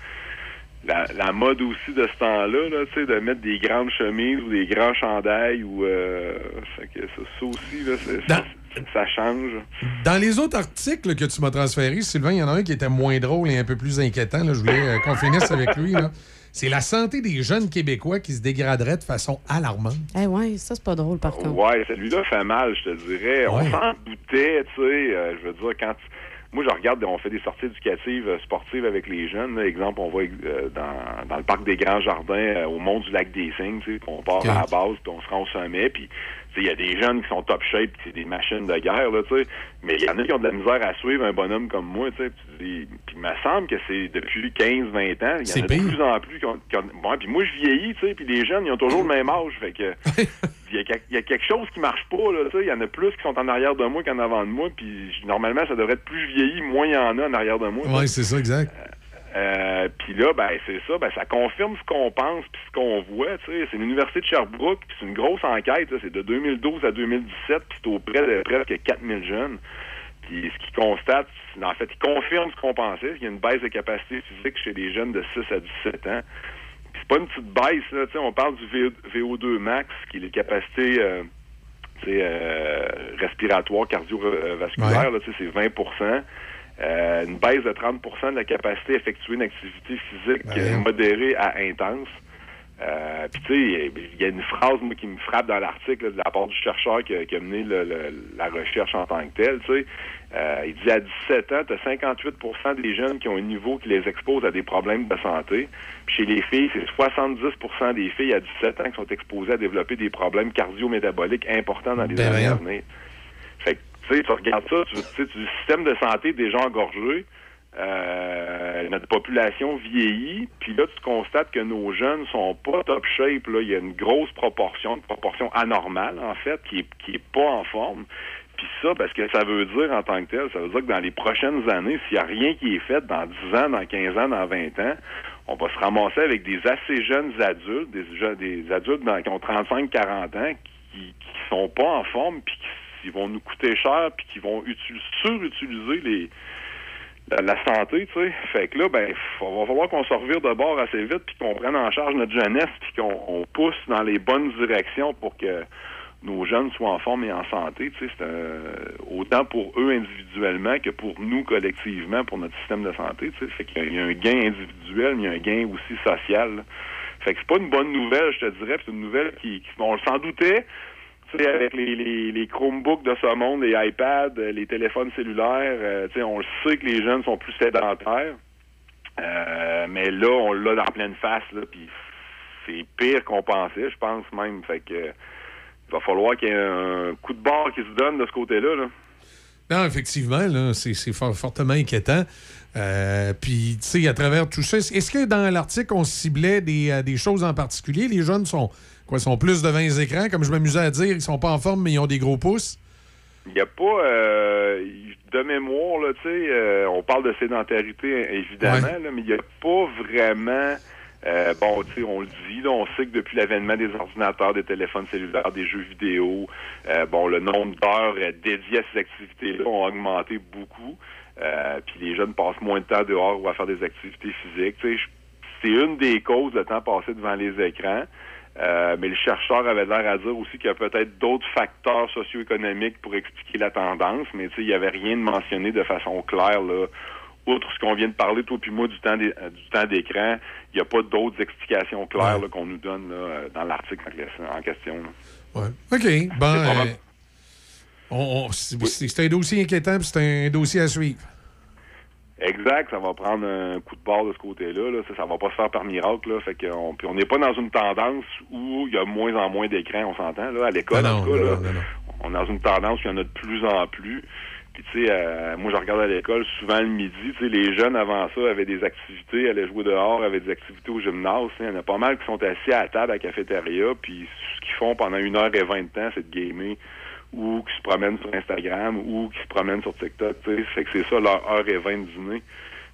la, la mode aussi de ce temps-là, là, tu sais, de mettre des grandes chemises ou des grands chandails ou euh, fait que ça, ça aussi, là, c'est- ça, ça change. Dans les autres articles que tu m'as transférés, Sylvain, il y en a un qui était moins drôle et un peu plus inquiétant. là. Je voulais euh, qu'on finisse avec lui. là. C'est la santé des jeunes Québécois qui se dégraderait de façon alarmante. Eh ouais, ça, c'est pas drôle, par contre. Ouais, celui-là fait mal, je te dirais. On s'en doutait, tu sais. euh, je veux dire, quand tu- moi, je regarde, on fait des sorties éducatives euh, sportives avec les jeunes. là. Exemple, on va euh, dans, dans le parc des Grands Jardins, euh, au mont du lac des Cygnes, tu sais, on part à la base, puis on se rend au sommet, puis il y a des jeunes qui sont top shape, c'est des machines de guerre, là, tu sais. Mais il y en a qui ont de la misère à suivre un bonhomme comme moi, tu sais. Puis il me semble que c'est depuis 15-20 ans, il y en a de plus en plus qui ont... qui ont- Bon, puis moi, je vieillis, tu sais, puis les jeunes, ils ont toujours le même âge, fait que... Il y, a, y quelque chose qui marche pas, là, tu sais. Il y en a plus qui sont en arrière de moi qu'en avant de moi, puis normalement, ça devrait être plus je vieillis, moins il y en a en arrière de moi. Oui, c'est ça, exact. Euh, puis là, ben c'est ça, ben ça confirme ce qu'on pense puis ce qu'on voit. Tu sais, c'est l'université de Sherbrooke, puis c'est une grosse enquête. C'est de 2012 à 2017, puis c'est auprès de presque 4000 jeunes. Puis ce qu'ils constatent, en fait, ils confirment ce qu'on pensait, qu'il y a une baisse de capacité physique chez les jeunes de 6 à 17 ans. Puis c'est pas une petite baisse, là, on parle du VO, 2 max, qui est les capacités euh, euh, respiratoires, cardiovasculaires, c'est 20 euh, une baisse de 30% de la capacité à effectuer une activité physique euh, modérée à intense. Euh, Puis tu sais, il y a une phrase moi, qui me frappe dans l'article de la part du chercheur qui a, qui a mené le- le- la recherche en tant que telle. Tu sais, Euh, il dit à 17 ans, tu as 58% des jeunes qui ont un niveau qui les expose à des problèmes de santé. Puis chez les filles, c'est 70% des filles à 17 ans qui sont exposées à développer des problèmes cardio-métaboliques importants dans les Ben années à venir. Tu sais, tu regardes ça, tu, sais, le système de santé déjà engorgé. Euh, notre population vieillit, puis là, tu constates que nos jeunes sont pas top shape. Là. Il y a une grosse proportion, une proportion anormale, en fait, qui est, qui est pas en forme. Puis ça, parce que ça veut dire en tant que tel, ça veut dire que dans les prochaines années, s'il n'y a rien qui est fait dans 10 ans, dans 15 ans, dans 20 ans, on va se ramasser avec des assez jeunes adultes, des, des adultes qui ont 35-40 ans, qui, qui sont pas en forme, puis qui, qui vont nous coûter cher, puis qui vont surutiliser la, santé, tu sais. Fait que là, ben, il va falloir qu'on se revire de bord assez vite, puis qu'on prenne en charge notre jeunesse, puis qu'on on pousse dans les bonnes directions pour que nos jeunes soient en forme et en santé. Tu sais, c'est autant pour eux individuellement que pour nous collectivement, pour notre système de santé. Tu sais, fait qu'il y a- un gain individuel, mais il y a un gain aussi social. Fait que c'est pas une bonne nouvelle, je te dirais. C'est une nouvelle qui, qui- on s'en doutait. Tu sais, avec les, Chromebooks de ce monde, les iPads, les téléphones cellulaires, euh, tu sais, on le sait que les jeunes sont plus sédentaires. Euh, mais là, on l'a dans pleine face, là, puis c'est pire qu'on pensait, je pense même. Fait que il va falloir qu'il y ait un coup de barre qui se donne de ce côté-là. Là. Non, effectivement, là, c'est fort- fortement inquiétant. Euh, Puis, tu sais, à travers tout ça, est-ce que dans l'article, on ciblait des, euh, des choses en particulier? Les jeunes sont, quoi, sont plus devant les écrans, comme je m'amusais à dire, ils sont pas en forme, mais ils ont des gros pouces. Il n'y a pas euh, de mémoire, là, tu sais, euh, on parle de sédentarité évidemment, là, mais il n'y a pas vraiment euh, bon, tu sais, on le dit, là, on sait que depuis l'avènement des ordinateurs, des téléphones cellulaires, des jeux vidéo, euh, bon, le nombre d'heures euh, dédiées à ces activités-là ont augmenté beaucoup. Puis les jeunes passent moins de temps dehors ou à faire des activités physiques. Tu sais, je- c'est une des causes le temps passé devant les écrans. Euh, mais le chercheur avait l'air à dire aussi qu'il y a peut-être d'autres facteurs socio-économiques pour expliquer la tendance, mais tu sais, il n'y avait rien de mentionné de façon claire là. Outre ce qu'on vient de parler, toi puis moi, du temps des- euh, du temps d'écran, il n'y a pas d'autres explications claires qu'on nous donne là, euh, dans l'article en question- là. Ouais. OK. Bon, C'est euh, probable- on- on- c'est c'est un dossier inquiétant, puis c'est un dossier à suivre. Exact, ça va prendre un coup de barre de ce côté-là. Là. Ça, ça va pas se faire par miracle. Là. Fait que on, puis on n'est pas dans une tendance où il y a moins en moins d'écrans, on s'entend. Là, à l'école, en tout cas, là, on est dans une tendance où il y en a de plus en plus. Puis tu sais, euh, moi je regarde à l'école souvent le midi, tu sais, les jeunes avant ça avaient des activités, allaient jouer dehors, avaient des activités au gymnase. Il y en a pas mal qui sont assis à la table à la cafétéria, puis ce qu'ils font pendant une heure et vingt de temps, c'est de gamer ou qui se promènent sur Instagram ou qui se promènent sur TikTok. Fait que c'est ça leur heure et vingt de dîner.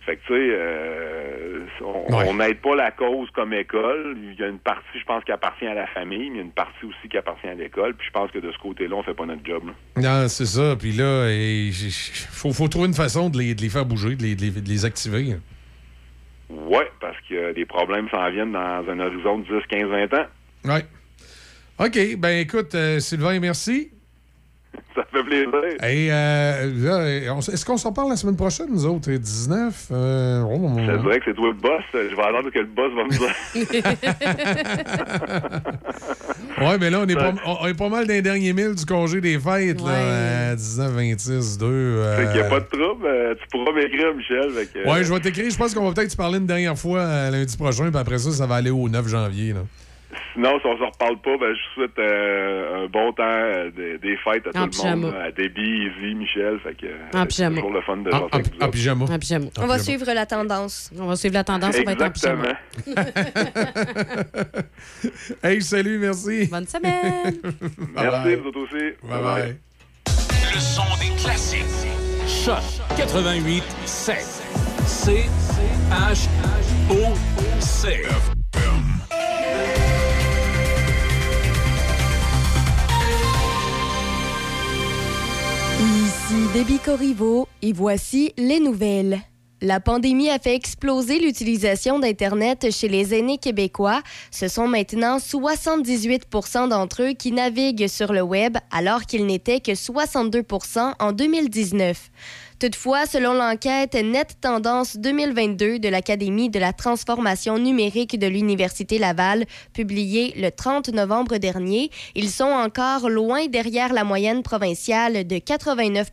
Fait que, tu sais, euh, on n'aide pas la cause comme école. Il y a une partie, je pense, qui appartient à la famille, mais il y a une partie aussi qui appartient à l'école. Puis je pense que de ce côté-là, on fait pas notre job. là. Non, c'est ça. Puis là, il faut, faut trouver une façon de les, de les faire bouger, de les, de les- de les activer. Ouais, parce que les problèmes s'en viennent dans un horizon de 10, 15, 20 ans. Ouais. OK. Ben écoute, euh, Sylvain, merci. Ça fait plaisir. Et euh, est-ce qu'on s'en parle la semaine prochaine, nous autres? et 19? Euh, oh, Je dirais que c'est toi le boss. Je vais attendre que le boss va me dire. Ouais, mais là, on est, pas, on est pas mal dans les derniers milles du congé des fêtes, là, euh, 19, 26, 2. euh, Fait qu'il n'y a pas de trouble. euh, tu pourras m'écrire, Michel. Que, Ouais, je vais t'écrire. Je pense qu'on va peut-être se parler une dernière fois euh, lundi prochain, puis après ça, ça va aller au 9 janvier. Là. Sinon, si on se reparle pas, ben, je souhaite euh, un bon temps euh, des, des fêtes à En tout le monde. À Debbie, Izzy, Michel. Fait que, euh, En pyjama. toujours le fun de En- en- vous en pyjama. En pyjama. On va suivre la tendance. On va suivre la tendance, on va être en pyjama. Hey, salut, merci. Bonne semaine. Merci, vous autres aussi. Bye bye. Le son des classiques. Choc 88 7. C Ici Déby Corriveau et voici les nouvelles. La pandémie a fait exploser l'utilisation d'Internet chez les aînés québécois. Ce sont maintenant 78% d'entre eux qui naviguent sur le Web, alors qu'ils n'étaient que 62% en 2019. Toutefois, selon l'enquête Net Tendance 2022 de l'Académie de la transformation numérique de l'Université Laval, publiée le 30 novembre dernier, ils sont encore loin derrière la moyenne provinciale de 89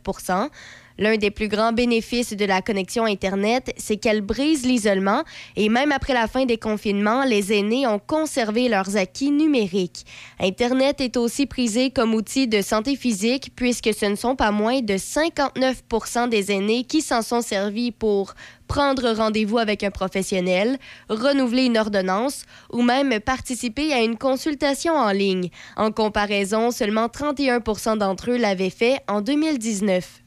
L'un des plus grands bénéfices de la connexion Internet, c'est qu'elle brise l'isolement et même après la fin des confinements, les aînés ont conservé leurs acquis numériques. Internet est aussi prisé comme outil de santé physique puisque ce ne sont pas moins de 59% des aînés qui s'en sont servis pour prendre rendez-vous avec un professionnel, renouveler une ordonnance ou même participer à une consultation en ligne. En comparaison, seulement 31% d'entre eux l'avaient fait en 2019.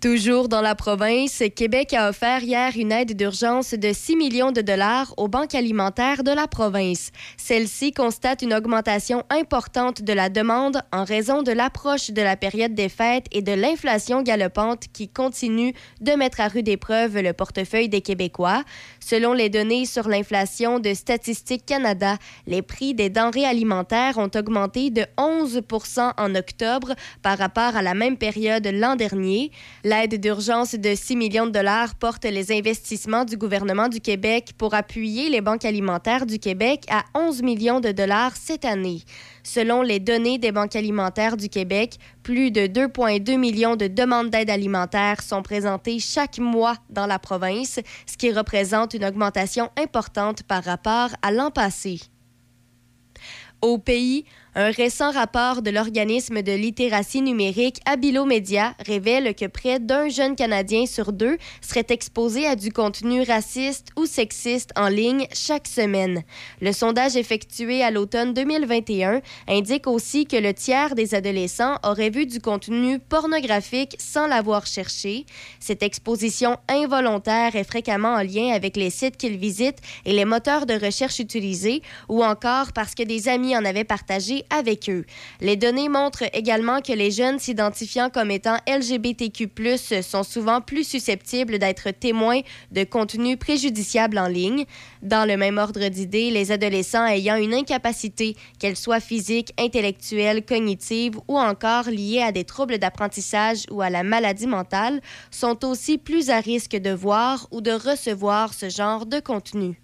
Toujours dans la province, Québec a offert hier une aide d'urgence de 6 millions de dollars aux banques alimentaires de la province. Celle-ci constate une augmentation importante de la demande en raison de l'approche de la période des fêtes et de l'inflation galopante qui continue de mettre à rude épreuve le portefeuille des Québécois. Selon les données sur l'inflation de Statistique Canada, les prix des denrées alimentaires ont augmenté de 11 en octobre par rapport à la même période l'an dernier. L'aide d'urgence de 6 millions de dollars porte les investissements du gouvernement du Québec pour appuyer les banques alimentaires du Québec à 11 millions de dollars cette année. Selon les données des banques alimentaires du Québec, plus de 2,2 millions de demandes d'aide alimentaire sont présentées chaque mois dans la province, ce qui représente une augmentation importante par rapport à l'an passé. Au pays, un récent rapport de l'organisme de littératie numérique Abilo Media révèle que près d'un jeune Canadien sur deux serait exposé à du contenu raciste ou sexiste en ligne chaque semaine. Le sondage effectué à l'automne 2021 indique aussi que le tiers des adolescents auraient vu du contenu pornographique sans l'avoir cherché. Cette exposition involontaire est fréquemment en lien avec les sites qu'ils visitent et les moteurs de recherche utilisés ou encore parce que des amis en avaient partagé avec eux. Les données montrent également que les jeunes s'identifiant comme étant LGBTQ+, sont souvent plus susceptibles d'être témoins de contenus préjudiciables en ligne. Dans le même ordre d'idées, les adolescents ayant une incapacité, qu'elle soit physique, intellectuelle, cognitive ou encore liée à des troubles d'apprentissage ou à la maladie mentale, sont aussi plus à risque de voir ou de recevoir ce genre de contenu.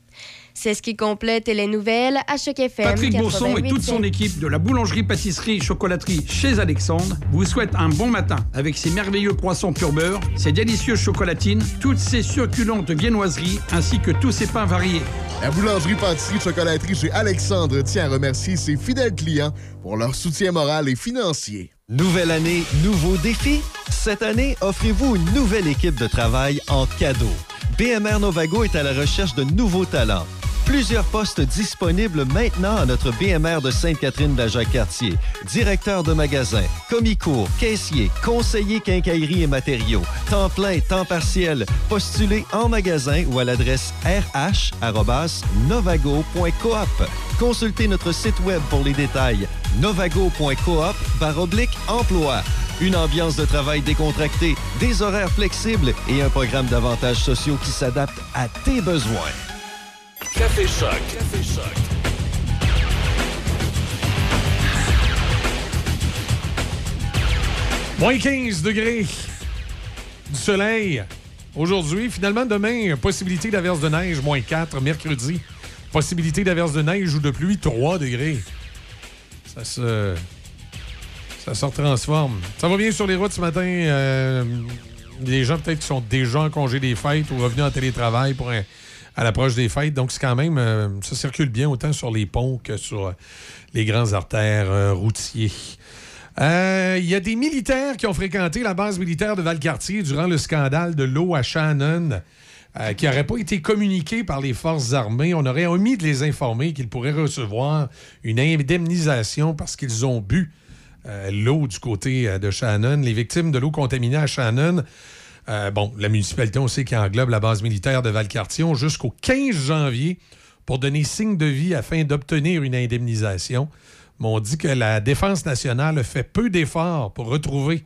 C'est ce qui complète les nouvelles à Choc FM. Patrick Bourson et toute son 88.7. équipe de la boulangerie-pâtisserie-chocolaterie chez Alexandre vous souhaitent un bon matin avec ses merveilleux croissants pur beurre, ses délicieuses chocolatines, toutes ses succulentes viennoiseries ainsi que tous ses pains variés. La boulangerie pâtisserie chocolaterie chez Alexandre tient à remercier ses fidèles clients pour leur soutien moral et financier. Nouvelle année, nouveaux défis? Cette année, offrez-vous une nouvelle équipe de travail en cadeau. BMR Novago est à la recherche de nouveaux talents. Plusieurs postes disponibles maintenant à notre BMR de Sainte-Catherine de la Jacques-Cartier. Directeur de magasin, commis-cours, caissier, conseiller quincaillerie et matériaux, temps plein, temps partiel. Postulez en magasin ou à l'adresse rh.novago.coop. Consultez notre site web pour les détails novago.coop oblique emploi. Une ambiance de travail décontractée, des horaires flexibles et un programme d'avantages sociaux qui s'adapte à tes besoins. Café Choc. Café Choc. Moins 15 degrés. Du soleil. Aujourd'hui, finalement, demain, possibilité d'averse de neige, moins 4. Mercredi, possibilité d'averse de neige ou de pluie, 3 degrés. Ça se. Ça se transforme. Ça va bien sur les routes ce matin. euh, les gens, peut-être, qui sont déjà en congé des fêtes ou revenus en télétravail pour un- à l'approche des fêtes. Donc, c'est quand même. euh, ça circule bien autant sur les ponts que sur euh, les grands artères euh, routiers. Euh, Il y a des militaires qui ont fréquenté la base militaire de Valcartier durant le scandale de l'eau à Shannon. qui n'aurait pas été communiqué par les forces armées. On aurait omis de les informer qu'ils pourraient recevoir une indemnisation parce qu'ils ont bu l'eau du côté de Shannon. Les victimes de l'eau contaminée à Shannon, euh, bon, la municipalité, on sait qui englobe la base militaire de Valcartier, ont jusqu'au 15 janvier pour donner signe de vie afin d'obtenir une indemnisation. Mais on dit que la Défense nationale fait peu d'efforts pour retrouver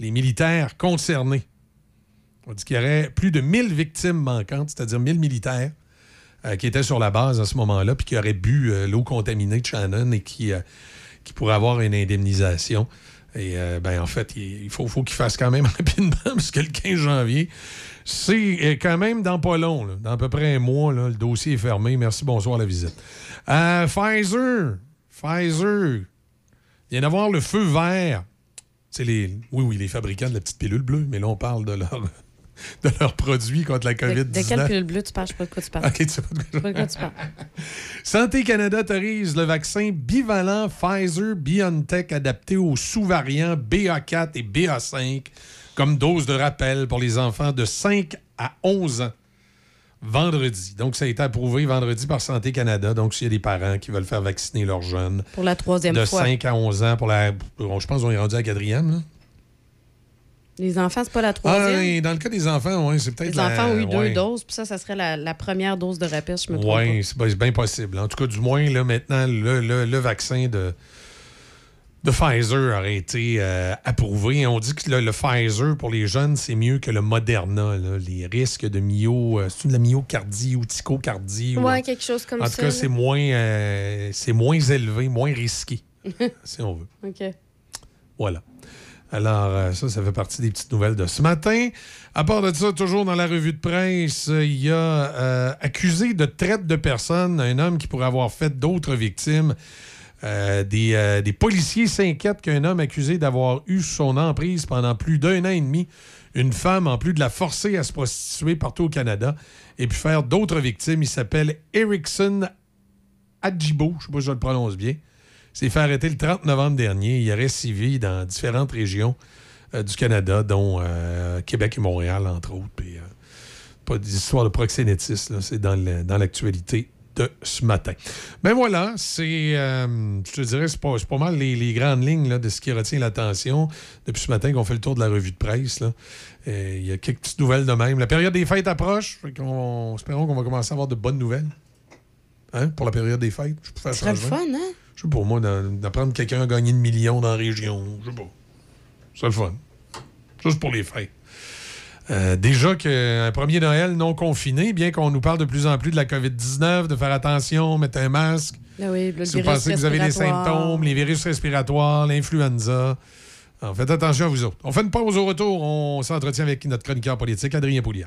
les militaires concernés. On dit qu'il y aurait plus de 1000 victimes manquantes, c'est-à-dire 1000 militaires euh, qui étaient sur la base à ce moment-là, puis qui auraient bu euh, l'eau contaminée de Shannon et qui pourraient avoir une indemnisation. Et euh, ben, en fait, il faut, qu'ils fassent quand même rapidement, parce que le 15 janvier, c'est euh, quand même dans pas long, dans à peu près un mois, le dossier est fermé. Merci, bonsoir, la visite. Euh, Pfizer, Pfizer, il vient d'avoir le feu vert. C'est les, oui, oui, les fabricants de la petite pilule bleue, mais là, on parle de leur, de leurs produits contre la De, COVID-19. de quelle pilule bleue tu parles? Je sais pas de quoi tu parles. OK, tu sais pas de quoi de tu parles. Santé Canada autorise le vaccin bivalent Pfizer-BioNTech adapté aux sous-variants BA4 et BA5 comme dose de rappel pour les enfants de 5 à 11 ans vendredi. Donc, ça a été approuvé vendredi par Santé Canada. Donc, s'il y a des parents qui veulent faire vacciner leurs jeunes Pour la troisième de fois. 5 à 11 ans pour la... Je pense qu'on est rendu à la quatrième. Là. Les enfants, c'est pas la Ah, troisième? oui, dans le cas des enfants, oui, c'est peut-être Les la- enfants ont eu deux ouais. doses, puis ça, ça serait la, la première dose de rappel, je me trompe Oui, c'est ben- c'est bien possible. En tout cas, du moins, là, maintenant, le, le- le vaccin de, de Pfizer aurait été euh, approuvé. On dit que le, le Pfizer, pour les jeunes, c'est mieux que le Moderna. là. Les risques de myo... euh, c'est de la myocardie ou tychocardie? ou- Ouais, quelque chose comme en ça. tout cas, là. c'est moins, euh, c'est moins élevé, moins risqué, si on veut. OK. Voilà. Alors, euh, ça, ça fait partie des petites nouvelles de ce matin. À part de ça, toujours dans la revue de presse, il y a euh, accusé de traite de personnes un homme qui pourrait avoir fait d'autres victimes. Euh, des, des policiers s'inquiètent qu'un homme accusé d'avoir eu son emprise pendant plus d'un an et demi une femme, en plus de la forcer à se prostituer partout au Canada et puis faire d'autres victimes. Il s'appelle Erickson Adjibo, je ne sais pas si je le prononce bien, s'est fait arrêter le 30 novembre dernier. Il aurait civi dans différentes régions euh, du Canada, dont euh, Québec et Montréal, entre autres. Euh, pas d'histoire de proxénétisme, c'est dans l'actualité de ce matin. Mais voilà, c'est, je te dirais, c'est pas, mal les, grandes lignes de ce qui retient l'attention depuis ce matin qu'on fait le tour de la revue de presse. Il y a quelques petites nouvelles de même. La période des fêtes approche, espérons qu'on va commencer à avoir de bonnes nouvelles. Hein, pour la période des fêtes. Je peux faire Ce serait le fun, hein? Je sais pas, moi, d'apprendre quelqu'un à gagner une million dans la région. Je sais pas. C'est le fun. Juste pour les fêtes. Euh, déjà qu'un premier Noël non confiné, bien qu'on nous parle de plus en plus de la COVID-19, de faire attention, mettre un masque. Ah oui, le si vous pensez que vous avez respiratoire. symptômes, les virus respiratoires, l'influenza, alors, faites attention à vous autres. On fait une pause au retour. On s'entretient avec notre chroniqueur politique, Adrien Pouliot.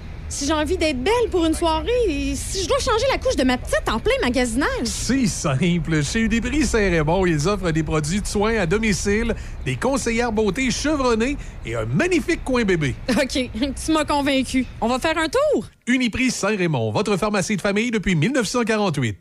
si j'ai envie d'être belle pour une soirée, et si je dois changer la couche de ma petite en plein magasinage. C'est simple. Chez Uniprix Saint-Raymond, ils offrent des produits de soins à domicile, des conseillères beauté chevronnées et un magnifique coin bébé. OK, tu m'as convaincu. On va faire un tour? Uniprix Saint-Raymond, votre pharmacie de famille depuis 1948.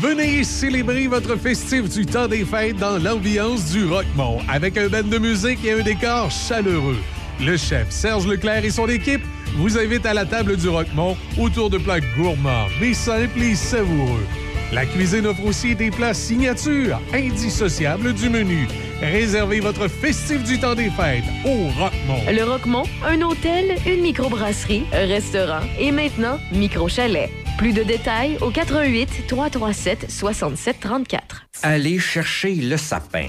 Venez célébrer votre festif du temps des fêtes dans l'ambiance du Rockmont avec un band de musique et un décor chaleureux. Le chef Serge Leclerc et son équipe vous invitent à la table du Rockmont autour de plats gourmands, mais simples et savoureux. La cuisine offre aussi des plats signatures, indissociables du menu. Réservez votre festif du temps des fêtes au Rockmont. Le Roquemont, un hôtel, une microbrasserie, un restaurant et maintenant micro-chalet. Plus de détails au 88 337 67 34. Aller chercher le sapin.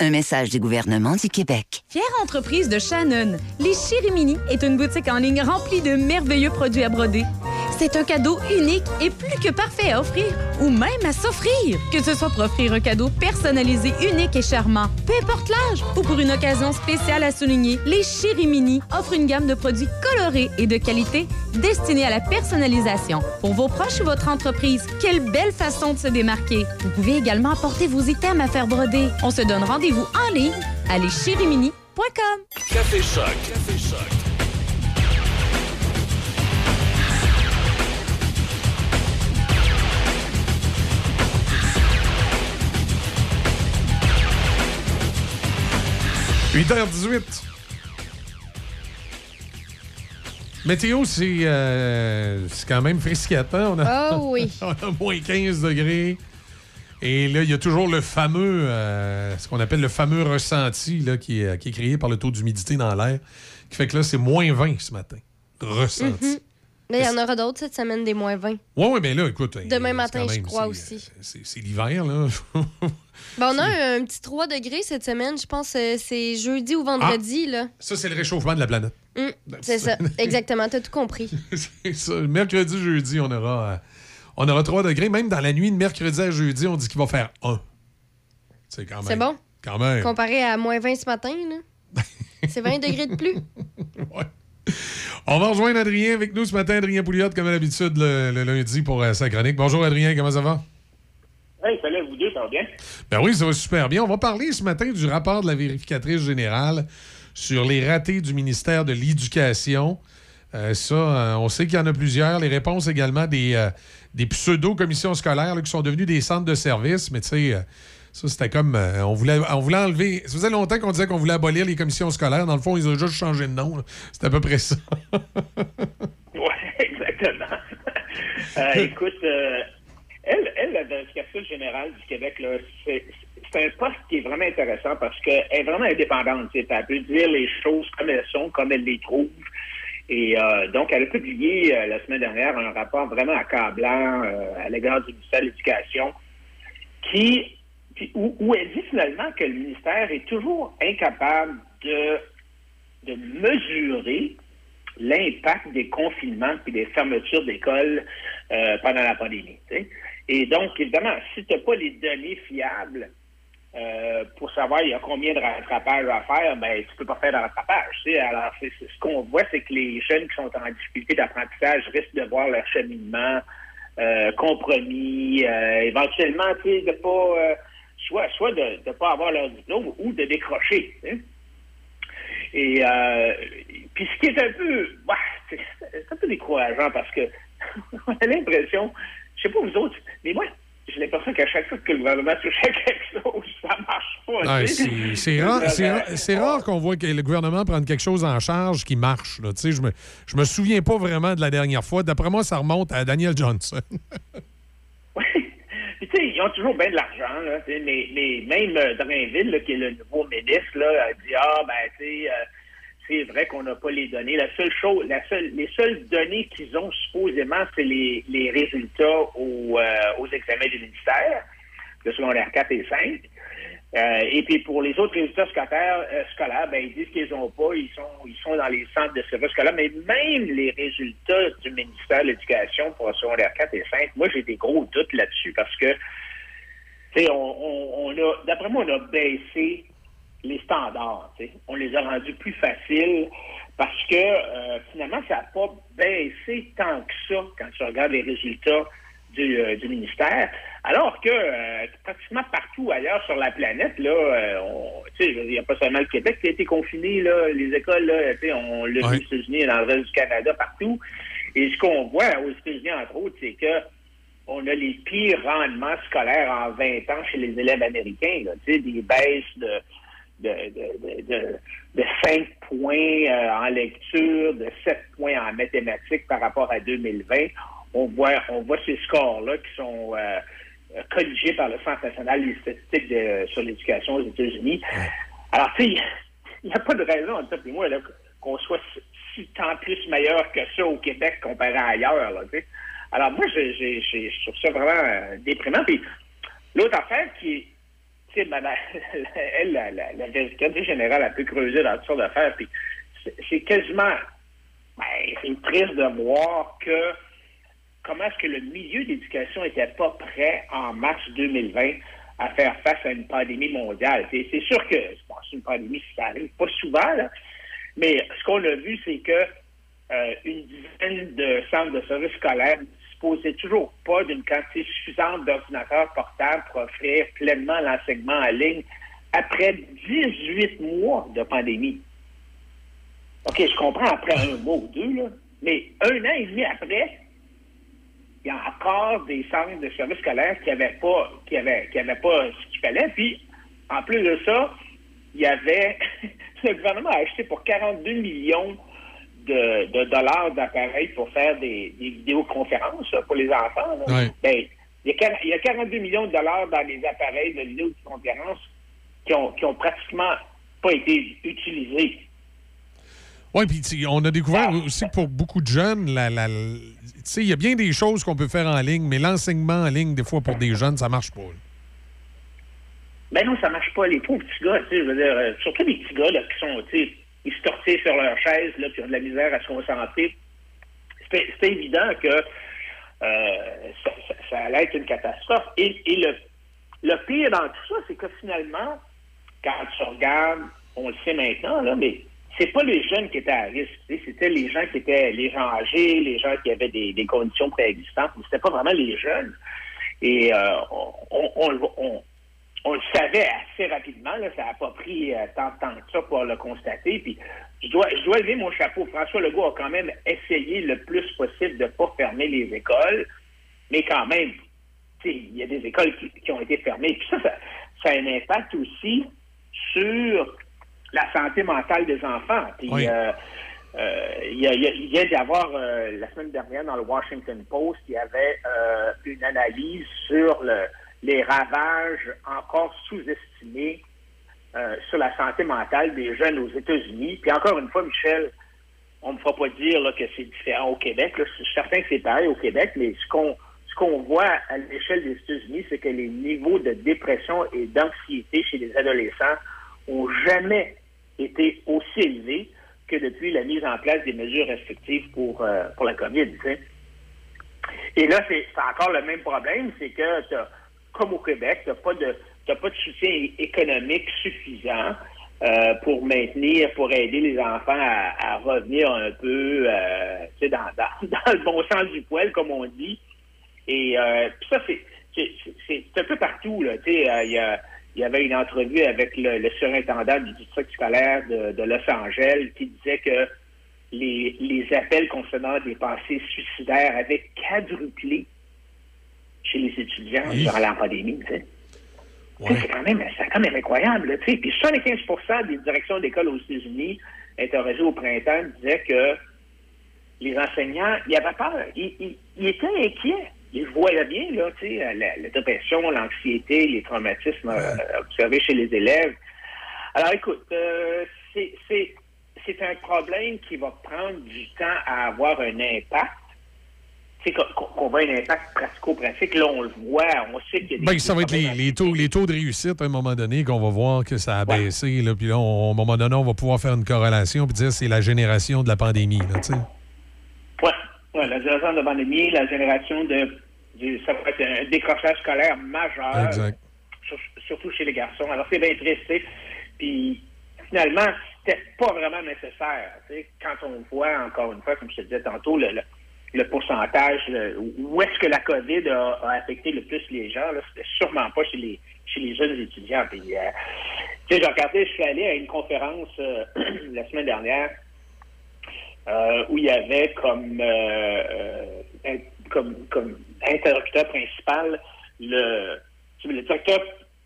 Un message du gouvernement du Québec. Fière entreprise de Shannon, les Chirimini est une boutique en ligne remplie de merveilleux produits à broder. C'est un cadeau unique et plus que parfait à offrir ou même à s'offrir. Que ce soit pour offrir un cadeau personnalisé, unique et charmant, peu importe l'âge, ou pour une occasion spéciale à souligner, les Chirimini offrent une gamme de produits colorés et de qualité destinés à la personnalisation. Pour vos proches ou votre entreprise, quelle belle façon de se démarquer. Vous pouvez également apporter vos items à faire broder. On se donne rendez-vous en ligne à leschirimini.com. Café Choc. Café Choc. « 8h18. Météo, c'est euh, c'est quand même frisquettant. On a, Oh oui. on a moins 15 degrés. Et là, il y a toujours le fameux, euh, ce qu'on appelle le fameux ressenti là, qui, est, qui est créé par le taux d'humidité dans l'air, qui fait que là, c'est moins 20 ce matin. Ressenti. Mhm. Mais il y en aura d'autres cette semaine, des moins 20. Oui, oui, mais là, écoute. hein, Demain matin, je crois aussi. C'est c'est l'hiver, là. Ben, on a un, un petit 3 degrés cette semaine. Je pense que c'est jeudi ou vendredi. là. Ça, c'est le réchauffement de la planète. Hum, c'est ça, exactement. T'as tout compris. C'est ça. Mercredi, jeudi, on aura, euh, on aura 3 degrés. Même dans la nuit de mercredi à jeudi, on dit qu'il va faire 1. C'est quand même. C'est bon? Quand même. Comparé à moins 20 ce matin, là? C'est 20 degrés de plus. On va rejoindre Adrien avec nous ce matin. Adrien Pouliot, comme à l'habitude, le, le lundi pour euh, sa chronique. Bonjour, Adrien. Comment ça va? Hey, salut vous deux, ça va bien? Ben oui, ça va super bien. On va parler ce matin du rapport de la vérificatrice générale sur les ratés du ministère de l'Éducation. Euh, ça, euh, on sait qu'il y en a plusieurs. Les réponses également des, euh, des pseudo-commissions scolaires qui sont devenues des centres de services. Mais tu sais, euh, ça, c'était comme. euh, on, voulait, on voulait enlever. Ça faisait longtemps qu'on disait qu'on voulait abolir les commissions scolaires. Dans le fond, ils ont juste changé de nom. C'est à peu près ça. Oui, exactement. Euh, écoute, elle, elle, la vérificatrice générale du Québec, c'est un poste qui est vraiment intéressant parce qu'elle est vraiment indépendante. Elle peut dire les choses comme elles sont, comme elle les trouve. Et euh, donc, elle a publié euh, la semaine dernière un rapport vraiment accablant euh, à l'égard du ministère de l'Éducation qui, où, où elle dit finalement que le ministère est toujours incapable de, de mesurer l'impact des confinements et des fermetures d'écoles euh, pendant la pandémie. Et donc, évidemment, si tu n'as pas les données fiables euh, pour savoir il y a combien de rattrapage à faire, ben tu peux pas faire de rattrapage. Alors, ce qu'on voit, c'est que les jeunes qui sont en difficulté d'apprentissage risquent de voir leur cheminement euh, compromis, euh, éventuellement, de pas soit soit de ne pas avoir leur diplôme ou de décrocher. Et puis ce qui est un peu, c'est un peu décourageant parce que on a l'impression, je sais pas vous autres, mais moi, j'ai l'impression qu'à chaque fois que le gouvernement touche à quelque chose, ça marche pas. Ouais, c'est rare, rare- qu'on voit que le gouvernement prenne quelque chose en charge qui marche. là. Je me, je me souviens pas vraiment de la dernière fois. D'après moi, ça remonte à Daniel Johnson. Tu sais, ils ont toujours bien de l'argent, mais, mais même euh, Drainville, là, qui est le nouveau ministre, là, a dit Ah, ben, tu sais, euh, c'est vrai qu'on n'a pas les données. La seule chose, la seule, les seules données qu'ils ont supposément, c'est les, les résultats aux, euh, aux examens du ministère, le secondaire 4 et 5. Euh, et puis pour les autres résultats scolaires, euh, scolaires ben, ils disent qu'ils n'ont pas, ils sont, ils sont dans les centres de services scolaires, mais même les résultats du ministère de l'Éducation pour le secondaire 4 et 5, moi j'ai des gros doutes là-dessus parce que on, on, on a, d'après moi, on a baissé les standards. On les a rendus plus faciles parce que euh, finalement, ça n'a pas baissé tant que ça quand tu regardes les résultats du, euh, du ministère. Alors que euh, pratiquement partout ailleurs sur la planète, là, euh, on- tu sais, il n'y a pas seulement le Québec qui a été confiné, là, les écoles, là, on l'a vu aux États-Unis et dans le reste du Canada, partout. Et ce qu'on voit aux États-Unis, entre autres, c'est que on a les pires rendements scolaires en 20 ans chez les élèves américains. Là, tu sais, des baisses de, de, de, de, de- de 5 points euh, en lecture, de 7 points en mathématiques par rapport à 2020. On voit, on voit ces scores-là qui sont euh, colligés par le Centre national des statistiques de- sur l'éducation aux États-Unis. Alors, tu sais, il n'y a pas de raison, en fait, moi, là, qu'on soit si, si tant plus meilleur que ça au Québec comparé à ailleurs. Là. Alors, moi, je, je, je, je trouve ça vraiment euh, déprimant. Puis, l'autre affaire qui est, tu sais, madame- elle, la, la, vérificatrice générale, a pu creuser dans toutes sortes d'affaires, puis c'est- quasiment, ben, c'est triste de voir que comment est-ce que le milieu d'éducation n'était pas prêt en mars 2020 à faire face à une pandémie mondiale. C'est sûr que bon, c'est une pandémie, ça arrive pas souvent, là, mais ce qu'on a vu, c'est que euh, une dizaine de centres de services scolaires ne disposaient toujours pas d'une quantité suffisante d'ordinateurs portables pour offrir pleinement l'enseignement en ligne après 18 mois de pandémie. OK, je comprends après un mois ou deux, là, mais un an et demi après, il y a encore des centres de services scolaires qui n'avaient pas, qui avaient, qui pas ce qu'il fallait. Puis, en plus de ça, il y avait, le gouvernement a acheté pour 42 millions de, de dollars d'appareils pour faire des, des vidéoconférences là, pour les enfants. là. Ben, il, y a, quar- il y a 42 millions de dollars dans les appareils de vidéoconférence qui ont, qui ont pratiquement pas été utilisés. Oui, puis on a découvert aussi que pour beaucoup de jeunes, la, la- tu sais, il y a bien des choses qu'on peut faire en ligne, mais l'enseignement en ligne, des fois, pour des jeunes, ça marche pas. Ben non, ça marche pas. Les pauvres petits gars, je veux dire, euh, surtout les petits gars là, qui sont, ils se sur leur chaise, là, qui ont de la misère à se concentrer. C'était évident que euh, ça, allait être une catastrophe. Et, le, pire dans tout ça, c'est que finalement, quand tu regardes, on le sait maintenant, là, mais c'est pas les jeunes qui étaient à risque. C'était les gens qui étaient les gens âgés, les gens qui avaient des, conditions préexistantes. C'était pas vraiment les jeunes. Et euh, on, on, on- on- le savait assez rapidement. Là, ça n'a pas pris euh, tant de temps que ça pour le constater. Puis je dois, je dois lever mon chapeau. François Legault a quand même essayé le plus possible de ne pas fermer les écoles, mais quand même, tu sais, il y a des écoles qui, qui ont été fermées. Puis ça, ça, ça a un impact aussi sur la santé mentale des enfants. Puis Oui. euh, euh, il, y a, il y a- il vient d'y avoir, euh, la semaine dernière, dans le Washington Post, il y avait euh, une analyse sur le- les ravages encore sous-estimés euh, sur la santé mentale des jeunes aux États-Unis. Puis encore une fois, Michel, on ne me fera pas dire que c'est différent au Québec. Je suis certain que c'est pareil au Québec, mais ce qu'on ce qu'on voit à l'échelle des États-Unis, c'est que les niveaux de dépression et d'anxiété chez les adolescents ont jamais été aussi élevés que depuis la mise en place des mesures restrictives pour, euh, pour la COVID. tu. Et là, c'est encore le même problème, c'est que t'as- comme au Québec, tu n'as pas de pas de soutien économique suffisant euh, pour maintenir, pour aider les enfants à, revenir un peu euh, dans, dans, le bon sens du poil, comme on dit. Et euh, ça, c'est un peu partout. Euh, il y, y avait une entrevue avec le, surintendant du district scolaire de, de Los Angeles qui disait que les, les appels concernant des pensées suicidaires avaient quadruplé chez les étudiants durant la pandémie. tu sais. C'est quand, même- c'est quand même incroyable. là, tu sais. Puis 75% des directions d'école aux États-Unis interrogées au printemps disaient que les enseignants, ils avaient peur. Ils, ils- ils étaient inquiets. Ils voyaient bien là, tu sais, la, la dépression, l'anxiété, les traumatismes euh, observés chez les élèves. Alors écoute, euh, c'est un problème qui va prendre du temps à avoir un impact. Qu'on voit un impact pratico-pratique. Là, on le voit, on sait qu'il y a des... Ben, ça va être les, les taux, les taux de réussite à un moment donné qu'on va voir que ça a baissé. Là, puis là, on- à un moment donné, on va pouvoir faire une corrélation puis dire c'est la génération de la pandémie. Là, tu sais. Oui, ouais, la génération de pandémie, la génération de. ça va être un décrochage scolaire majeur. Exact. sur- surtout chez les garçons. Alors, c'est bien triste. Puis, finalement, c'était pas vraiment nécessaire. Quand on voit, encore une fois, comme je te disais tantôt, le, le, le pourcentage, le- où est-ce que la COVID a, affecté le plus les gens, c'était sûrement pas chez les, chez les jeunes étudiants. Puis, euh, je suis allé à une conférence euh, la semaine dernière euh, où il y avait comme, euh, euh, comme, comme interlocuteur principal le, le directeur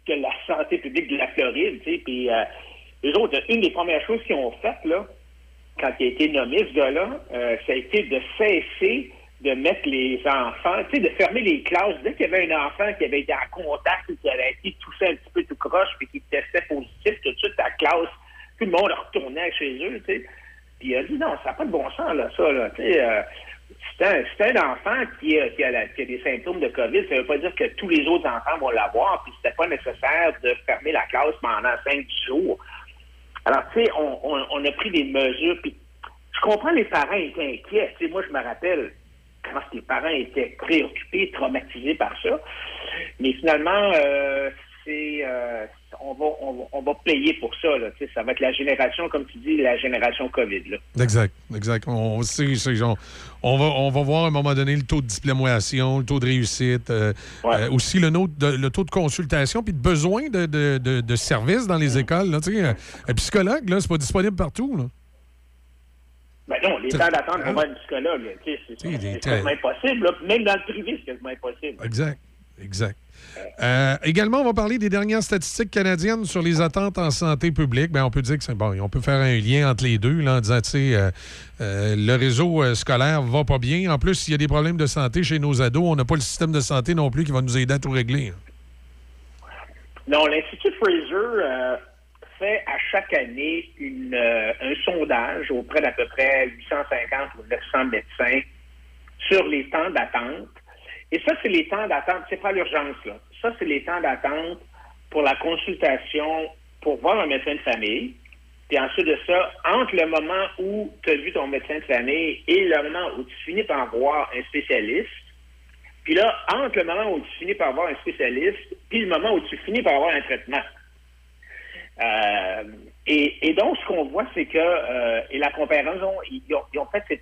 de la santé publique de la Floride, euh, les autres, une des premières choses qu'ils ont faites, là, quand il a été nommé, ce gars-là, euh, ça a été de cesser de mettre les enfants, tu sais, de fermer les classes. Dès qu'il y avait un enfant qui avait été en contact ou qui avait été touché un petit peu tout croche puis qui testait positif, tout de suite, la classe, tout le monde retournait chez eux, tu sais. Puis il a dit, non, ça n'a pas de bon sens, là, ça, là, tu euh, c'est un, enfant qui a, des symptômes de COVID. Ça ne veut pas dire que tous les autres enfants vont l'avoir, puis c'était pas nécessaire de fermer la classe pendant cinq jours. Alors, tu sais, on, on, on a pris des mesures, puis je comprends les parents étaient inquiets. Tu sais, moi, je me rappelle comment les parents étaient préoccupés, traumatisés par ça. Mais finalement, euh, c'est euh, on, va, on, va, on va payer pour ça. Là, ça va être la génération, comme tu dis, la génération COVID. Là. Exact, exact. On, on, on va, on va voir à un moment donné le taux de diplomation, le taux de réussite, euh, euh, aussi le, de- le taux de consultation, puis de besoin de, de, de- de services dans les écoles. Là, tu sais, un, psychologue, là, c'est pas disponible partout. Là. Ben non, les temps d'attente pour voir un psychologue, c'est quasiment impossible. là. Même dans le privé, c'est quasiment impossible. Exact, exact. Euh, également, on va parler des dernières statistiques canadiennes sur les attentes en santé publique. Ben, on peut dire que c'est bon. On peut faire un lien entre les deux là, en disant, tu sais, euh, euh, le réseau scolaire va pas bien. En plus, s'il y a des problèmes de santé chez nos ados, on n'a pas le système de santé non plus qui va nous aider à tout régler. Non, l'Institut Fraser fait à chaque année un sondage auprès d'à peu près 850 ou 900 médecins sur les temps d'attente. Et ça, c'est les temps d'attente, c'est pas l'urgence, là. Ça, c'est les temps d'attente pour la consultation pour voir un médecin de famille. Puis ensuite de ça, entre le moment où tu as vu ton médecin de famille et le moment où tu finis par voir un spécialiste, puis là, entre le moment où tu finis par voir un spécialiste, puis le moment où tu finis par avoir un traitement. Euh, et, donc, ce qu'on voit, c'est que, euh, et la comparaison, ils ont, fait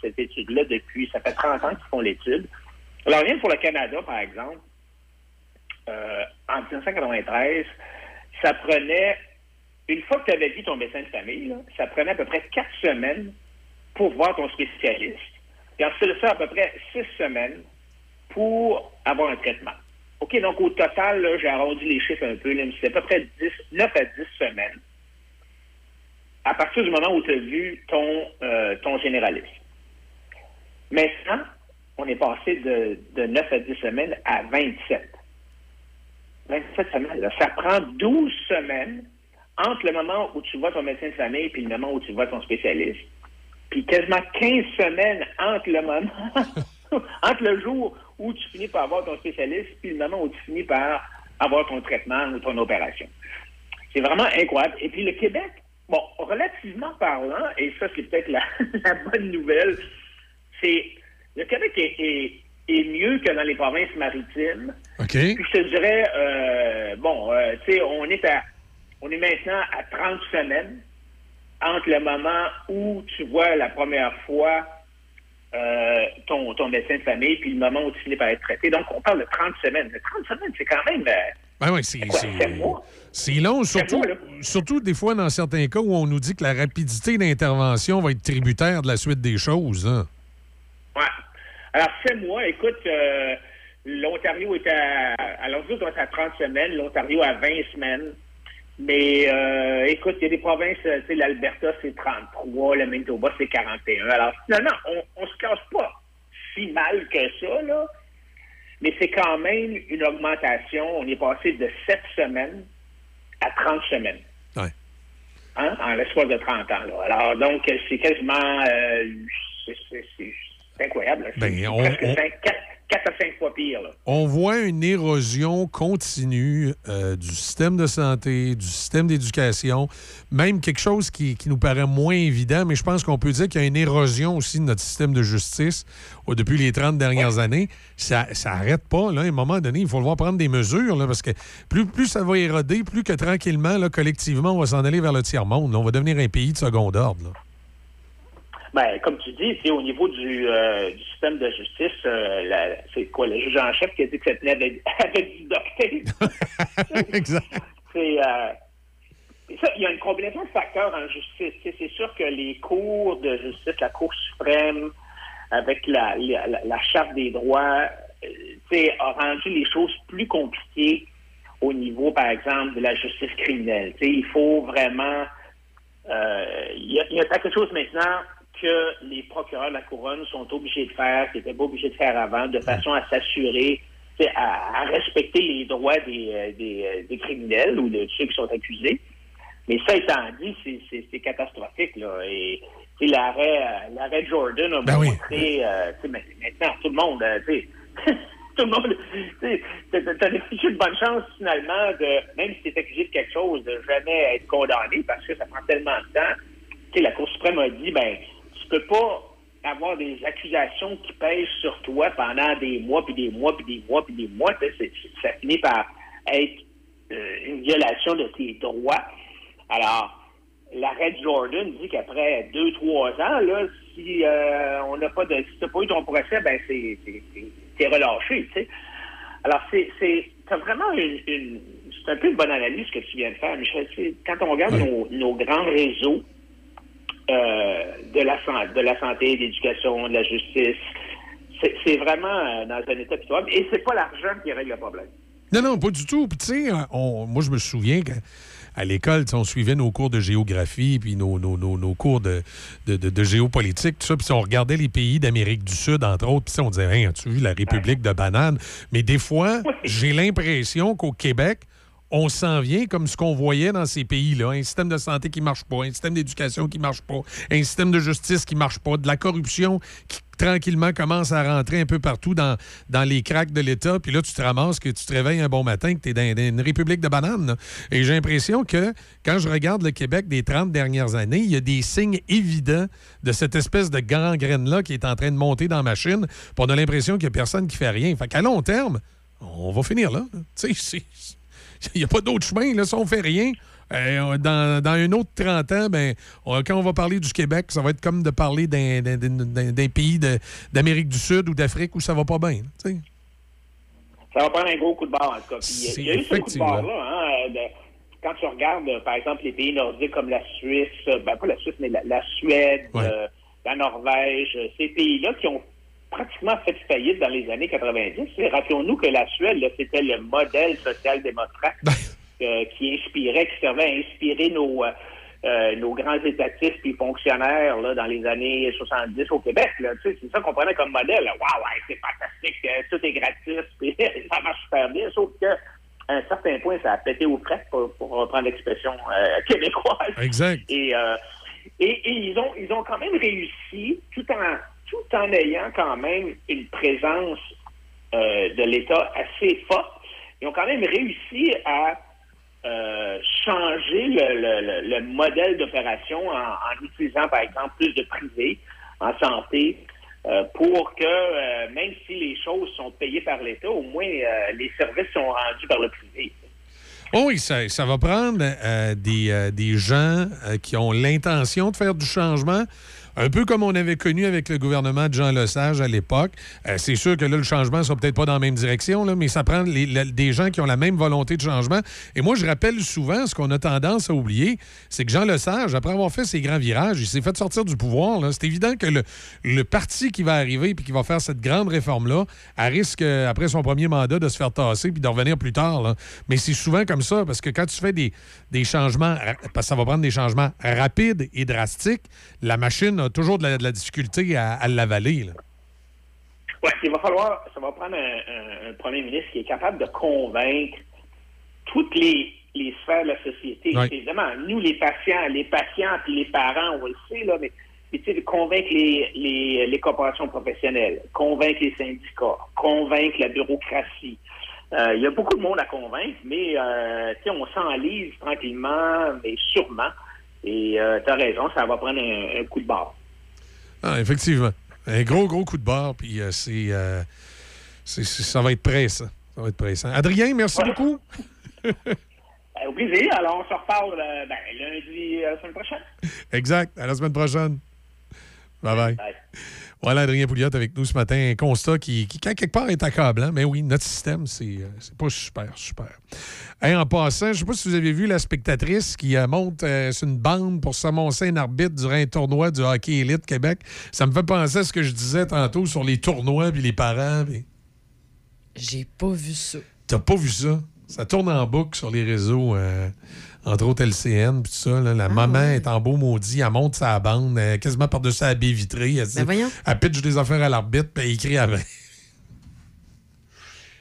cette étude-là depuis, ça fait 30 ans qu'ils font l'étude. Alors, rien pour le Canada, par exemple, euh, en 1993, ça prenait, une fois que tu avais vu ton médecin de famille, ça prenait à peu près quatre semaines pour voir ton spécialiste. Puis ensuite de ça, à peu près six semaines pour avoir un traitement. OK, donc au total, j'ai arrondi les chiffres un peu, c'est à peu près 10, 9 à 10 semaines à partir du moment où tu as vu ton, euh, ton généraliste. Maintenant, on est passé de, de 9 à 10 semaines à 27. 27 semaines. Ça prend 12 semaines entre le moment où tu vois ton médecin de famille et le moment où tu vois ton spécialiste. Puis quasiment 15 semaines entre le moment, entre le jour où tu finis par avoir ton spécialiste puis le moment où tu finis par avoir ton traitement ou ton opération. C'est vraiment incroyable. Et puis le Québec, bon, relativement parlant, et ça c'est peut-être la bonne nouvelle, c'est le Québec est, est- est mieux que dans les provinces maritimes. OK. Puis je te dirais, euh, bon, euh, tu sais, on est à, on est maintenant à 30 semaines entre le moment où tu vois la première fois euh, ton, ton médecin de famille puis le moment où tu finis par être traité. Donc, on parle de 30 semaines. Mais 30 semaines, c'est quand même... Ben oui, c'est, c'est long, surtout, surtout des fois dans certains cas où on nous dit que la rapidité d'intervention va être tributaire de la suite des choses. hein. Ouais. Alors, sept mois, écoute, euh, l'Ontario est à. Alors, nous, on est à 30 semaines, l'Ontario à 20 semaines. Mais, euh, écoute, il y a des provinces, euh, tu sais, l'Alberta, c'est 33, le Manitoba, c'est 41. Alors, finalement, on, on se casse pas si mal que ça, là. Mais c'est quand même une augmentation. On est passé de 7 semaines à 30 semaines. Ouais. Hein, en l'espace de 30 ans. Là. Alors, donc, c'est quasiment... euh, c'est- c'est- incroyable. Ben, c'est on- presque on- 4, à 5 fois pire. Là. On voit une érosion continue euh, du système de santé, du système d'éducation, même quelque chose qui, qui nous paraît moins évident, mais je pense qu'on peut dire qu'il y a une érosion aussi de notre système de justice euh, depuis les 30 dernières années. Ça n'arrête pas. Là, à un moment donné, il faut le voir prendre des mesures, là, parce que plus, plus ça va éroder, plus que tranquillement, là, collectivement, on va s'en aller vers le tiers-monde. On va devenir un pays de second ordre. là. Ben, comme tu dis, c'est au niveau du, euh, du système de justice, euh, c'est quoi, le juge en chef qui a dit que ça tenait avec, avec du tape. exact. C'est, euh, et ça, il y a une combinaison de facteurs en justice. C'est sûr que les cours de justice, la Cour suprême, avec la, la, la- la Charte des droits, a rendu les choses plus compliquées au niveau, par exemple, de la justice criminelle. Il faut vraiment... Il y, a, il y a quelque chose maintenant que les procureurs de la couronne sont obligés de faire, qu'ils n'étaient pas obligés de faire avant, de façon à s'assurer, à, à respecter les droits des, euh, des, euh, des criminels ou de ceux qui sont accusés. Mais ça étant dit, c'est- catastrophique. Là. Et l'arrêt euh, Jordan a Ben oui. montré, euh, sais, mais maintenant, tout le monde, euh, tout le monde, t'as de bonne chance finalement de, même si t'es accusé de quelque chose, de jamais être condamné parce que ça prend tellement de temps. Tu sais, la Cour suprême a dit, ben, tu peux pas avoir des accusations qui pèsent sur toi pendant des mois, puis des mois, puis des mois, puis des mois. Ça finit par être euh, une violation de tes droits. Alors, l'arrêt de Jordan dit qu'après deux, trois ans, là, si euh, on n'a pas de si t'as pas eu ton procès, ben c'est t'es relâché, tu sais. Alors, c'est vraiment une, une- c'est un peu une bonne analyse que tu viens de faire, Michel. Quand on regarde nos, nos grands réseaux euh, de la san- de la santé, de l'éducation, de la justice, c'est vraiment euh, dans un état pitoyable. Et c'est pas l'argent qui règle le problème. Non, non, pas du tout. Puis, tu sais, moi, je me souviens qu'à l'école, on suivait nos cours de géographie, puis nos, nos- nos- nos cours de, de- de- de géopolitique, tout ça. Puis, on regardait les pays d'Amérique du Sud, entre autres, puis on disait, Hein, as-tu vu la République de banane? Mais des fois, j'ai l'impression qu'au Québec, on s'en vient comme ce qu'on voyait dans ces pays-là. Un système de santé qui marche pas, un système d'éducation qui marche pas, un système de justice qui marche pas, de la corruption qui tranquillement commence à rentrer un peu partout dans, dans les cracks de l'État. Puis là, tu te ramasses que tu te réveilles un bon matin, que tu es dans, une république de bananes. Et j'ai l'impression que quand je regarde le Québec des 30 dernières années, il y a des signes évidents de cette espèce de gangrène-là qui est en train de monter dans la machine. Puis on a l'impression qu'il n'y a personne qui fait rien. Fait qu'à long terme, on va finir là. Tu sais, il n'y a pas d'autre chemin. Là, si on fait rien, euh, dans, dans un autre 30 ans, ben, on- quand on va parler du Québec, ça va être comme de parler d'un, d'un- d'un- d'un pays de- d'Amérique du Sud ou d'Afrique où ça va pas bien. Ça va prendre un gros coup de barre, en tout cas. Puis, il y a eu ce coup de barre-là. Hein, de- quand tu regardes, euh, par exemple, les pays nordiques comme la Suisse, euh, ben pas la Suisse, mais la, la Suède, euh, la Norvège, ces pays-là qui ont pratiquement fait faillite dans les années 90. Et Rappelons-nous que la Suède, c'était le modèle social-démocrate euh, qui inspirait, qui servait à inspirer nos, euh, euh, nos grands étatistes et fonctionnaires là, dans les années 70 au Québec. C'est ça qu'on prenait comme modèle. Waouh, c'est fantastique, tout est gratis, puis ça marche super bien, sauf que à un certain point, ça a pété aux frettes, pour, pour reprendre l'expression euh, québécoise. Exact. Et, et, et ils ont ils ont quand même réussi, tout en tout en ayant quand même une présence euh, de l'État assez forte, ils ont quand même réussi à euh, changer le, le- le- le modèle d'opération en, utilisant, par exemple, plus de privé en santé euh, pour que, même si les choses sont payées par l'État, au moins les services sont rendus par le privé. Oh oui, ça, ça va prendre des, gens qui ont l'intention de faire du changement. Un peu comme on avait connu avec le gouvernement de Jean Lesage à l'époque. Euh, c'est sûr que là, le changement ne sera peut-être pas dans la même direction, mais ça prend les- des gens qui ont la même volonté de changement. Et moi, je rappelle souvent ce qu'on a tendance à oublier, c'est que Jean Lesage, après avoir fait ses grands virages, il s'est fait sortir du pouvoir. C'est évident que le, parti qui va arriver puis qui va faire cette grande réforme-là, à risque, euh, après son premier mandat, de se faire tasser puis de revenir plus tard. Mais c'est souvent comme ça, parce que quand tu fais des, des changements, parce que ça va prendre des changements rapides et drastiques, la machine a toujours de la, de la difficulté à, à l'avaler. Ouais, il va falloir, ça va prendre un, un- un premier ministre qui est capable de convaincre toutes les, les sphères de la société. Évidemment, nous, les patients, les patients puis les parents, on le sait, là, mais, mais tu sais, de convaincre les, les, les corporations professionnelles, convaincre les syndicats, convaincre la bureaucratie. Euh, il y a beaucoup de monde à convaincre, mais euh, on s'enlise tranquillement, mais sûrement. Et tu as raison, ça va prendre un, un coup de barre. Ah, effectivement. Un gros, gros coup de barre, puis euh, c'est, euh, c'est- ça va être pressant. Ça va être pressant. Adrien, merci beaucoup. Euh, au plaisir. Alors, on se reparle euh, ben, lundi la semaine prochaine. Exact. À la semaine prochaine. Bye-bye. Voilà, Adrien Pouliot avec nous ce matin. Un constat qui, qui, quelque part, est accablant. Mais oui, notre système, c'est euh, pas super, super. Hey, en passant, je sais pas si vous avez vu la spectatrice qui euh, monte euh, sur une bande pour s'amoncer un arbitre durant un tournoi du hockey élite Québec. Ça me fait penser à ce que je disais tantôt sur les tournois puis les parents. J'ai pas vu ça. T'as pas vu ça? Ça tourne en boucle sur les réseaux, euh, entre autres LCN, puis tout ça. là. Ah, La maman est en beau maudit, elle monte sa bande, euh, quasiment par-dessus la baie vitrée. Elle, Ben elle pitche des affaires à l'arbitre, puis elle écrit après.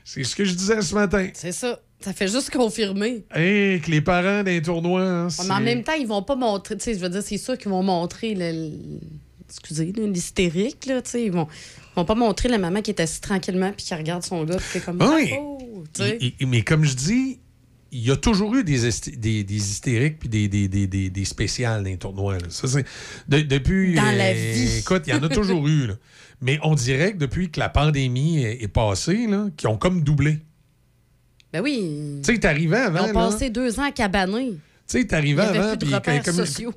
C'est ce que je disais ce matin. C'est ça. Ça fait juste confirmer. Hey, que les parents d'un tournoi. hein, Ouais, mais en même temps, ils vont pas montrer. Tu sais, je veux dire, c'est sûr qu'ils vont montrer le. excusez, l'hystérique, là. Tu sais, ils vont, ils vont pas montrer la maman qui est assise tranquillement puis qui regarde son gars puis qui comme. Oui. Et- et- mais comme je dis, il y a toujours eu des, des, des hystériques puis des, des, des, des, des spéciales dans les tournois. là. Ça, de- depuis. euh, Dans la vie. Écoute, il y en a toujours eu. là. Mais on dirait que depuis que la pandémie est, est passée, là, qu'ils ont comme doublé. Ben oui. Tu sais, t'arrivais Ils avant. ont là, passé deux ans à cabaner. Tu sais, t'arrivais avant, puis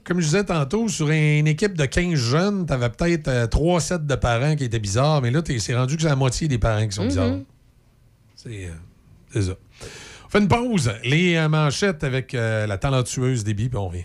comme, je disais tantôt, sur une équipe de 15 jeunes, t'avais peut-être euh, trois sets de parents qui étaient bizarres, mais là, t'es- c'est rendu que c'est la moitié des parents qui sont Mhm. bizarres. C'est euh, c'est ça. On fait une pause. Les euh, manchettes avec euh, la talentueuse débit, puis on revient.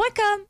Welcome.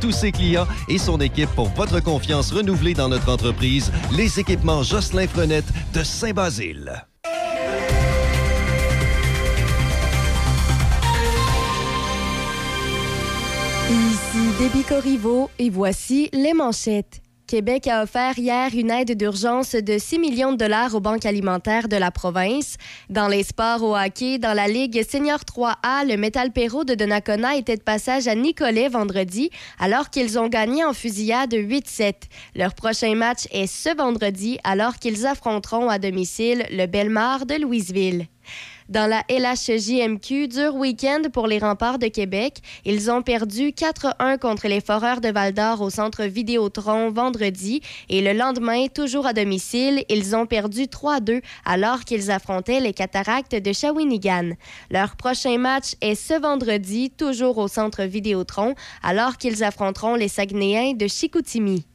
tous ses clients et son équipe pour votre confiance renouvelée dans notre entreprise. Les équipements Jocelyn Frenette de Saint-Basile. Ici Déby Corriveau et voici les manchettes. Québec a offert hier une aide d'urgence de 6 millions de dollars aux banques alimentaires de la province. Dans les sports au hockey, dans la Ligue Senior 3A, le Metal Perro de Donnacona était de passage à Nicolet vendredi, alors qu'ils ont gagné en fusillade 8-7. Leur prochain match est ce vendredi, alors qu'ils affronteront à domicile le Belmar de Louisville. Dans la LHJMQ, dur week-end pour les remparts de Québec. Ils ont perdu 4-1 contre les Foreurs de Val-d'Or au centre Vidéotron vendredi et le lendemain, toujours à domicile, ils ont perdu 3-2 alors qu'ils affrontaient les Cataractes de Shawinigan. Leur prochain match est ce vendredi, toujours au centre Vidéotron, alors qu'ils affronteront les Saguenayens de Chicoutimi.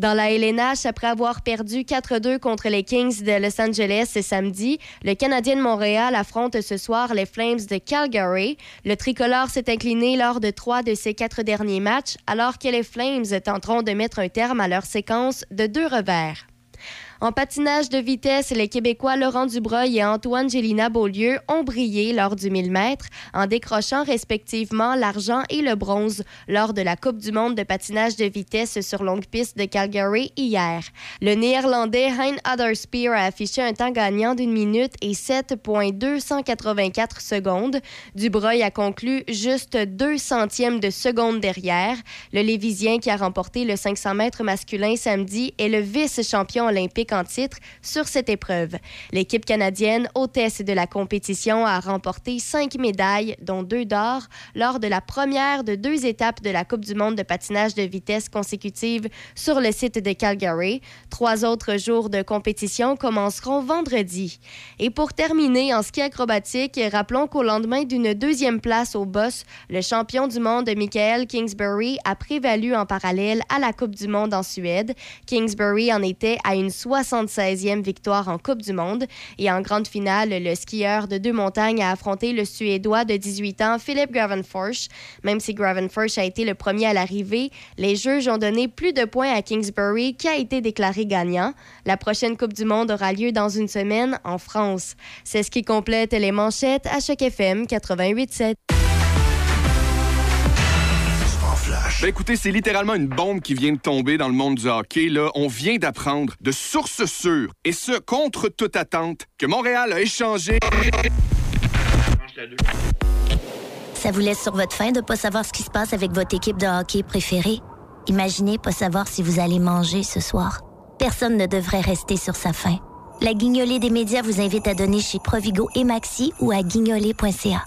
Dans la LNH, après avoir perdu 4-2 contre les Kings de Los Angeles ce samedi, le Canadien de Montréal affronte ce soir les Flames de Calgary. Le tricolore s'est incliné lors de trois de ses quatre derniers matchs, alors que les Flames tenteront de mettre un terme à leur séquence de deux revers. En patinage de vitesse, les Québécois Laurent Dubreuil et Antoine Gélina Beaulieu ont brillé lors du 1000 mètres en décrochant respectivement l'argent et le bronze lors de la Coupe du monde de patinage de vitesse sur longue piste de Calgary hier. Le Néerlandais Hein Adderspeer a affiché un temps gagnant d'une minute et 7,284 secondes. Dubreuil a conclu juste deux centièmes de seconde derrière. Le Lévisien qui a remporté le 500 mètres masculin samedi est le vice-champion olympique en titre sur cette épreuve. L'équipe canadienne, hôtesse de la compétition, a remporté cinq médailles, dont deux d'or, lors de la première de deux étapes de la Coupe du monde de patinage de vitesse consécutive sur le site de Calgary. Trois autres jours de compétition commenceront vendredi. Et pour terminer, en ski acrobatique, rappelons qu'au lendemain d'une deuxième place au boss, le champion du monde Michael Kingsbury a prévalu en parallèle à la Coupe du monde en Suède. Kingsbury en était à une 76e victoire en Coupe du monde. Et en grande finale, le skieur de deux montagnes a affronté le Suédois de 18 ans, Philip Gravenforsch. Même si Gravenforsch a été le premier à l'arrivée, les juges ont donné plus de points à Kingsbury qui a été déclaré gagnant. La prochaine Coupe du monde aura lieu dans une semaine en France. C'est ce qui complète les manchettes à chaque FM 88.7. Ben écoutez, c'est littéralement une bombe qui vient de tomber dans le monde du hockey. Là. On vient d'apprendre de sources sûres, et ce, contre toute attente, que Montréal a échangé Ça vous laisse sur votre faim de ne pas savoir ce qui se passe avec votre équipe de hockey préférée? Imaginez pas savoir si vous allez manger ce soir. Personne ne devrait rester sur sa faim. La guignolée des médias vous invite à donner chez Provigo et Maxi ou à guignolée.ca.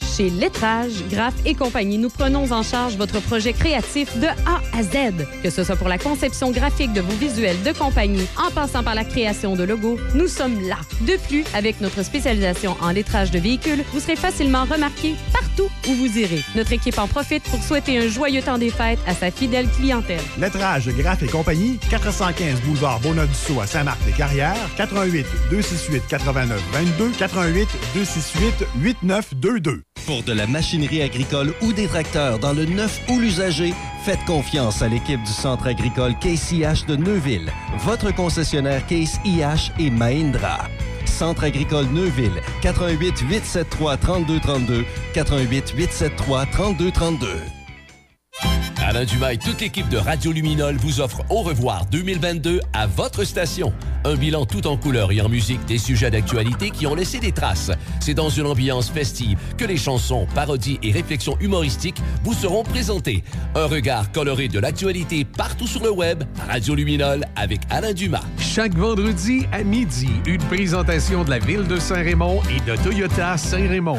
Chez Lettrage, Graph et compagnie, nous prenons en charge votre projet créatif de A à Z. Que ce soit pour la conception graphique de vos visuels de compagnie, en passant par la création de logos, nous sommes là. De plus, avec notre spécialisation en lettrage de véhicules, vous serez facilement remarqué partout où vous irez. Notre équipe en profite pour souhaiter un joyeux temps des fêtes à sa fidèle clientèle. Lettrage, Graph et compagnie, 415 boulevard Bonadusseau à Saint-Marc-des-Carrières, 88 268 89 22, 88 268 8922. Pour de la machinerie agricole ou des tracteurs dans le neuf ou l'usager, faites confiance à l'équipe du Centre agricole Case IH de Neuville, votre concessionnaire Case IH et Mahindra. Centre agricole Neuville, 88 873 3232, 88 873 3232. Alain Dumas et toute l'équipe de Radio Luminol vous offre Au revoir 2022 à votre station. Un bilan tout en couleur et en musique des sujets d'actualité qui ont laissé des traces. C'est dans une ambiance festive que les chansons, parodies et réflexions humoristiques vous seront présentées. Un regard coloré de l'actualité partout sur le web. Radio Luminol avec Alain Dumas. Chaque vendredi à midi, une présentation de la ville de Saint-Raymond et de Toyota Saint-Raymond.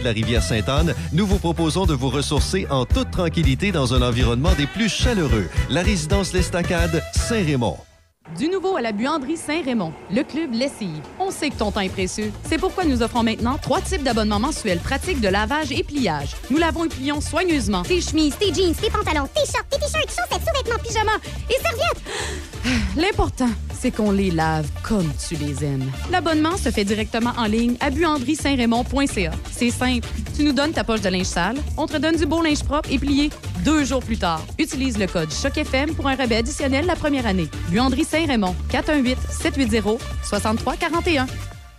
De la rivière Sainte-Anne, nous vous proposons de vous ressourcer en toute tranquillité dans un environnement des plus chaleureux. La résidence L'Estacade, Saint-Raymond. Du nouveau à la buanderie Saint-Raymond, le club Lessive. On sait que ton temps est précieux. C'est pourquoi nous offrons maintenant trois types d'abonnements mensuels pratiques de lavage et pliage. Nous lavons et plions soigneusement Tes chemises, tes jeans, tes pantalons, tes shorts, tes t-shirts, chaussettes, sous-vêtements, pyjamas et serviettes. L'important, c'est qu'on les lave comme tu les aimes. L'abonnement se fait directement en ligne à buanderie-saint-raymond.ca. C'est simple. Tu nous donnes ta poche de linge sale, on te donne du beau linge propre et plié deux jours plus tard. Utilise le code CHOC-FM pour un rabais additionnel la première année. Buanderie Saint-Raymond, 418-780-6341.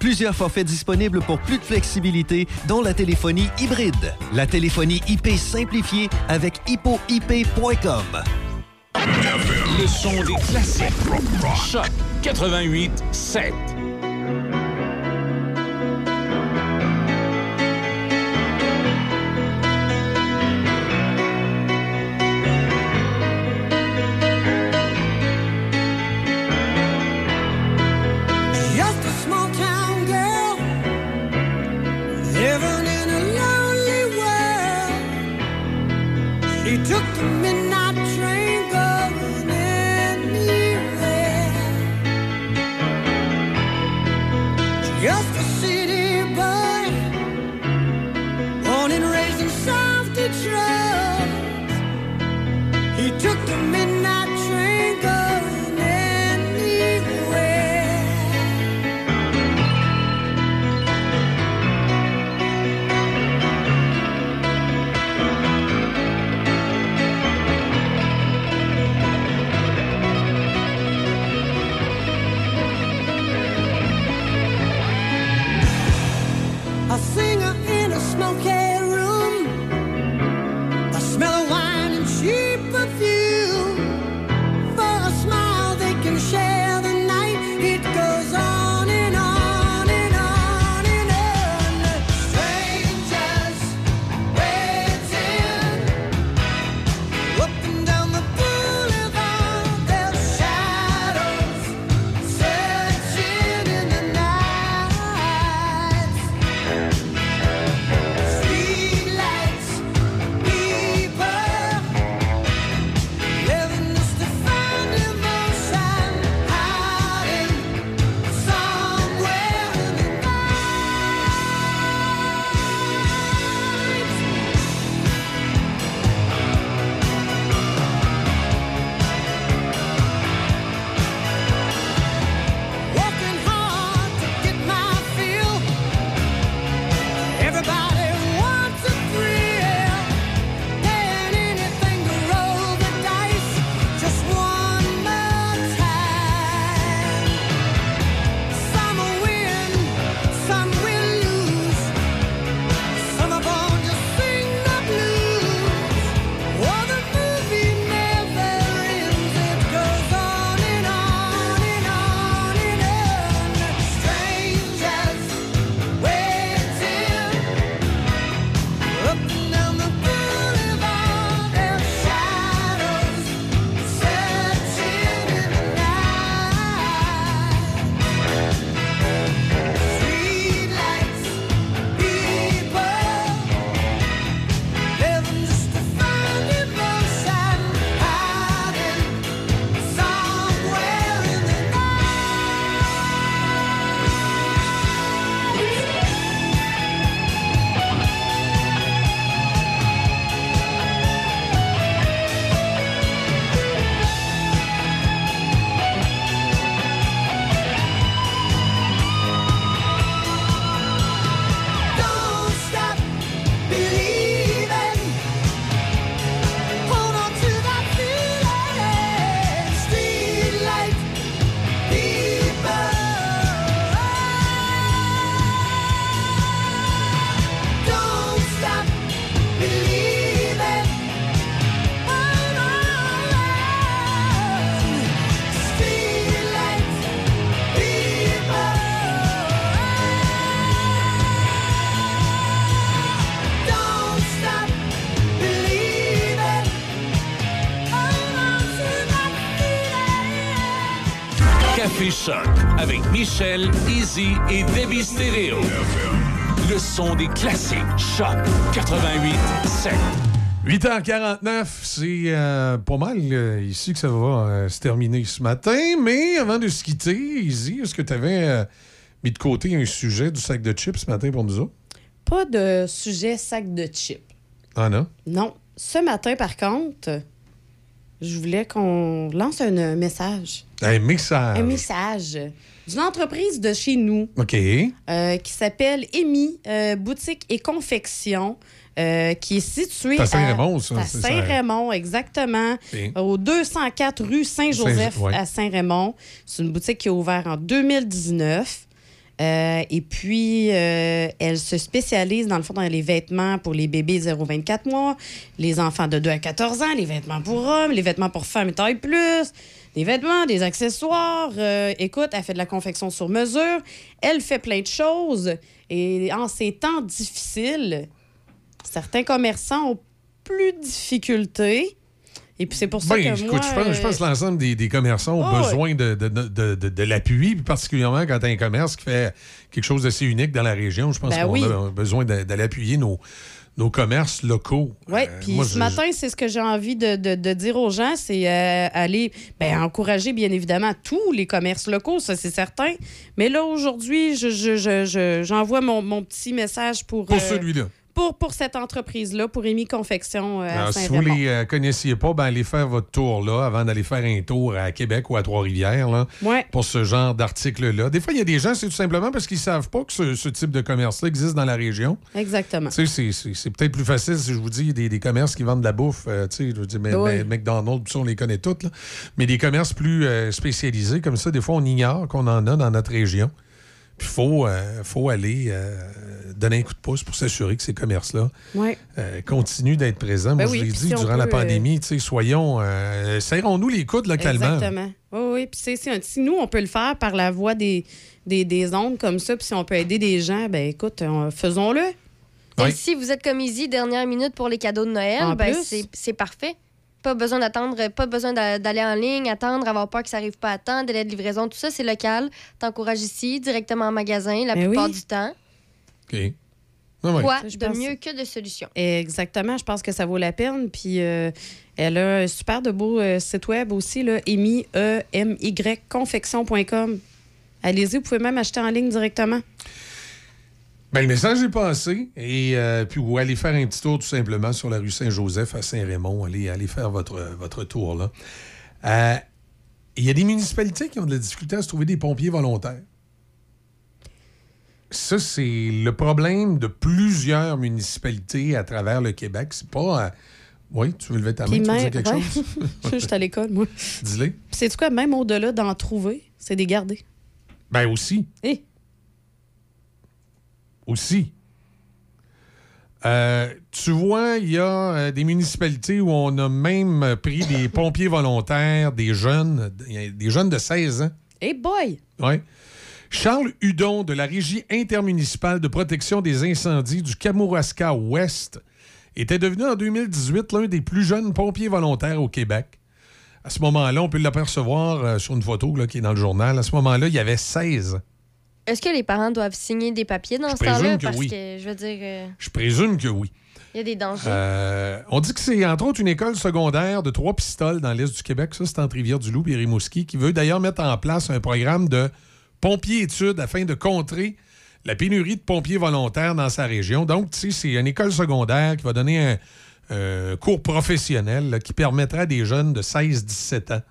Plusieurs forfaits disponibles pour plus de flexibilité, dont la téléphonie hybride. La téléphonie IP simplifiée avec hippoip.com. Le son des classiques. Choc 88 7. took a minute. Avec Michel, Easy et Debbie Stereo. Le son des classiques. Choc 88 7. 8h49, c'est euh, pas mal euh, ici que ça va euh, se terminer ce matin. Mais avant de se quitter, Izzy, est-ce que tu avais mis de côté un sujet du sac de chips ce matin pour nous autres? Pas de sujet sac de chips. Ah non? Non. Ce matin, par contre, je voulais qu'on lance un message. Un message. Un message d'une entreprise de chez nous. OK. euh, qui s'appelle Amy euh, Boutique et Confection. euh, qui est située à Saint-Raymond, ça, à. Saint-Raymond, exactement. Au 204 rue Saint-Joseph Saint- ouais. à Saint-Raymond. C'est une boutique qui a ouvert en 2019. Euh, et puis, euh, elle se spécialise, dans le fond, dans les vêtements pour les bébés 0-24 mois, les enfants de 2 à 14 ans, les vêtements pour hommes, les vêtements pour femmes et taille plus, des vêtements, des accessoires. Euh, écoute, elle fait de la confection sur mesure. Elle fait plein de choses. Et en ces temps difficiles, certains commerçants ont plus de difficultés. Et puis, c'est pour ça Ben, que écoute, moi... je pense, je pense que l'ensemble des, des commerçants ont Oh, besoin de, de, de, de- de l'appui, particulièrement quand tu as un commerce qui fait quelque chose d'assez unique dans la région. Je pense Ben qu'on oui. a besoin d'aller appuyer nos, nos commerces locaux. Oui, Euh, puis ce je- matin, c'est ce que j'ai envie de, de- de dire aux gens, c'est euh, aller ben, encourager bien évidemment tous les commerces locaux, ça c'est certain. Mais là, aujourd'hui, je, je- je- j'envoie mon, mon petit message pour... Pour euh, celui-là. Pour, pour cette entreprise-là, pour Amy Confection euh, à Alors, si vous ne les euh, connaissiez pas, ben, allez faire votre tour là avant d'aller faire un tour à Québec ou à Trois-Rivières Ouais. pour ce genre d'article-là. Des fois, il y a des gens, c'est tout simplement parce qu'ils ne savent pas que ce, ce type de commerce-là existe dans la région. Exactement. C'est- c'est c'est peut-être plus facile si je vous dis des, des commerces qui vendent de la bouffe. euh, je veux dire, mais- Oui. mais McDonald's, on les connaît toutes. là. Mais des commerces plus spécialisés comme ça, des fois, on ignore qu'on en a dans notre région. Puis il faut, euh, faut aller euh, donner un coup de pouce pour s'assurer que ces commerces-là Ouais. euh, continuent d'être présents. Ben Moi, oui, je l'ai dit si durant la peut, pandémie, soyons, euh, serrons-nous les coudes localement. Exactement. Oui, oui. Puis c'est- c'est un- si nous, on peut le faire par la voie des, des, des ondes comme ça, puis si on peut aider des gens, ben écoute, on- faisons-le. Et si vous êtes comme Izzy, dernière minute pour les cadeaux de Noël, En ben c'est parfait. Pas besoin d'attendre, pas besoin d'a- d'aller en ligne, attendre, avoir peur que ça arrive pas à temps, délai de livraison, tout ça, c'est local. T'encourages ici, directement en magasin, la plupart oui. du temps. OK. Ah ouais. Quoi Je de pense- mieux que de solutions? Exactement, je pense que ça vaut la peine. Puis euh, elle a un super de beau euh, site web aussi, là, Amy, E M Y confection.com. Allez-y, vous pouvez même acheter en ligne directement. Ben, le message est passé. Et euh, puis, vous allez faire un petit tour tout simplement sur la rue Saint-Joseph à Saint-Raymond. Allez, allez faire votre, votre tour là. Euh, Il y a des municipalités qui ont de la difficulté à se trouver des pompiers volontaires. Ça, c'est le problème de plusieurs municipalités à travers le Québec. C'est pas. euh, Oui, tu veux lever ta main, Puis tu veux dire quelque ouais. chose? je suis juste à l'école, moi. Dis-le. C'est quoi, même au-delà d'en trouver, c'est des garder? Ben aussi. Eh. Aussi. Euh, tu vois, il y a euh, des municipalités où on a même pris des pompiers volontaires, des jeunes, des jeunes de 16 ans. Hey boy! Ouais. Charles Hudon de la Régie intermunicipale de protection des incendies du Kamouraska Ouest était devenu en 2018 l'un des plus jeunes pompiers volontaires au Québec. À ce moment-là, on peut l'apercevoir euh, sur une photo là, qui est dans le journal. À ce moment-là, il y avait 16 ans. Est-ce que les parents doivent signer des papiers dans Je ce temps-là? que Parce oui. que, je veux dire, euh, Je présume que oui. il y a des dangers. Euh, on dit que c'est entre autres une école secondaire de trois pistoles dans l'est du Québec. Ça, c'est entre Rivière-du-Loup et Rimouski, qui veut d'ailleurs mettre en place un programme de pompiers-études afin de contrer la pénurie de pompiers volontaires dans sa région. Donc, tu sais, c'est une école secondaire qui va donner un euh, cours professionnel là, qui permettra à des jeunes de 16-17 ans.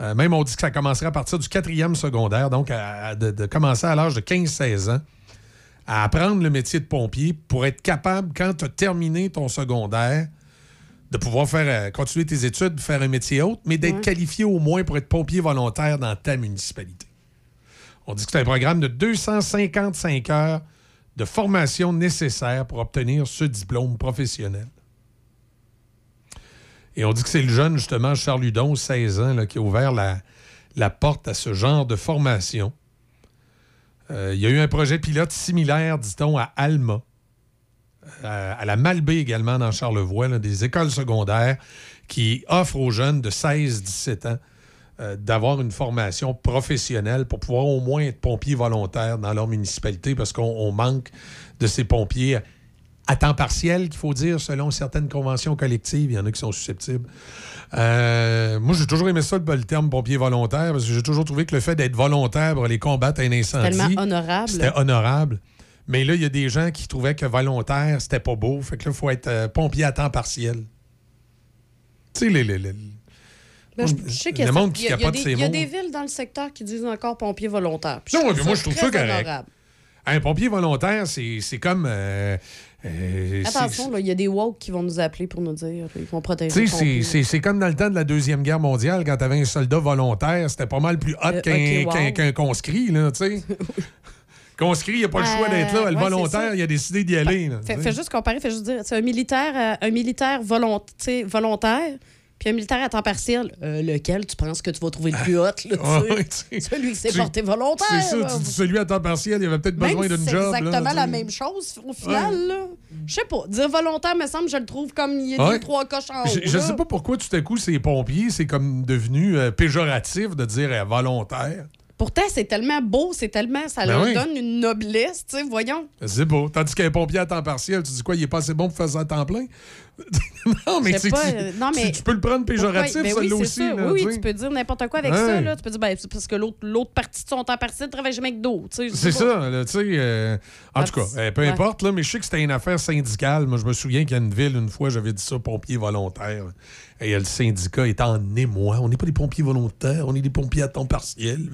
Euh, même on dit que ça commencerait à partir du quatrième secondaire, donc à- à- de, de commencer à l'âge de 15-16 ans à apprendre le métier de pompier pour être capable, quand tu as terminé ton secondaire, de pouvoir faire euh, continuer tes études, faire un métier autre, mais d'être Ouais. qualifié au moins pour être pompier volontaire dans ta municipalité. On dit que c'est un programme de 255 heures de formation nécessaire pour obtenir ce diplôme professionnel. Et on dit que c'est le jeune, justement, Charles Hudon, 16 ans, qui a ouvert la, porte à ce genre de formation. Euh, il y a eu un projet pilote similaire, dit-on, à Alma, euh, à la Malbaie également, dans Charlevoix, des écoles secondaires qui offrent aux jeunes de 16-17 ans euh, d'avoir une formation professionnelle pour pouvoir au moins être pompier volontaire dans leur municipalité parce qu'on on manque de ces pompiers à temps partiel, qu'il faut dire, selon certaines conventions collectives. Il y en a qui sont susceptibles. Euh, moi, j'ai toujours aimé ça, le, terme pompier volontaire, parce que j'ai toujours trouvé que le fait d'être volontaire pour aller combattre un incendie. Tellement honorable. C'était honorable. Mais là, il y a des gens qui trouvaient que volontaire, c'était pas beau. Fait que là, il faut être euh, pompier à temps partiel. Tu sais, les. les, les- Ben, je, je sais qu'il y a, le monde ça- qui il y a- il y a capote des- y a villes dans le secteur qui disent encore pompiers volontaires. Puis Non, moi, je trouve ça correct. Un pompier volontaire, c'est c'est comme. euh, euh, Attention, il y a des woke qui vont nous appeler pour nous dire ils vont protéger Tu c'est- comme dans le temps de la Deuxième Guerre mondiale, quand t'avais un soldat volontaire, c'était pas mal plus hot Euh, qu'un wow. conscrit, là, tu sais. conscrit, il a pas le choix d'être là. Le ouais, volontaire, il a décidé d'y aller. là, tu juste comparer, fais juste dire, c'est un militaire, euh, un militaire tu volontaire, puis un militaire à temps partiel. Euh, lequel tu penses que tu vas trouver le plus hot, là, tu sais? Ouais, tu sais. Celui qui s'est porté volontaire. C'est ça, tu dis celui à temps partiel, il avait peut-être besoin d'une c'est job. là, exactement la même chose au final. là. Je sais pas. Dire volontaire, me semble, je le trouve comme il y a Ouais. deux, trois coches en haut. Je, sais pas pourquoi tout à coup, ces pompiers, c'est comme devenu euh, péjoratif de dire euh, volontaire. Pourtant, c'est tellement beau, c'est tellement. Ça Ben leur oui. donne une noblesse, tu sais, voyons. C'est beau. Tandis qu'un pompier à temps partiel, tu dis quoi, il est pas assez bon pour faire ça à temps plein? non, mais, pas, tu- euh, non, tu- mais- tu peux le prendre péjoratif? Ben oui, c'est aussi. ça. là, oui, tu oui, sais. tu peux dire n'importe quoi avec Ouais. ça. Là. Tu peux dire, ben, c'est parce que l'autre partie de son temps partiel travaille jamais avec d'autres. C'est ça, là, tu sais. euh, en tout cas, euh, peu Ouais. importe, là, mais je sais que c'était une affaire syndicale. Moi, je me souviens qu'il y a une ville, une fois, j'avais dit ça, pompiers volontaires. Et le syndicat est en émoi. On n'est pas des pompiers volontaires, on est des pompiers à temps partiel.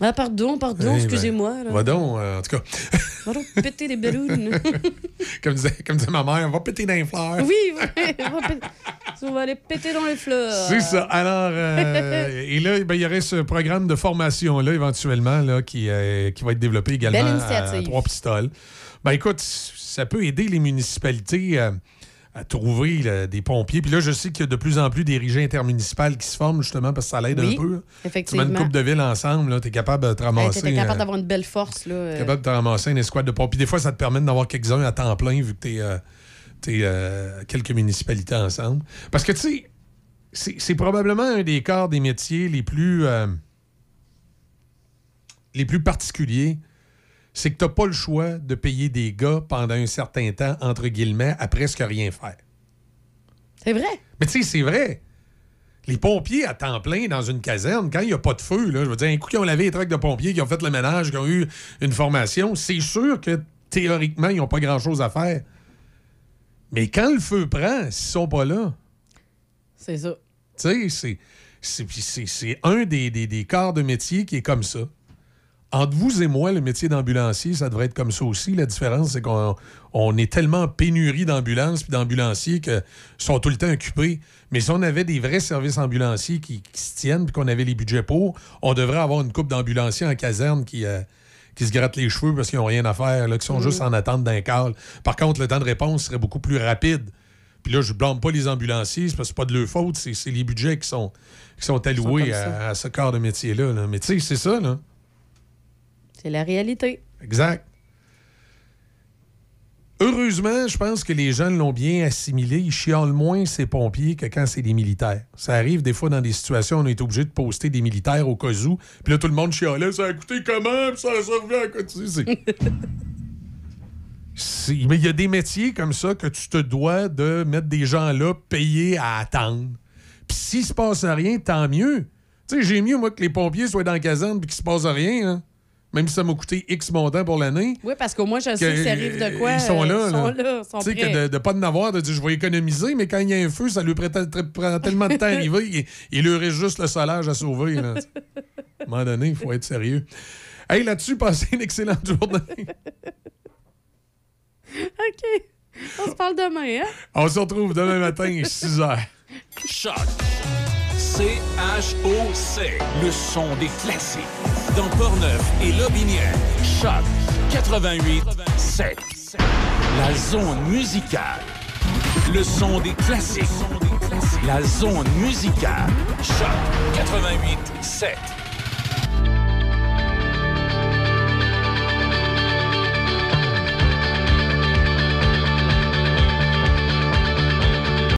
Ah, pardon, pardon, Eh ben, excusez-moi. là. Va donc, euh, en tout cas, Va donc péter des ballons. comme disait, comme disait ma mère, on va péter dans les fleurs. oui, ouais, on va péter- on va aller péter dans les fleurs. C'est ça. Alors, euh, et là, ben, il y aurait ce programme de formation-là, éventuellement, là, qui, euh, qui va être développé également Belle à initiative. Trois-Pistoles. Ben, écoute, ça peut aider les municipalités à trouver là, des pompiers. Puis là, je sais qu'il y a de plus en plus des régies intermunicipales qui se forment, justement, parce que ça l'aide Oui, un peu. Tu mets effectivement. une couple de villes ensemble, tu es capable de te Hey, ramasser. T'étais capable euh, d'avoir une belle force. Là, euh. capable de te ramasser une escouade de pompiers. Des fois, ça te permet d'en avoir quelques-uns à temps plein, vu que tu es, quelques municipalités ensemble. Parce que, tu sais, c'est c'est probablement un des corps des métiers les plus, euh, les plus particuliers. C'est que tu n'as pas le choix de payer des gars pendant un certain temps, entre guillemets, à presque rien faire. C'est vrai. Mais tu sais, c'est vrai. Les pompiers à temps plein dans une caserne, quand il n'y a pas de feu, là, je veux dire, un coup qui ont lavé les trucs de pompiers, qui ont fait le ménage, qui ont eu une formation, c'est sûr que théoriquement, ils n'ont pas grand-chose à faire. Mais quand le feu prend, s'ils sont pas là, C'est ça. tu sais, c'est un des, des, des corps de métier qui est comme ça. Entre vous et moi, le métier d'ambulancier, ça devrait être comme ça aussi. La différence, c'est qu'on on est tellement en pénurie d'ambulances puis d'ambulanciers qu'ils sont tout le temps occupés. Mais si on avait des vrais services ambulanciers qui, qui se tiennent puis qu'on avait les budgets pour, on devrait avoir une coupe d'ambulanciers en caserne qui, euh, qui se grattent les cheveux parce qu'ils n'ont rien à faire, là, qui sont Mhm. juste en attente d'un call. Par contre, le temps de réponse serait beaucoup plus rapide. Puis là, je blâme pas les ambulanciers, parce que c'est pas de leur faute, c'est les budgets qui sont, qui sont alloués à ce corps de métier-là. là. Mais tu sais, c'est ça, là. C'est la réalité. Exact. Heureusement, je pense que les gens l'ont bien assimilé. Ils chialent moins ces pompiers que quand c'est des militaires. Ça arrive des fois dans des situations où on est obligé de poster des militaires au cas où. Puis là, tout le monde chialait. Ça a coûté comment? Puis ça a servi à C'est- Mais il y a des métiers comme ça que tu te dois de mettre des gens là payés à attendre. Puis s'il se passe rien, tant mieux. Tu sais, j'ai mieux, moi, que les pompiers soient dans la caserne puis qu'il se passe rien. hein. Même si ça m'a coûté X montant pour l'année. Oui, parce qu'au moins, je sais s'il arrive de quoi. Ils sont là. euh, Ils sont là. Tu sais, que de ne pas en avoir, de dire je vais économiser, mais quand il y a un feu, ça lui prend, prend tellement de temps à arriver, il, il lui reste juste le solage à sauver. là. À un moment donné, il faut être sérieux. Hey, là-dessus, passez une excellente journée. OK. On se parle demain, hein? On se retrouve demain matin, 6 h. Choc. C-H-O-C. Le son des classiques. Dans Portneuf et Lobinière. Choc 88 7. La zone musicale. Le son des classiques. La zone musicale. Choc 88 7.